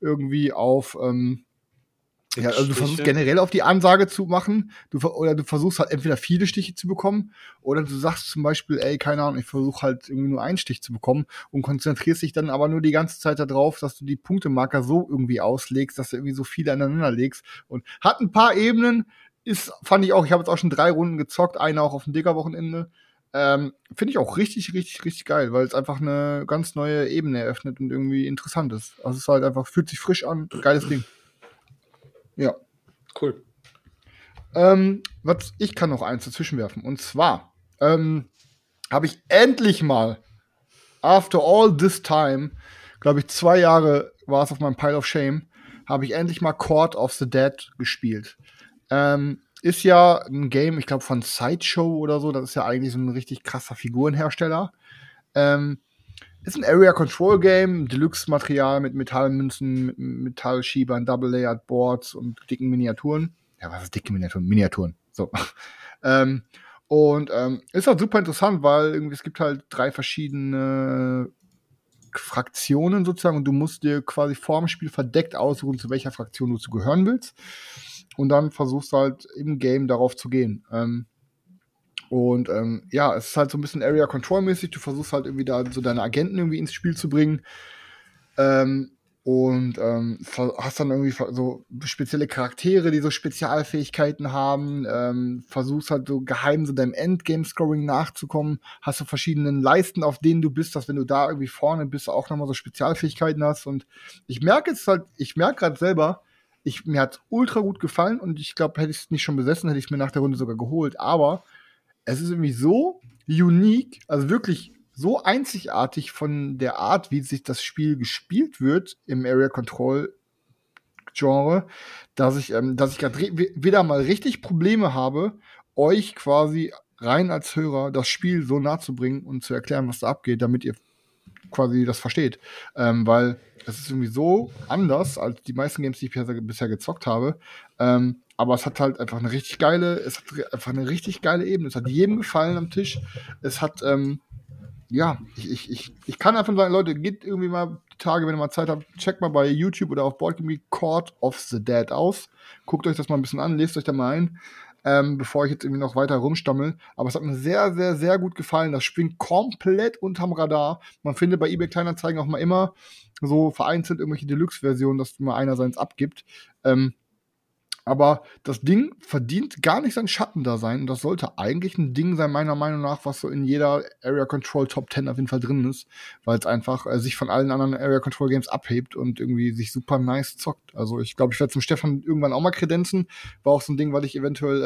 irgendwie auf, ähm, ja, also du versuchst generell auf die Ansage zu machen, du, oder du versuchst halt entweder viele Stiche zu bekommen, oder du sagst zum Beispiel, ey, keine Ahnung, ich versuche halt irgendwie nur einen Stich zu bekommen und konzentrierst dich dann aber nur die ganze Zeit darauf, dass du die Punktemarker so irgendwie auslegst, dass du irgendwie so viele aneinander legst und hat ein paar Ebenen, ist, fand ich auch, ich habe jetzt auch schon drei Runden gezockt, eine auch auf dem Digger-Wochenende. Ähm, Finde ich auch richtig, richtig, richtig geil, weil es einfach eine ganz neue Ebene eröffnet und irgendwie interessant ist. Also es ist halt einfach, fühlt sich frisch an, geiles Ding. Ja. Cool. Ähm, was, ich kann noch eins dazwischen werfen. Und zwar ähm, habe ich endlich mal, after all this time, glaube ich, zwei Jahre war es auf meinem Pile of Shame, habe ich endlich mal Court of the Dead gespielt. Ähm, ist ja ein Game, ich glaube, von Sideshow oder so. Das ist ja eigentlich so ein richtig krasser Figurenhersteller. Ähm, ist ein Area Control Game, Deluxe-Material mit Metallmünzen, mit Metallschiebern, Double-Layered Boards und dicken Miniaturen. Ja, was ist dicke Miniaturen? Miniaturen. So. ähm, und ähm, ist halt super interessant, weil irgendwie es gibt halt drei verschiedene Fraktionen sozusagen und du musst dir quasi vorm Spiel verdeckt aussuchen, zu welcher Fraktion du zu gehören willst und dann versuchst du halt im Game darauf zu gehen. Ähm, und ähm, ja, es ist halt so ein bisschen Area Control mäßig. Du versuchst halt irgendwie da so deine Agenten irgendwie ins Spiel zu bringen. Ähm, und ähm, hast dann irgendwie so spezielle Charaktere, die so Spezialfähigkeiten haben. Ähm, versuchst halt so geheim so deinem Endgame-Scoring nachzukommen. Hast du so verschiedene Leisten, auf denen du bist, dass wenn du da irgendwie vorne bist, auch nochmal so Spezialfähigkeiten hast. Und ich merke jetzt halt, ich merke gerade selber, ich, mir hat ultra gut gefallen und ich glaube, hätte ich es nicht schon besessen, hätte ich es mir nach der Runde sogar geholt. Aber es ist irgendwie so unique, also wirklich so einzigartig von der Art, wie sich das Spiel gespielt wird im Area Control Genre, dass ich, ähm, dass ich gerade wieder mal richtig Probleme habe, euch quasi rein als Hörer das Spiel so nahe zu bringen und zu erklären, was da abgeht, damit ihr quasi das versteht. Ähm, weil es ist irgendwie so anders als die meisten Games, die ich bisher, gezockt habe. Ähm, aber es hat halt einfach eine richtig geile, es hat einfach eine richtig geile Ebene. Es hat jedem gefallen am Tisch. Es hat, ähm, ja, ich, ich, ich, ich kann einfach sagen, Leute, geht irgendwie mal die Tage, wenn ihr mal Zeit habt, checkt mal bei YouTube oder auf Boardgame Court of the Dead aus. Guckt euch das mal ein bisschen an, lest euch da mal ein ähm, bevor ich jetzt irgendwie noch weiter rumstammel. Aber es hat mir sehr, sehr, sehr gut gefallen. Das springt komplett unterm Radar. Man findet bei eBay Kleinanzeigen auch mal immer so vereinzelt irgendwelche Deluxe-Versionen, dass mal einer seins abgibt. Ähm, aber das Ding verdient gar nicht sein Schattendasein. Und das sollte eigentlich ein Ding sein, meiner Meinung nach, was so in jeder Area Control Top 10 auf jeden Fall drin ist, weil es einfach äh, sich von allen anderen Area Control Games abhebt und irgendwie sich super nice zockt. Also ich glaube, ich werde zum Stefan irgendwann auch mal kredenzen. War auch so ein Ding, weil ich eventuell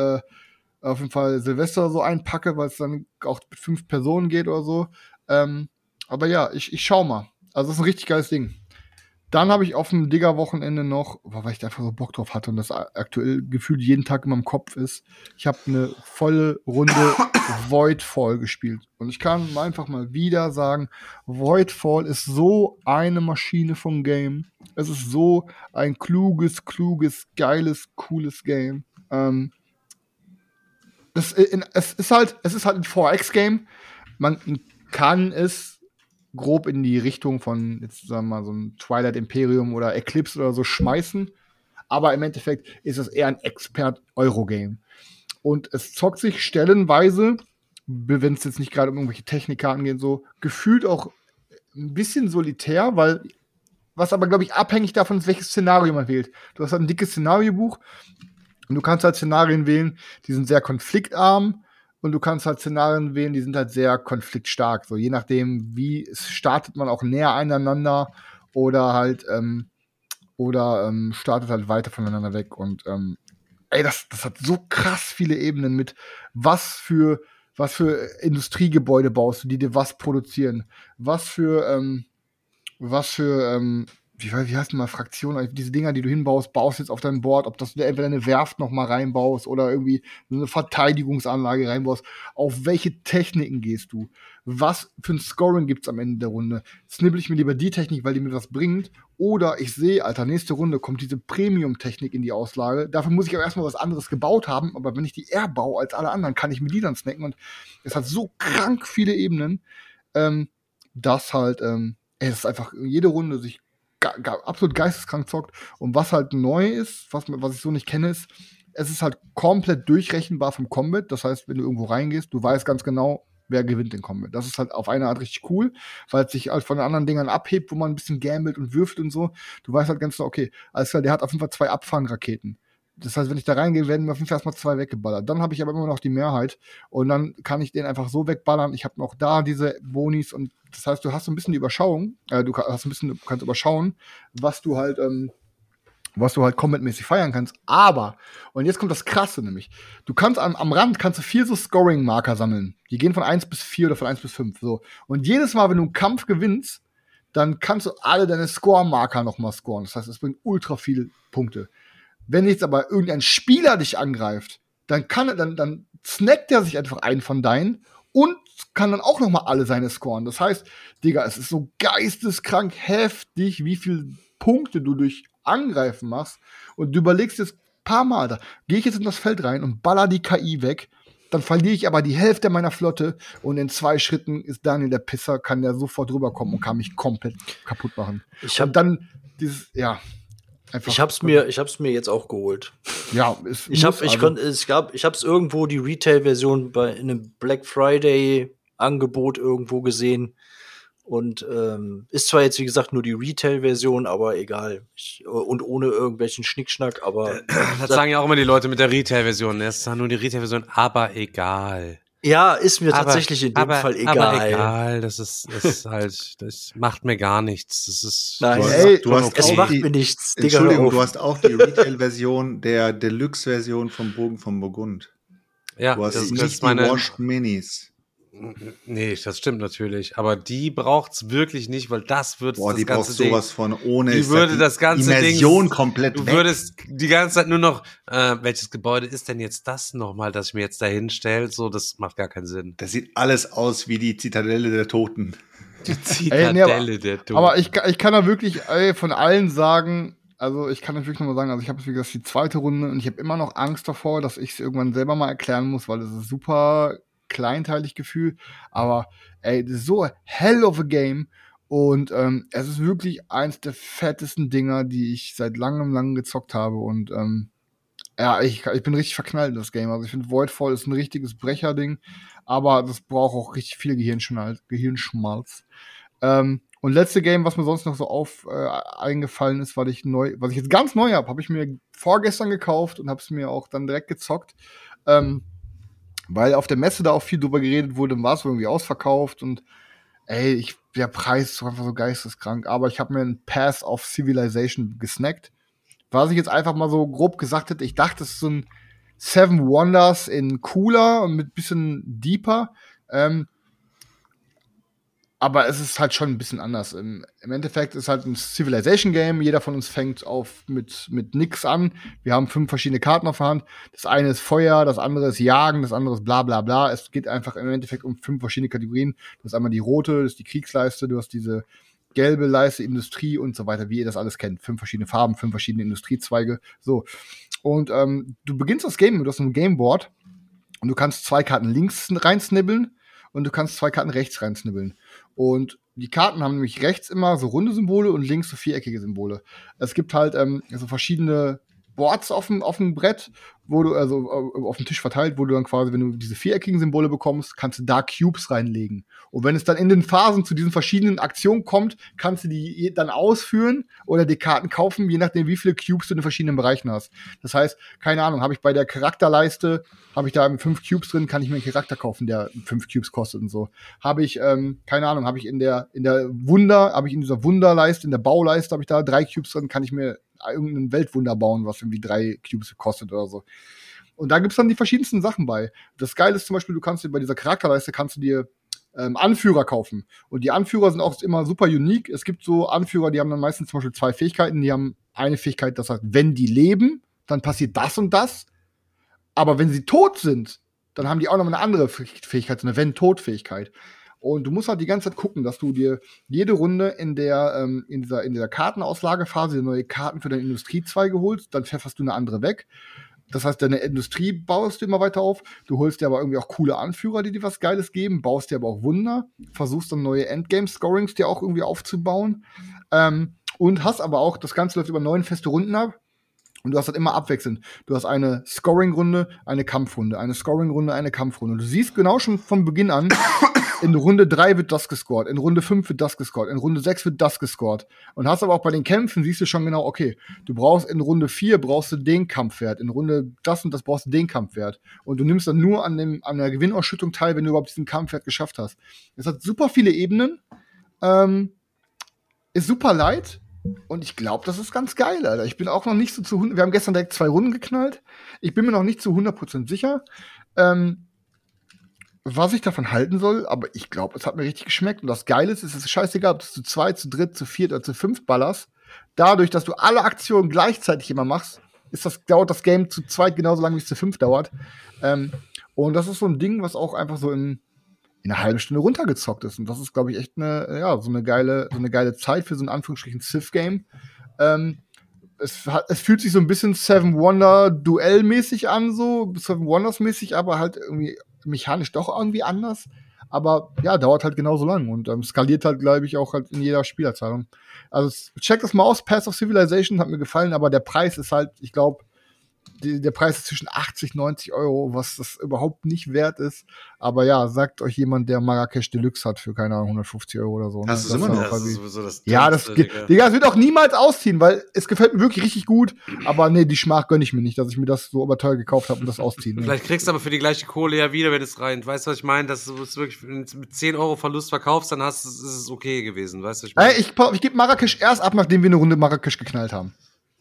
äh, auf jeden Fall Silvester so einpacke, weil es dann auch mit fünf Personen geht oder so. Ähm, aber ja, ich, ich schau mal. Also es ist ein richtig geiles Ding. Dann habe ich auf dem Digger-Wochenende noch, weil ich da einfach so Bock drauf hatte und das aktuell gefühlt jeden Tag in meinem Kopf ist, ich habe eine volle Runde Voidfall gespielt. Und ich kann einfach mal wieder sagen, Voidfall ist so eine Maschine vom Game. Es ist so ein kluges, kluges, geiles, cooles Game. Ähm, das, in, es ist halt, es ist halt ein 4X-Game. Man kann es grob in die Richtung von, jetzt sagen wir mal, so ein Twilight Imperium oder Eclipse oder so schmeißen. Aber im Endeffekt ist es eher ein Expert-Euro-Game. Und es zockt sich stellenweise, wenn es jetzt nicht gerade um irgendwelche Techniker angeht, so gefühlt auch ein bisschen solitär, weil was aber, glaube ich, abhängig davon ist, welches Szenario man wählt. Du hast halt ein dickes Szenariobuch und du kannst halt Szenarien wählen, die sind sehr konfliktarm und du kannst halt Szenarien wählen, die sind halt sehr konfliktstark. So je nachdem, wie startet man auch näher einander oder halt ähm, oder ähm, startet halt weiter voneinander weg. Und ähm, ey, das, das hat so krass viele Ebenen mit was für was für Industriegebäude baust du, die dir was produzieren, was für ähm, was für ähm, wie, wie heißt denn mal Fraktion, also diese Dinger, die du hinbaust, baust jetzt auf dein Board, ob das du entweder eine Werft noch mal reinbaust oder irgendwie eine Verteidigungsanlage reinbaust. Auf welche Techniken gehst du? Was für ein Scoring gibt's am Ende der Runde? Snibbel ich mir lieber die Technik, weil die mir was bringt? Oder ich sehe, Alter, nächste Runde kommt diese Premium-Technik in die Auslage. Dafür muss ich aber erstmal was anderes gebaut haben. Aber wenn ich die eher baue als alle anderen, kann ich mir die dann snacken. Und es hat so krank viele Ebenen, ähm, dass halt, ähm, es ist einfach jede Runde sich absolut geisteskrank zockt. Und was halt neu ist, was, was ich so nicht kenne, ist, es ist halt komplett durchrechenbar vom Combat. Das heißt, wenn du irgendwo reingehst, du weißt ganz genau, wer gewinnt den Combat. Das ist halt auf eine Art richtig cool, weil es sich halt von anderen Dingern abhebt, wo man ein bisschen gambelt und wirft und so. Du weißt halt ganz genau, okay, alles der hat auf jeden Fall zwei Abfangraketen. Das heißt, wenn ich da reingehe, werden mir auf jeden Fall erstmal zwei weggeballert. Dann habe ich aber immer noch die Mehrheit und dann kann ich den einfach so wegballern. Ich habe noch da diese Bonis und das heißt, du hast so ein bisschen die Überschauung, äh, du hast ein bisschen, du kannst überschauen, was du halt, ähm, was du halt combat-mäßig feiern kannst. Aber, und jetzt kommt das Krasse nämlich, du kannst am, am Rand kannst du vier so Scoring-Marker sammeln. Die gehen von 1 bis 4 oder von 1 bis 5. So. Und jedes Mal, wenn du einen Kampf gewinnst, dann kannst du alle deine Score-Marker nochmal scoren. Das heißt, es bringt ultra viele Punkte. Wenn jetzt aber irgendein Spieler dich angreift, dann kann er, dann, dann snackt er sich einfach einen von deinen und kann dann auch noch mal alle seine scoren. Das heißt, Digga, es ist so geisteskrank heftig, wie viele Punkte du durch Angreifen machst und du überlegst jetzt paar Mal, da gehe ich jetzt in das Feld rein und baller die KI weg, dann verliere ich aber die Hälfte meiner Flotte und in zwei Schritten ist Daniel der Pisser, kann der sofort rüberkommen und kann mich komplett kaputt machen. Ich hab und dann dieses, ja, Einfach ich hab's mir, ich hab's mir jetzt auch geholt. Ja, es ich hab, ich also konnte, es gab, ich hab's irgendwo die Retail-Version bei einem Black Friday Angebot irgendwo gesehen und ähm, ist zwar jetzt wie gesagt nur die Retail-Version, aber egal ich, und ohne irgendwelchen Schnickschnack. Aber das sagen ja auch immer die Leute mit der Retail-Version. Das ist nur die Retail-Version, aber egal. Ja, ist mir aber, tatsächlich in dem aber, Fall egal. Aber egal, das ist, das ist halt, das macht mir gar nichts. Das ist. Nein, du hast, du hast es macht mir nichts. Digga, Entschuldigung, du hast auch die Retail-Version der Deluxe-Version vom Bogen von Burgund. Ja, du hast das, nicht das ist meine. Die Washed Minis. Nee, das stimmt natürlich. Aber die braucht's wirklich nicht, weil das wird Boah, das die ganze braucht sowas von ohne. Die würde das ganze Immersion Ding, komplett Du weg. würdest die ganze Zeit nur noch, äh, welches Gebäude ist denn jetzt das nochmal, das ich mir jetzt da hinstelle? So, das macht gar keinen Sinn. Das sieht alles aus wie die Zitadelle der Toten. Die Zitadelle ey, nee, aber, der Toten. Aber ich, ich kann da wirklich ey, von allen sagen, also ich kann natürlich nochmal sagen, also ich habe jetzt wie gesagt die zweite Runde und ich habe immer noch Angst davor, dass ich es irgendwann selber mal erklären muss, weil es ist super kleinteilig Gefühl, aber ey, das ist so hell of a game und ähm, es ist wirklich eins der fettesten Dinger, die ich seit langem, langem gezockt habe und ähm, ja, ich, ich bin richtig verknallt in das Game. Also ich finde Voidfall ist ein richtiges Brecherding, aber das braucht auch richtig viel Gehirnschmalz. Gehirnschmalz. Ähm, und letzte Game, was mir sonst noch so auf äh, eingefallen ist, was ich neu, was ich jetzt ganz neu habe, habe ich mir vorgestern gekauft und habe es mir auch dann direkt gezockt. Ähm, weil auf der Messe da auch viel drüber geredet wurde, war es irgendwie ausverkauft und ey, ich, der Preis ist einfach so geisteskrank. Aber ich habe mir einen Pass of Civilization gesnackt. Was ich jetzt einfach mal so grob gesagt hätte, ich dachte, es ist so ein Seven Wonders in cooler und mit bisschen deeper. Ähm, aber es ist halt schon ein bisschen anders. Im, Im, Endeffekt ist halt ein Civilization-Game. Jeder von uns fängt auf mit, mit nix an. Wir haben fünf verschiedene Karten auf der Hand. Das eine ist Feuer, das andere ist Jagen, das andere ist bla bla bla. Es geht einfach im Endeffekt um fünf verschiedene Kategorien. Du hast einmal die rote, das ist die Kriegsleiste, du hast diese gelbe Leiste, Industrie und so weiter, wie ihr das alles kennt. Fünf verschiedene Farben, fünf verschiedene Industriezweige. So. Und ähm, du beginnst das Game, du hast ein Gameboard und du kannst zwei Karten links reinsnibbeln und du kannst zwei Karten rechts reinsnibbeln. Und die Karten haben nämlich rechts immer so runde Symbole und links so viereckige Symbole. Es gibt halt ähm, so verschiedene Boards auf dem, auf dem Brett, wo du, also äh, auf dem Tisch verteilt, wo du dann quasi, wenn du diese viereckigen Symbole bekommst, kannst du da Cubes reinlegen. Und wenn es dann in den Phasen zu diesen verschiedenen Aktionen kommt, kannst du die dann ausführen oder die Karten kaufen, je nachdem, wie viele Cubes du in den verschiedenen Bereichen hast. Das heißt, keine Ahnung, habe ich bei der Charakterleiste, habe ich da fünf Cubes drin, kann ich mir einen Charakter kaufen, der fünf Cubes kostet und so. Habe ich, ähm, keine Ahnung, habe ich in der, in der Wunder, habe ich in dieser Wunderleiste, in der Bauleiste, habe ich da drei Cubes drin, kann ich mir irgendein Weltwunder bauen, was irgendwie drei Cubes kostet oder so. Und da gibt's dann die verschiedensten Sachen bei. Das Geile ist zum Beispiel, du kannst dir bei dieser Charakterleiste kannst du dir ähm, Anführer kaufen. Und die Anführer sind auch immer super unique. Es gibt so Anführer, die haben dann meistens zum Beispiel zwei Fähigkeiten. Die haben eine Fähigkeit, das heißt, wenn die leben, dann passiert das und das. Aber wenn sie tot sind, dann haben die auch noch eine andere Fähigkeit, so eine Wenn-Tot-Fähigkeit. Und du musst halt die ganze Zeit gucken, dass du dir jede Runde in der, ähm, in dieser, in dieser Kartenauslagephase neue Karten für deine Industriezweige holst, dann pfefferst du eine andere weg. Das heißt, deine Industrie baust du immer weiter auf. Du holst dir aber irgendwie auch coole Anführer, die dir was Geiles geben, baust dir aber auch Wunder, versuchst dann neue Endgame-Scorings dir auch irgendwie aufzubauen. Ähm, und hast aber auch, das Ganze läuft über neun feste Runden ab. Und du hast halt immer abwechselnd. Du hast eine Scoring-Runde, eine Kampfrunde, eine Scoring-Runde, eine Kampfrunde. Und du siehst genau schon von Beginn an, in Runde 3 wird das gescored, in Runde 5 wird das gescored, in Runde 6 wird das gescored. Und hast aber auch bei den Kämpfen, siehst du schon genau, okay, du brauchst in Runde 4 brauchst du den Kampfwert, in Runde das und das brauchst du den Kampfwert. Und du nimmst dann nur an, dem, an der Gewinnausschüttung teil, wenn du überhaupt diesen Kampfwert geschafft hast. Es hat super viele Ebenen, ähm, ist super light, und ich glaube, das ist ganz geil, Alter. Ich bin auch noch nicht so zu 100, wir haben gestern direkt zwei Runden geknallt. Ich bin mir noch nicht zu 100% sicher, ähm, was ich davon halten soll, aber ich glaube, es hat mir richtig geschmeckt. Und das Geile ist, es ist scheißegal, ob du zu zwei, zu dritt, zu viert oder zu fünf ballerst. Dadurch, dass du alle Aktionen gleichzeitig immer machst, ist das, dauert das Game zu zweit genauso lange, wie es zu fünf dauert. Ähm, und das ist so ein Ding, was auch einfach so in, in einer halben Stunde runtergezockt ist. Und das ist, glaube ich, echt eine, ja, so eine geile, so eine geile Zeit für so ein Anführungsstrichen Civ-Game. Ähm, es, hat, es fühlt sich so ein bisschen Seven Wonder Duell-mäßig an, so Seven Wonders mäßig, aber halt irgendwie mechanisch doch irgendwie anders. Aber ja, dauert halt genauso lang und ähm, skaliert halt, glaube ich, auch halt in jeder Spielerzahlung. Also check das mal aus, Pass of Civilization hat mir gefallen, aber der Preis ist halt, ich glaube, die, der Preis ist zwischen 80, 90 Euro, was das überhaupt nicht wert ist. Aber ja, sagt euch jemand, der Marrakesch Deluxe hat für keine Ahnung 150 Euro oder so. Ne? Das, ist immer noch. Das ist sowieso das ja, das, Digga. Digga, das wird auch niemals ausziehen, weil es gefällt mir wirklich richtig gut. Aber nee, die Schmach gönne ich mir nicht, dass ich mir das so überteuer gekauft habe und das ausziehen. Vielleicht kriegst du aber für die gleiche Kohle ja wieder, wenn es rein. Weißt du, was ich meine? Dass du es wirklich mit 10 Euro Verlust verkaufst, dann hast, ist es okay gewesen. Weißt du, ich meine? Ich, ich gebe Marrakesch erst ab, nachdem wir eine Runde Marrakesch geknallt haben.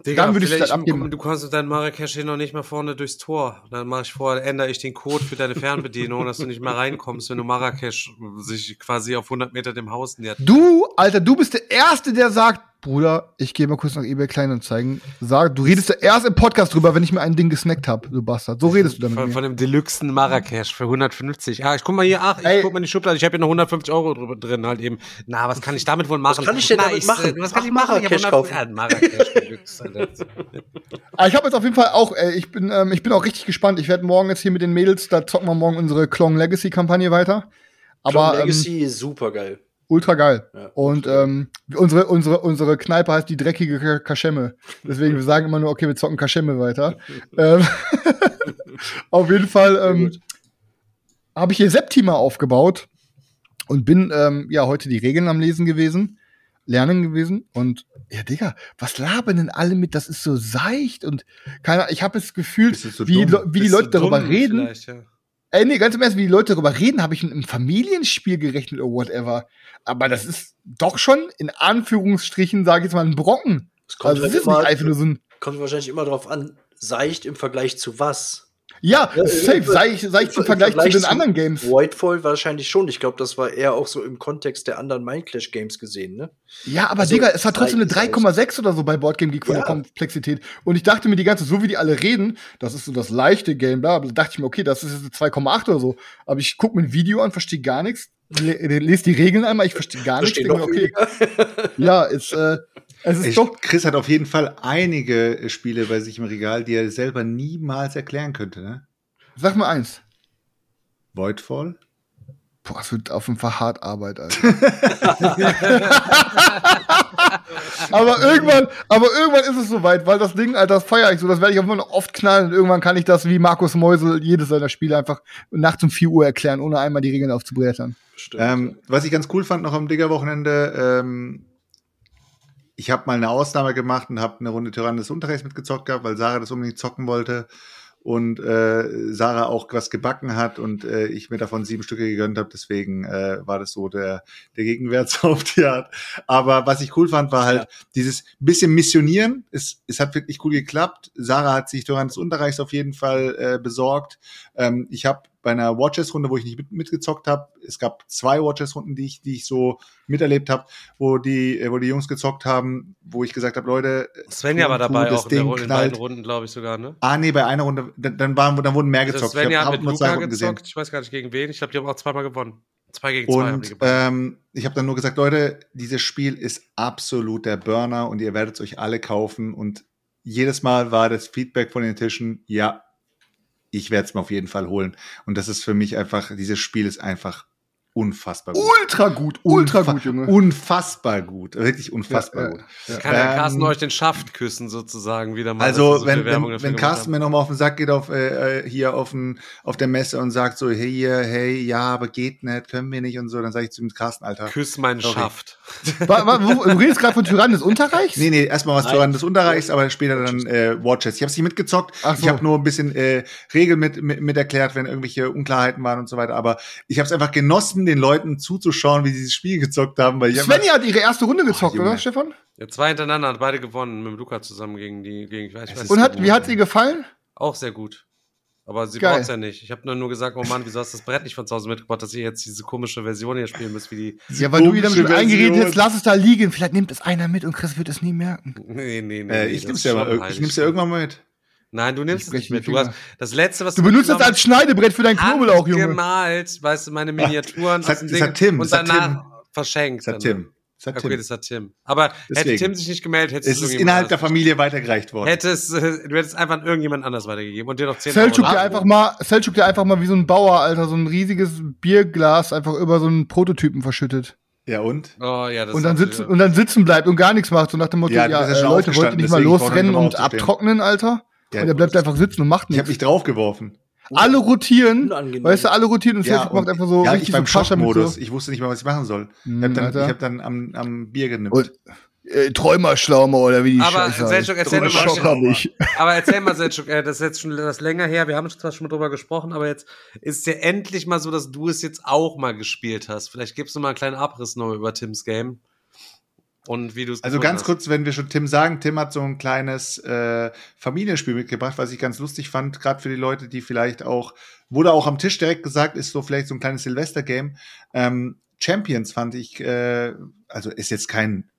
Digga, dann würde ich es abgeben. Du kannst dein Marrakesch hier noch nicht mal vorne durchs Tor. Dann mache ich vorher, ändere ich den Code für deine Fernbedienung, dass du nicht mehr reinkommst, wenn du Marrakesch sich quasi auf 100 Meter dem Haus nähert. Du, Alter, du bist der Erste, der sagt, Bruder, ich gehe mal kurz nach eBay Kleinanzeigen. Sag, du redest ja erst im Podcast drüber, wenn ich mir ein Ding gesnackt habe, du Bastard. So redest du damit. Von, von dem Deluxe Marrakesch für 150. Ah, ich guck mal hier, ach, ich Ey. guck mal in die Schublade, ich habe hier noch 150 Euro drüber, drin halt eben. Na, was kann ich damit wohl machen? Was kann ich denn damit machen? Was kann ich machen? Marrakesch kaufen. Ja, Marrakesch Deluxe. ah, ich habe jetzt auf jeden Fall auch, ey, ich bin, ähm, ich bin auch richtig gespannt. Ich werde morgen jetzt hier mit den Mädels, da zocken wir morgen unsere Klong Legacy Kampagne weiter. Aber, Klong Legacy ähm, ist super geil. Ultra geil. Ja, und ähm, unsere, unsere, unsere Kneipe heißt die dreckige Kaschemme. Deswegen, wir sagen immer nur, okay, wir zocken Kaschemme weiter. ähm, auf jeden Fall ähm, habe ich hier Septima aufgebaut und bin ähm, ja heute die Regeln am Lesen gewesen, lernen gewesen. Und ja, Digga, was labern denn alle mit? Das ist so seicht und keiner, ich habe das Gefühl, so wie, wie die Leute darüber reden. Ja. Ey, nee, ganz im Ernst, wie die Leute darüber reden, habe ich mit einem Familienspiel gerechnet oder whatever. Aber das ist doch schon in Anführungsstrichen, sage ich jetzt mal, ein Brocken. Es kommt also, das halt immer, so ein. Kommt wahrscheinlich immer darauf an, seicht im Vergleich zu was. Ja, ja safe, sei ich, sei ich im, Vergleich, zu den anderen Games. Whitefall wahrscheinlich schon. Ich glaube, das war eher auch so im Kontext der anderen Mindclash Games gesehen, ne? Ja, aber also, Digga, es hat trotzdem eine 3,6 oder so bei Boardgame Geek von ja. der Komplexität. Und ich dachte mir die ganze, so wie die alle reden, das ist so das leichte Game, bla, da dachte ich mir, okay, das ist jetzt 2,8 oder so. Aber ich gucke mir ein Video an, verstehe gar nichts, lese die Regeln einmal, ich verstehe gar nichts. Denke, okay. ja, ist, äh, es ist ich, doch. Chris hat auf jeden Fall einige Spiele bei sich im Regal, die er selber niemals erklären könnte, ne? Sag mal eins. Voidfall? Boah, es wird auf jeden Fall hart Arbeit, Alter. aber irgendwann, aber irgendwann ist es soweit, weil das Ding, Alter, das feiere ich so, das werde ich auch immer noch oft knallen und irgendwann kann ich das wie Markus Meusel jedes seiner Spiele einfach nachts um 4 Uhr erklären, ohne einmal die Regeln aufzubrettern. Ähm, was ich ganz cool fand noch am Digger-Wochenende, ähm, ich habe mal eine Ausnahme gemacht und habe eine Runde Tyrann des Unterrechts mitgezockt gehabt, weil Sarah das unbedingt zocken wollte und äh, Sarah auch was gebacken hat und äh, ich mir davon sieben Stücke gegönnt habe. Deswegen äh, war das so der, der Gegenwert auf die Art. Aber was ich cool fand, war halt ja. dieses bisschen Missionieren. Es, es hat wirklich cool geklappt. Sarah hat sich Tyrann des Unterreichs auf jeden Fall äh, besorgt. Ähm, ich habe bei einer Watches-Runde, wo ich nicht mit, mitgezockt habe. Es gab zwei Watches-Runden, die ich, die ich so miterlebt habe, wo die, wo die Jungs gezockt haben, wo ich gesagt habe, Leute, Svenja war dabei auch in, der, in beiden Runden, glaube ich sogar, ne? Ah, nee, bei einer Runde, dann, dann, waren, dann wurden mehr also gezockt. Svenja ich hab, hat mit Luca gezockt, gesehen. ich weiß gar nicht gegen wen. Ich glaube, die haben auch zweimal gewonnen. Zwei gegen zwei und, haben die gewonnen. Ähm, ich habe dann nur gesagt, Leute, dieses Spiel ist absolut der Burner und ihr werdet es euch alle kaufen und jedes Mal war das Feedback von den Tischen, ja, ich werde es mir auf jeden Fall holen. Und das ist für mich einfach, dieses Spiel ist einfach unfassbar gut. Ultra gut, ultra Unfa gut, Junge. Unfassbar gut, wirklich unfassbar ja, gut. Ja. Kann der Carsten ähm, euch den Schaft küssen sozusagen wieder mal. Also so wenn, wenn, wenn Carsten mir nochmal auf den Sack geht auf äh, äh hier auf, den, auf der Messe und sagt so, hey, hey, ja, aber geht nicht, können wir nicht und so, dann sage ich zu ihm, Carsten, Alter. Küss meinen Sorry. Schaft. war, war, wo, du redest gerade von Tyrann des Unterreichs? Nee, nee, erstmal was Tyrann des Unterreichs, aber später dann äh, Watches. Ich habe nicht mitgezockt, so. ich habe nur ein bisschen äh, Regeln mit, mit, mit erklärt, wenn irgendwelche Unklarheiten waren und so weiter, aber ich habe es einfach genossen, den Leuten zu zuzuschauen, wie sie dieses Spiel gezockt haben. Weil Svenja hat ihre erste Runde gezockt, oh, oder, Stefan? Ja, zwei hintereinander, hat beide gewonnen, mit Luca zusammen gegen die, gegen, ich weiß, ich weiß Und hat, wie hat sie gefallen? Auch sehr gut. Aber sie braucht es ja nicht. Ich habe nur, nur gesagt, oh Mann, wieso hast du das Brett nicht von zu Hause mitgebracht, dass ihr jetzt diese komische Version hier spielen müsst, wie die. Ja, weil du wieder mit eingeredet hast, lass es da liegen. Vielleicht nimmt es einer mit und Chris wird es nie merken. Nee, nee, nee. Äh, ich nehm's ja, mal, ich nehm's ja irgendwann mal mit. Nein, du nimmst es nicht mit. Du hast das letzte, was du, du benutzt das als Schneidebrett für dein Knoblauch, Junge. gemalt, weißt du, meine Miniaturen das hat, das hat Tim, und danach Tim. verschenkt. Das hat Tim. Das hat okay, Tim. das hat Tim. Aber Deswegen. hätte Tim sich nicht gemeldet, hätte es ist innerhalb der Familie weitergereicht worden. Hätte es, äh, du hättest einfach an irgendjemand anders weitergegeben und dir noch 10 Selchuk dir einfach mal, Selchuk dir einfach mal wie so ein Bauer, Alter, so ein riesiges Bierglas einfach über so einen Prototypen verschüttet. Ja, und? Oh, ja, das und, dann sitzen, und dann sitzen bleibt und gar nichts macht, so nach dem Motto, ja, ja äh, Leute, wollt ihr nicht mal losrennen und abtrocknen, Alter? Ja, und er bleibt einfach sitzen und macht nichts. Ich habe mich draufgeworfen. Alle rotieren, Unangenehm. weißt du, alle rotieren und ja, macht einfach so ja, richtig ich beim so Schockmodus. So. Ich wusste nicht mal, was ich machen soll. Ich habe dann, ich hab dann am, am Bier genippt. Und, äh, Träumerschlaume oder wie die aber Scheiße Selchuk, erzähl mal, aber erzähl mal, Selchuk, äh, das ist jetzt schon das länger her, wir haben zwar schon mal drüber gesprochen, aber jetzt ist es ja endlich mal so, dass du es jetzt auch mal gespielt hast. Vielleicht gibst du mal einen kleinen Abriss noch über Tims Game und wie du Also ganz hast. kurz, wenn wir schon Tim sagen, Tim hat so ein kleines äh, Familienspiel mitgebracht, was ich ganz lustig fand, gerade für die Leute, die vielleicht auch, wurde auch am Tisch direkt gesagt, ist so vielleicht so ein kleines Silvester-Game. Ähm, Champions fand ich, äh, also ist jetzt kein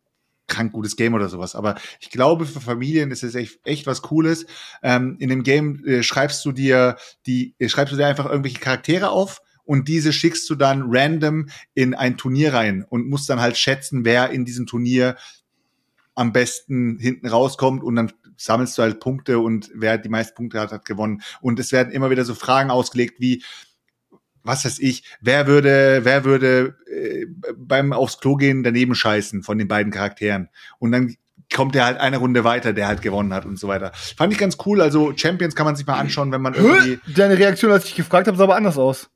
krank gutes Game oder sowas. Aber ich glaube, für Familien ist es echt, echt was Cooles. Ähm, in dem Game äh, schreibst du dir die, äh, schreibst du dir einfach irgendwelche Charaktere auf und diese schickst du dann random in ein Turnier rein und musst dann halt schätzen, wer in diesem Turnier am besten hinten rauskommt und dann sammelst du halt Punkte und wer die meisten Punkte hat, hat gewonnen. Und es werden immer wieder so Fragen ausgelegt wie, was weiß ich, wer würde, wer würde äh, beim aufs Klo gehen daneben scheißen von den beiden Charakteren. Und dann kommt er halt eine Runde weiter, der halt gewonnen hat und so weiter. Fand ich ganz cool. Also Champions kann man sich mal anschauen, wenn man irgendwie. Deine Reaktion, als ich gefragt habe, sah aber anders aus.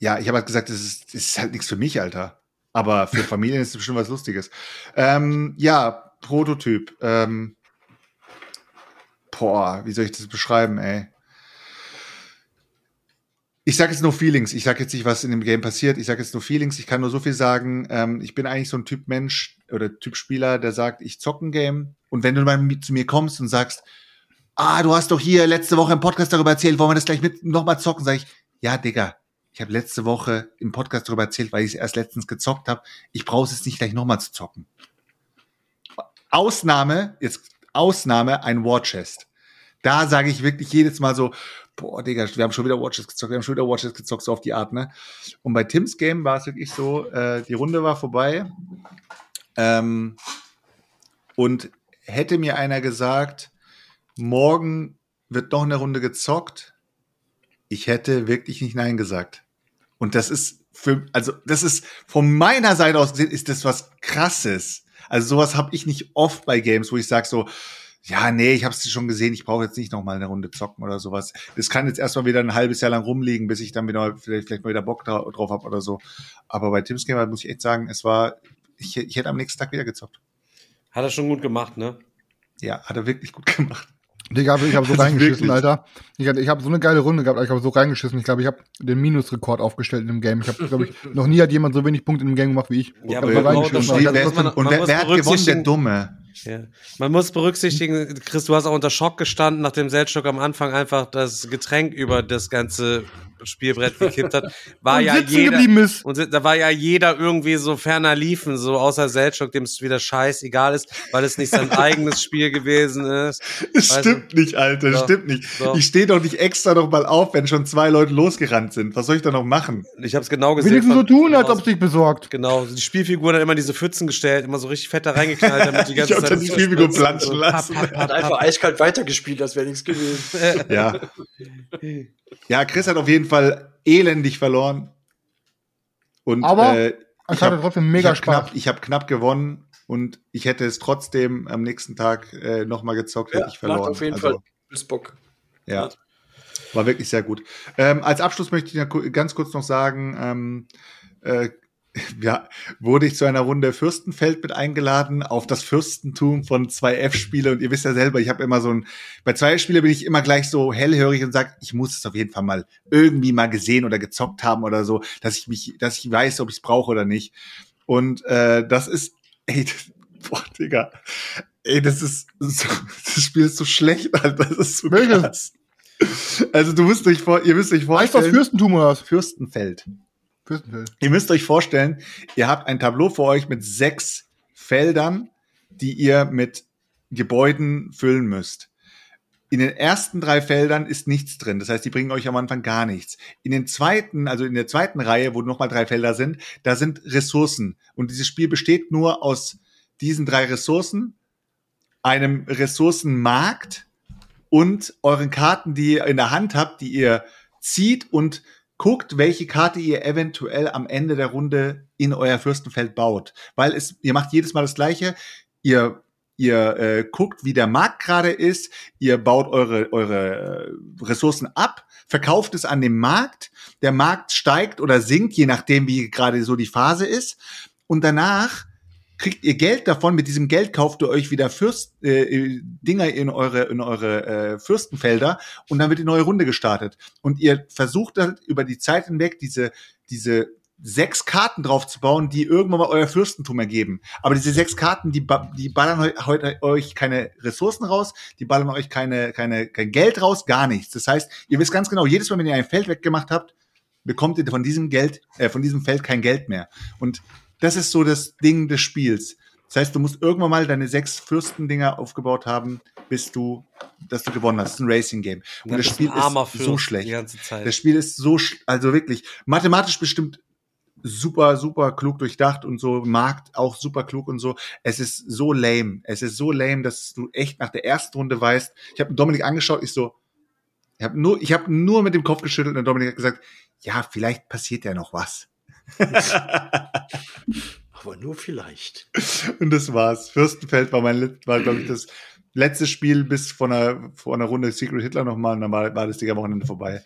Ja, ich habe halt gesagt, das ist, das ist halt nichts für mich, Alter. Aber für Familien ist es bestimmt was Lustiges. Ähm, ja, Prototyp. Ähm, boah, wie soll ich das beschreiben, ey? Ich sage jetzt nur Feelings. Ich sage jetzt nicht, was in dem Game passiert. Ich sage jetzt nur Feelings. Ich kann nur so viel sagen. Ähm, ich bin eigentlich so ein Typ Mensch oder Typ Spieler, der sagt, ich zocke ein Game. Und wenn du mal zu mir kommst und sagst, ah, du hast doch hier letzte Woche im Podcast darüber erzählt, wollen wir das gleich mit nochmal zocken, sage ich, ja, Digga, ich habe letzte Woche im Podcast darüber erzählt, weil ich es erst letztens gezockt habe. Ich brauche es nicht gleich nochmal zu zocken. Ausnahme, jetzt Ausnahme, ein War Chest. Da sage ich wirklich jedes Mal so, boah, Digga, wir haben schon wieder Watches gezockt, wir haben schon wieder Watches gezockt, so auf die Art, ne? Und bei Tims Game war es wirklich so, äh, die Runde war vorbei. Ähm, und hätte mir einer gesagt, morgen wird noch eine Runde gezockt, ich hätte wirklich nicht Nein gesagt. Und das ist für, also das ist von meiner Seite aus gesehen, ist das was krasses. Also sowas habe ich nicht oft bei Games, wo ich sage so, ja, nee, ich habe es schon gesehen, ich brauche jetzt nicht noch mal eine Runde zocken oder sowas. Das kann jetzt erstmal wieder ein halbes Jahr lang rumliegen, bis ich dann wieder vielleicht, vielleicht mal wieder Bock drauf habe oder so. Aber bei Tim's Gamer muss ich echt sagen, es war, ich, ich hätte am nächsten Tag wieder gezockt. Hat er schon gut gemacht, ne? Ja, hat er wirklich gut gemacht. Digga, ich habe so also reingeschissen, wirklich? Alter. Ich, ich habe so eine geile Runde gehabt, ich habe so reingeschissen. Ich glaube, ich habe den Minusrekord aufgestellt in dem Game. Ich habe, glaube ich, noch nie hat jemand so wenig Punkte in dem Game gemacht wie ich. Ja, aber so reingeschissen. Und, wer, und wer, wer hat gewonnen? Der Dumme. Ja. Man muss berücksichtigen, Chris, du hast auch unter Schock gestanden, nachdem Seltstock am Anfang einfach das Getränk über das ganze Spielbrett gekippt hat, war und ja jeder ist. und da war ja jeder irgendwie so ferner liefen, so außer Seltschuk, dem es wieder scheißegal ist, weil es nicht sein eigenes Spiel gewesen ist. Das stimmt du? nicht, Alter, das so, stimmt nicht. So. Ich stehe doch nicht extra noch mal auf, wenn schon zwei Leute losgerannt sind. Was soll ich da noch machen? Ich habe es genau gesehen. Wenigstens so tun, als ob es dich besorgt. Genau, die Spielfiguren hat immer diese Pfützen gestellt, immer so richtig fett da reingeknallt, damit die ganze ich Zeit die Spielfigur planschen lassen. Hat einfach eiskalt weitergespielt, das wäre nichts gewesen. ja. Ja, Chris hat auf jeden Fall elendig verloren. Und, Aber äh, ich hatte trotzdem mega ich Spaß. Knapp, ich habe knapp gewonnen und ich hätte es trotzdem am nächsten Tag äh, nochmal gezockt, ja, hätte ich verloren. Macht auf jeden also, Fall bis Bock. Ja. War wirklich sehr gut. Ähm, als Abschluss möchte ich ganz kurz noch sagen, ähm, äh, ja, wurde ich zu einer Runde Fürstenfeld mit eingeladen auf das Fürstentum von 2F-Spiele und ihr wisst ja selber, ich habe immer so ein, bei 2F-Spiele bin ich immer gleich so hellhörig und sage, ich muss es auf jeden Fall mal irgendwie mal gesehen oder gezockt haben oder so, dass ich mich, dass ich weiß, ob ich es brauche oder nicht. Und äh, das ist, ey, boah, Digga, ey, das ist, so, das Spiel ist so schlecht, Alter, das ist so krass. Also du müsst euch vor, ihr müsst euch vorstellen. Weißt du, was Fürstentum oder was? Fürstenfeld. Ihr müsst euch vorstellen, ihr habt ein Tableau vor euch mit sechs Feldern, die ihr mit Gebäuden füllen müsst. In den ersten drei Feldern ist nichts drin. Das heißt, die bringen euch am Anfang gar nichts. In den zweiten, also in der zweiten Reihe, wo nochmal drei Felder sind, da sind Ressourcen. Und dieses Spiel besteht nur aus diesen drei Ressourcen, einem Ressourcenmarkt und euren Karten, die ihr in der Hand habt, die ihr zieht und guckt, welche Karte ihr eventuell am Ende der Runde in euer Fürstenfeld baut. Weil es, ihr macht jedes Mal das Gleiche. Ihr ihr äh, guckt, wie der Markt gerade ist, ihr baut eure, eure äh, Ressourcen ab, verkauft es an den Markt, der Markt steigt oder sinkt, je nachdem, wie gerade so die Phase ist. Und danach kriegt ihr Geld davon. Mit diesem Geld kauft ihr euch wieder Fürst, äh, Dinger in eure, in eure äh, Fürstenfelder und dann wird die neue Runde gestartet. Und ihr versucht dann über die Zeit hinweg diese, diese sechs Karten drauf zu bauen, die irgendwann mal euer Fürstentum ergeben. Aber diese sechs Karten, die, die ballern heute euch keine Ressourcen raus, die ballern euch keine, keine, kein Geld raus, gar nichts. Das heißt, ihr wisst ganz genau, jedes Mal, wenn ihr ein Feld weggemacht habt, bekommt ihr von diesem Geld, äh, von diesem Feld kein Geld mehr. Und das ist so das Ding des Spiels. Das heißt, du musst irgendwann mal deine sechs Fürstendinger aufgebaut haben, bis du, dass du gewonnen hast. Das ist ein Racing-Game. Und das, das Spiel ist so schlecht. Das Spiel ist so, also wirklich, mathematisch bestimmt super, super klug durchdacht und so, Markt auch super klug und so. Es ist so lame. Es ist so lame, dass du echt nach der ersten Runde weißt. Ich habe Dominik angeschaut, ich so, ich habe nur, ich habe nur mit dem Kopf geschüttelt und Dominik hat gesagt, ja, vielleicht passiert ja noch was. Aber nur vielleicht. Und das war's. Fürstenfeld war mein, war, glaube ich, das letzte Spiel bis vor einer, vor einer Runde Secret Hitler nochmal und dann war, war das am Wochenende vorbei.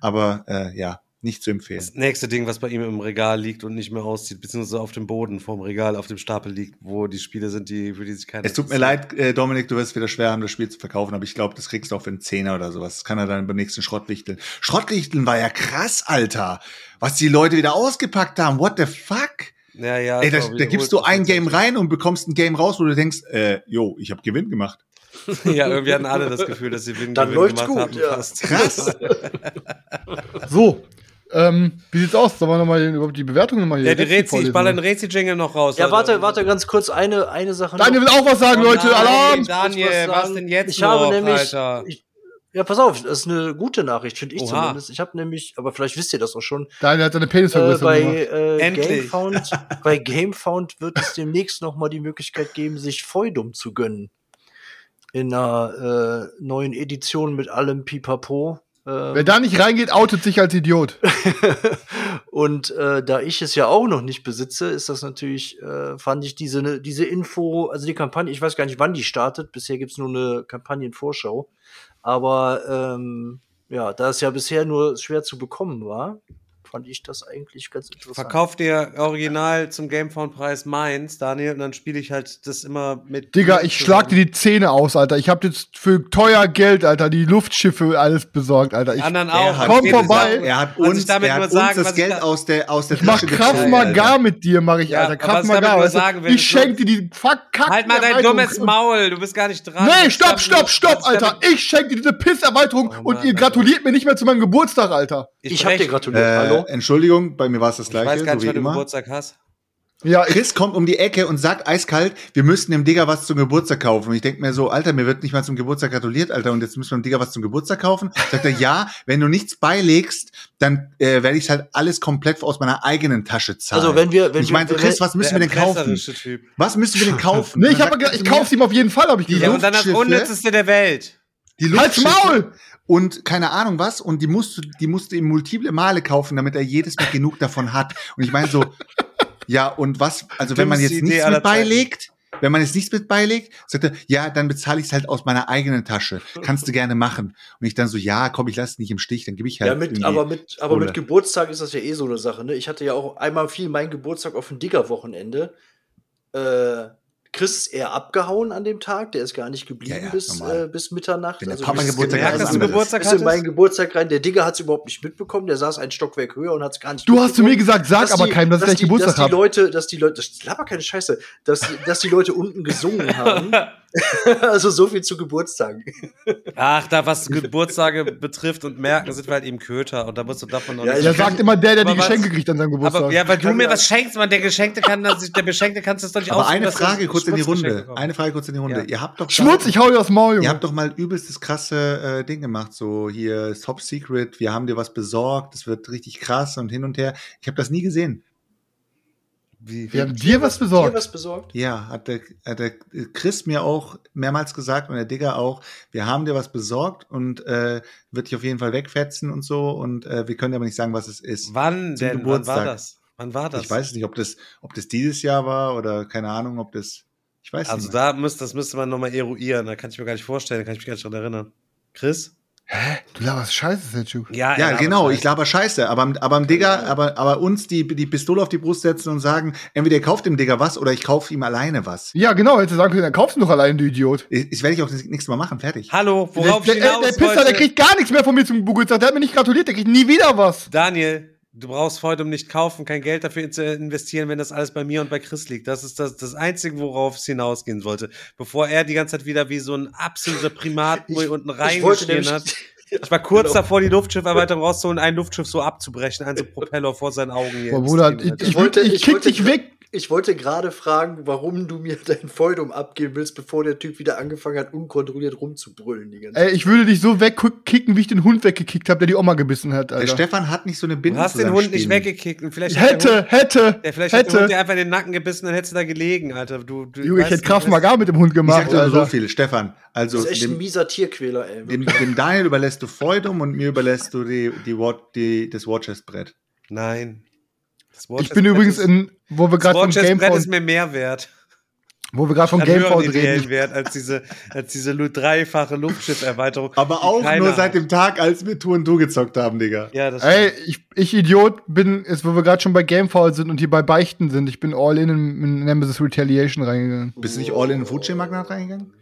Aber äh, ja, nicht zu empfehlen. Das nächste Ding, was bei ihm im Regal liegt und nicht mehr auszieht, beziehungsweise auf dem Boden vom Regal, auf dem Stapel liegt, wo die Spiele sind, die, für die sich keiner. Es tut mir leid, äh, Dominik, du wirst wieder schwer haben, das Spiel zu verkaufen, aber ich glaube, das kriegst du auch für einen Zehner oder sowas. Das kann er dann beim nächsten Schrottwichteln. Schrottwichteln war ja krass, Alter. Was die Leute wieder ausgepackt haben. What the fuck? Ja, ja. Ey, da, da gibst du ein Game rein und bekommst ein Game raus, wo du denkst, äh, jo, ich habe Gewinn gemacht. ja, irgendwie hatten alle das Gefühl, dass sie Gewinn, Dann Gewinn gemacht gut, haben. Ja. Krass. so, ähm, wie sieht's aus? Sollen wir nochmal überhaupt die Bewertung nochmal hier? Ja, die Rätsel, ich baller den Rätsel-Jingle noch raus. Ja, warte, warte, ganz kurz, eine, eine Sache. Daniel will auch was sagen, oh, Leute, nein, Alarm! Daniel, was, was, denn jetzt ich noch, habe nämlich? Ich, ja, pass auf, das ist eine gute Nachricht, finde ich Oha. zumindest. Ich habe nämlich, aber vielleicht wisst ihr das auch schon. Daniel hat seine Penisvergrößerung äh, bei, äh, Gamefound, bei Gamefound wird es demnächst noch mal die Möglichkeit geben, sich Feudum zu gönnen. In einer äh, neuen Edition mit allem Pipapo Ähm, Wer da nicht reingeht, outet sich als Idiot. und äh, da ich es ja auch noch nicht besitze, ist das natürlich, äh, fand ich diese, ne, diese Info, also die Kampagne, ich weiß gar nicht, wann die startet. Bisher gibt's nur eine Kampagnenvorschau. Aber ähm, ja, da es ja bisher nur schwer zu bekommen war, fand ich das eigentlich ganz interessant. Verkauf dir original zum Gamefound-Preis meins, Daniel, und dann spiele ich halt das immer mit. Digga, ich schlag dir die Zähne aus, Alter. Ich hab jetzt für teuer Geld, Alter, die Luftschiffe alles besorgt, Alter. Ich, anderen auch. Komm vorbei. Er hat uns, er hat sagen, uns das Geld da aus der, aus der ich Tasche mach Kraft Maga mit dir, mach ich, ja, Alter. Kraft Maga. Weißt ich schenk dir die fuck Kack Halt mal dein dummes Maul, du bist gar nicht dran. Nee, stopp, stopp, stopp, Alter. Ich schenk dir diese Pisserweiterung oh, und ihr gratuliert mir nicht mehr zu meinem Geburtstag, Alter. Ich hab dir gratuliert, hallo? Äh, Entschuldigung, bei mir war es das gleiche. Ich weiß gar nicht, so wann du Geburtstag hast. Ja, Chris kommt um die Ecke und sagt eiskalt, wir müssten dem Digger was zum Geburtstag kaufen. Und ich denke mir so, Alter, mir wird nicht mal zum Geburtstag gratuliert, Alter, und jetzt müssen wir dem Digger was zum Geburtstag kaufen. Sagt er, ja, wenn du nichts beilegst, dann äh, werde ich halt alles komplett aus meiner eigenen Tasche zahlen. Also wenn wir, wenn ich meine, Chris, was müssen wir denn kaufen? Typ. Was müssen wir denn kaufen? nee, ich, hab, ich kauf's ihm auf jeden Fall, habe ich gesagt. Ja, und dann das Unnützeste der Welt. Die Halt's Maul! Und keine Ahnung was und die musst du die musst du ihm multiple Male kaufen, damit er jedes Mal genug davon hat. Und ich meine so ja und was also wenn man jetzt nichts mit beilegt, wenn man jetzt nichts mit beilegt, sagt er, ja, dann bezahle ich es halt aus meiner eigenen Tasche. Kannst du gerne machen. Und ich dann so, ja, komm, ich lasse nicht im Stich, dann gebe ich halt. Ja, mit, aber mit, aber mit Geburtstag ist das ja eh so eine Sache. Ne? Ich hatte ja auch einmal viel mein Geburtstag auf ein Digger-Wochenende. Äh, Chris ist eher abgehauen an dem Tag, der ist gar nicht geblieben ja, ja, bis, äh, bis Mitternacht. Wenn also Papa Geburtstag gemerkt, dass du Geburtstag hast. in meinen Geburtstag rein. Der Digger hat es überhaupt nicht mitbekommen, der saß ein Stockwerk höher und hat es gar nicht Du hast zu mir gesagt, sag aber keinem, dass, dass ich die, Geburtstag habe. Dass die Leute, dass die Leute, das laber keine Scheiße, dass, dass die Leute unten gesungen haben. also so viel zu Geburtstagen. Ach, da was Geburtstage betrifft und merken, sind wir halt eben Köter und da musst du davon noch ja, nicht. Ja, sagt immer der, der die Geschenke was, kriegt an seinem Geburtstag. Aber, ja, weil du mir was schenkst, man, der Geschenkte kann, der Beschenkte kannst es doch nicht Aber eine Frage kurz in die Runde. Eine Frage kurz in die Runde. Ja. Ihr habt doch Schmutz, ich hau dir aus Maul, Junge. Ihr habt doch mal übelstes krasse äh, Ding gemacht, so hier Top Secret, wir haben dir was besorgt, es wird richtig krass und hin und her. Ich habe das nie gesehen. Wie, wir haben dir was besorgt. Dir was besorgt? Ja, hat der, hat der Chris mir auch mehrmals gesagt und der Digger auch, wir haben dir was besorgt und äh, wird dich auf jeden Fall wegfetzen und so und äh, wir können aber nicht sagen, was es ist. Wann denn? Geburtstag. Wann war das? Wann war das? Ich weiß nicht, ob das, ob das dieses Jahr war oder keine Ahnung, ob das, ich weiß also nicht. Also da müsste, das müsste man nochmal eruieren, da kann ich mir gar nicht vorstellen, da kann ich mich gar nicht dran erinnern. Chris? Hä? Du laberst Scheiße, Selchuk. Ja, ja genau, Scheiße. ich laber Scheiße. Aber, aber am Digger, aber, aber uns die, die Pistole auf die Brust setzen und sagen, entweder ihr kauft dem Digger was oder ich kaufe ihm alleine was. Ja, genau, hätte sagen können, dann kaufst du doch alleine, du Idiot. Ich, ich werde ich auch das nächste Mal machen, fertig. Hallo, worauf der, ich hinaus der, der Pisser, der kriegt gar nichts mehr von mir zum Geburtstag. Der hat mir nicht gratuliert, der kriegt nie wieder was. Daniel, du brauchst heute um nicht kaufen, kein Geld dafür zu investieren, wenn das alles bei mir und bei Chris liegt. Das ist das, das Einzige, worauf es hinausgehen sollte. Bevor er die ganze Zeit wieder wie so ein absoluter Primat unten reingeschrien hat. Ich war kurz genau. davor, die Luftschifferweiterung rauszuholen, ein Luftschiff so abzubrechen, ein so Propeller vor seinen Augen. Hier Bruder, ich, ich, wollte, ich, ich kick dich weg. Ich wollte gerade fragen, warum du mir dein Feudum abgeben willst, bevor der Typ wieder angefangen hat, unkontrolliert rumzubrüllen. Die ganze Ey, ich würde dich so wegkicken, wie ich den Hund weggekickt habe, der die Oma gebissen hat. Alter. Der Stefan hat nicht so eine Bindung. Du hast den Hund nicht weggekickt. Und vielleicht hätte, Hund, hätte, der, vielleicht hätte. Hat der Hund dir einfach in den Nacken gebissen, dann hättest du da gelegen, Alter. Du, du Junge, ich hätte Kraft mal gar mit dem Hund gemacht. Ich sag dir so viel, Stefan. Also, das ist echt dem, ein mieser Tierquäler, ey. Dem, dem, Daniel überlässt du Feudum und mir überlässt du die, die, die, das Watchers-Brett. Nein ich bin übrigens in, wo wir gerade vom Gamephone ist mir mehr wert. Wo wir gerade vom Gamephone reden. wert als diese, als diese dreifache Luftschifferweiterung. Aber auch nur seit dem Tag, als wir Tour und Du gezockt haben, Digga. Ja, das Ey, ich, ich Idiot bin, ist, wo wir gerade schon bei Gamefall sind und hier bei Beichten sind. Ich bin all in in, in Nemesis Retaliation reingegangen. Bist du nicht all in in Food Magnat reingegangen?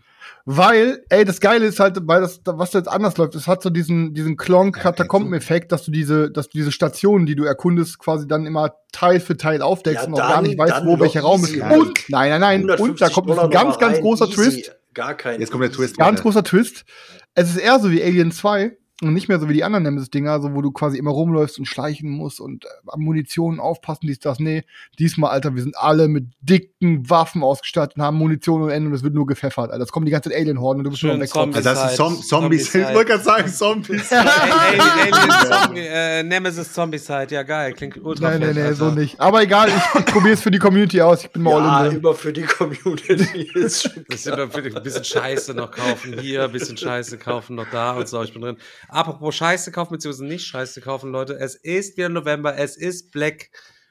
Weil, ey, das Geile ist halt, weil das, was jetzt anders läuft, es hat so diesen, diesen Klonk-Katakomben-Effekt, dass du diese, dass du diese Stationen, die du erkundest, quasi dann immer Teil für Teil aufdeckst ja, und auch gar nicht weißt, wo welcher Raum ist. Und, nein, nein, nein, und da kommt ein ganz, ganz großer easy. Twist. Gar kein. Jetzt kommt der Twist. Ganz großer Twist. Es ist eher so wie Alien 2 und nicht mehr so wie die anderen Nemesis-Dinger, so wo du quasi immer rumläufst und schleichen musst und äh, Munition aufpassen, dies, das. Nee, diesmal, Alter, wir sind alle mit dicken Waffen ausgestattet und haben Munition und Ende und es wird nur gepfeffert, Alter. Es kommen die ganze Alien-Horden und du bist schon weg. Also das ist Zom Zombies. Ich wollte gerade sagen, Zombies. äh, Nemesis Zombie-Side, ja geil. Klingt ultra Nein, nein, nein, so nicht. Aber egal, ich, ich probiere es für die Community aus. Ich bin mal ja, all in über für die Community. das ist immer ein bisschen Scheiße noch kaufen hier, ein bisschen Scheiße kaufen noch da und so. Ich bin drin. Apropos Scheiße kaufen, beziehungsweise nicht Scheiße kaufen, Leute. Es ist wieder November, es ist Black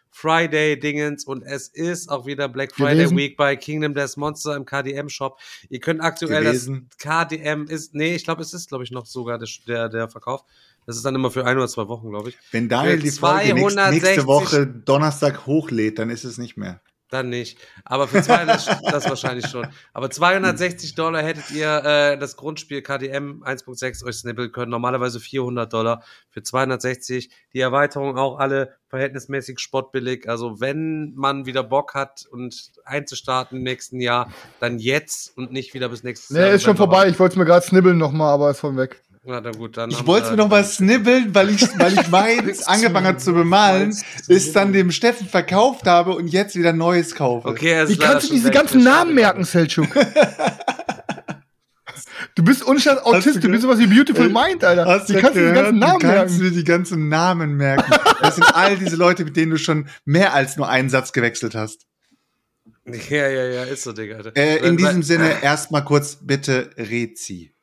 Friday Dingens und es ist auch wieder Black Friday gewesen. Week bei Kingdom Death Monster im KDM Shop. Ihr könnt aktuell gewesen. das KDM ist, nee, ich glaube, es ist, glaube ich, noch sogar der, der, Verkauf. Das ist dann immer für ein oder zwei Wochen, glaube ich. Wenn Daniel die Folge nächste, nächste Woche Donnerstag hochlädt, dann ist es nicht mehr. Dann nicht. Aber für 200, das wahrscheinlich schon. Aber 260 Dollar hättet ihr äh, das Grundspiel KDM 1.6 euch snippeln können. Normalerweise 400 Dollar für 260. Die Erweiterung auch alle verhältnismäßig spottbillig. Also wenn man wieder Bock hat und einzustarten im nächsten Jahr, dann jetzt und nicht wieder bis nächstes nee, Jahr. Nee, ist schon vorbei. Ich wollte es mir gerade snibbeln nochmal, aber ist von weg. Na, dann gut, dann ich wollte mir noch was snibbeln, weil ich, weil ich meins angefangen habe zu bemalen, bis dann dem Steffen verkauft habe und jetzt wieder Neues kaufe. Okay, Wie kannst du diese ganzen Namen merken, Selchuk? Du bist unstatt Autist, du, bist sowas wie Beautiful Mind, Alter. Hast wie kannst du die ganzen Namen du kannst merken? mir die ganzen Namen merken. Das sind all diese Leute, mit denen du schon mehr als nur einen Satz gewechselt hast. Ja, ja, ja, ist so, Digga. Äh, in diesem Sinne erstmal kurz bitte Rezi.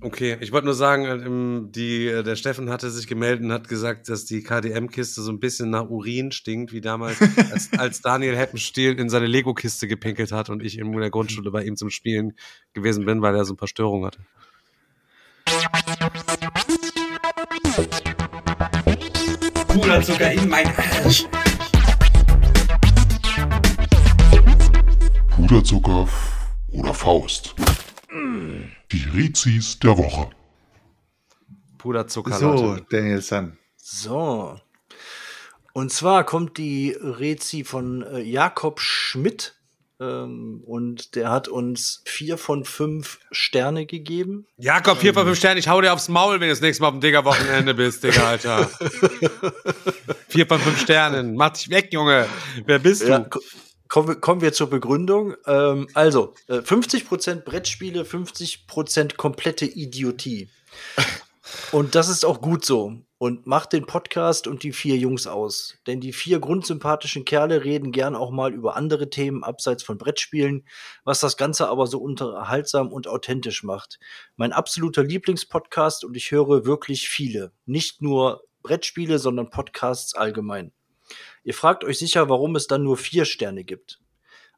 Okay, ich wollte nur sagen, äh, die, äh, der Steffen hatte sich gemeldet und hat gesagt, dass die KDM-Kiste so ein bisschen nach Urin stinkt, wie damals, als, als Daniel Heppenstiel in seine Lego-Kiste gepinkelt hat und ich in der Grundschule bei ihm zum Spielen gewesen bin, weil er so ein paar Störungen hatte. Puderzucker in mein Arsch. Puderzucker oder Faust. Die Rezis der Woche. Puderzucker. So, Daniel San. So. Und zwar kommt die Rezi von äh, Jakob Schmidt. Ähm, und der hat uns vier von fünf Sterne gegeben. Jakob, vier von fünf Sterne. Ich hau dir aufs Maul, wenn du das nächste Mal auf dem Digger-Wochenende bist, Digga, Alter. vier von fünf Sternen. Mach dich weg, Junge. Wer bist du? Kommen wir, kommen wir zur Begründung. Ähm, also, äh, 50% Brettspiele, 50% komplette Idiotie. Und das ist auch gut so. Und macht den Podcast und die vier Jungs aus. Denn die vier grundsympathischen Kerle reden gern auch mal über andere Themen abseits von Brettspielen, was das Ganze aber so unterhaltsam und authentisch macht. Mein absoluter Lieblingspodcast und ich höre wirklich viele. Nicht nur Brettspiele, sondern Podcasts allgemein. Ihr fragt euch sicher, warum es dann nur vier Sterne gibt.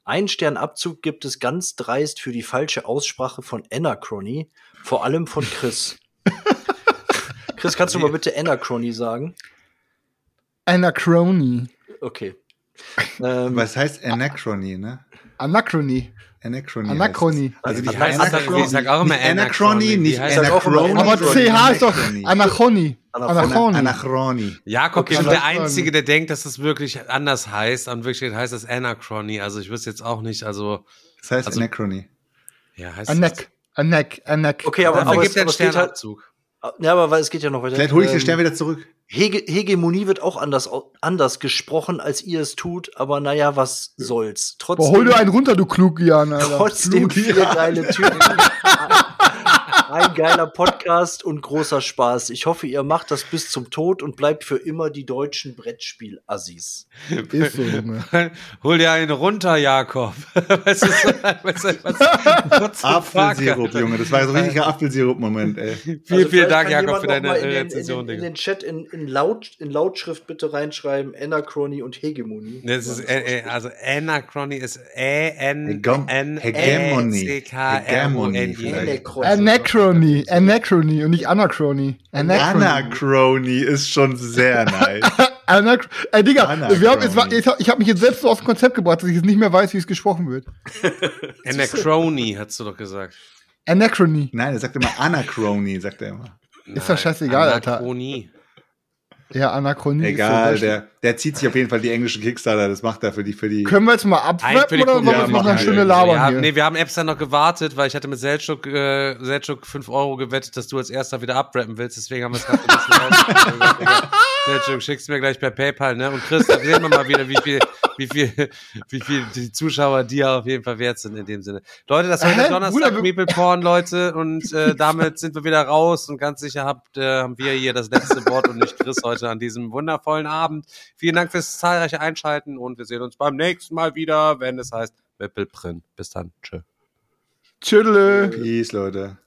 Ein Sternabzug gibt es ganz dreist für die falsche Aussprache von Anachrony, vor allem von Chris. Chris, kannst du mal bitte Anachrony sagen? Anachrony. Okay. Ähm, Was heißt Anachrony, ne? Anachrony. Anachrony. Anachrony. Also die heißt Anachrony. Ich sag auch immer Anachrony, nicht Anachrony. Aber CH ist doch Anachrony. Anachrony. Anachrony. Jakob ist der Einzige, der denkt, dass es wirklich anders heißt. Und wirklich heißt es Anachrony. Also ich wüsste jetzt auch nicht, also. Das heißt also, Anachrony. Ja, heißt Anac. Anac. Anac. Okay, aber, aber, es, aber es geht halt, ja, aber weil es geht ja noch weiter. Vielleicht hole ich den ähm, Stern wieder zurück. Hege Hegemonie wird auch anders, anders gesprochen, als ihr es tut, aber naja, was soll's. Trotzdem, Boah, hol dir einen runter, du Klugian, Alter. Trotzdem viele geile Typen. Ein geiler Podcast und großer Spaß. Ich hoffe, ihr macht das bis zum Tod und bleibt für immer die deutschen Brettspiel-Assis. Ist so, Junge. Hol dir einen runter, Jakob. was ist, was, was, Apfelsirup, Junge. Das war so ein richtiger Apfelsirup-Moment, ey. Vielen, also vielen Dank, Jakob, für deine in Rezension. In, in, in, den Chat in, in, Laut, in Lautschrift bitte reinschreiben, Anachrony und Hegemonie. Das ist, äh, äh, also Anachrony ist E-N-N-C-K-R-O-N-I. Anachrony. Anachrony. Anachrony und nicht Anachrony. Anachrony, Anachrony ist schon sehr nice. Anach Ey, Digga, wir haben jetzt, ich habe mich jetzt selbst so aus dem Konzept gebracht, dass ich jetzt nicht mehr weiß, wie es gesprochen wird. Anachrony, hast du doch gesagt. Anachrony. Nein, er sagt immer Anachrony, sagt er immer. Ist doch scheißegal, Anachrony. Alter. Ja, Anachronie. Egal, der, der zieht sich auf jeden Fall die englischen Kickstarter, das macht er für die, für die. Können wir jetzt mal abwrappen oder wollen wir jetzt noch eine schöne labern ja, hier? Nee, wir haben Apps dann noch gewartet, weil ich hatte mit Selchuk, äh, Selchuk 5 Euro gewettet, dass du als erster wieder abrappen willst, deswegen haben wir es gerade ein bisschen raus. Selchuk, schickst mir gleich per PayPal, ne? Und Chris, da sehen wir mal wieder, wie viel, wie viel, wie viel die Zuschauer dir auf jeden Fall wert sind in dem Sinne. Leute, das war der Donnerstag Meeple Porn, Leute, und äh, damit sind wir wieder raus und ganz sicher habt, äh, haben wir hier das letzte Wort und nicht Chris heute an diesem wundervollen Abend. Vielen Dank fürs zahlreiche Einschalten und wir sehen uns beim nächsten Mal wieder, wenn es heißt Meeple Print. Bis dann. Tschö. Tschüss. Peace, Leute.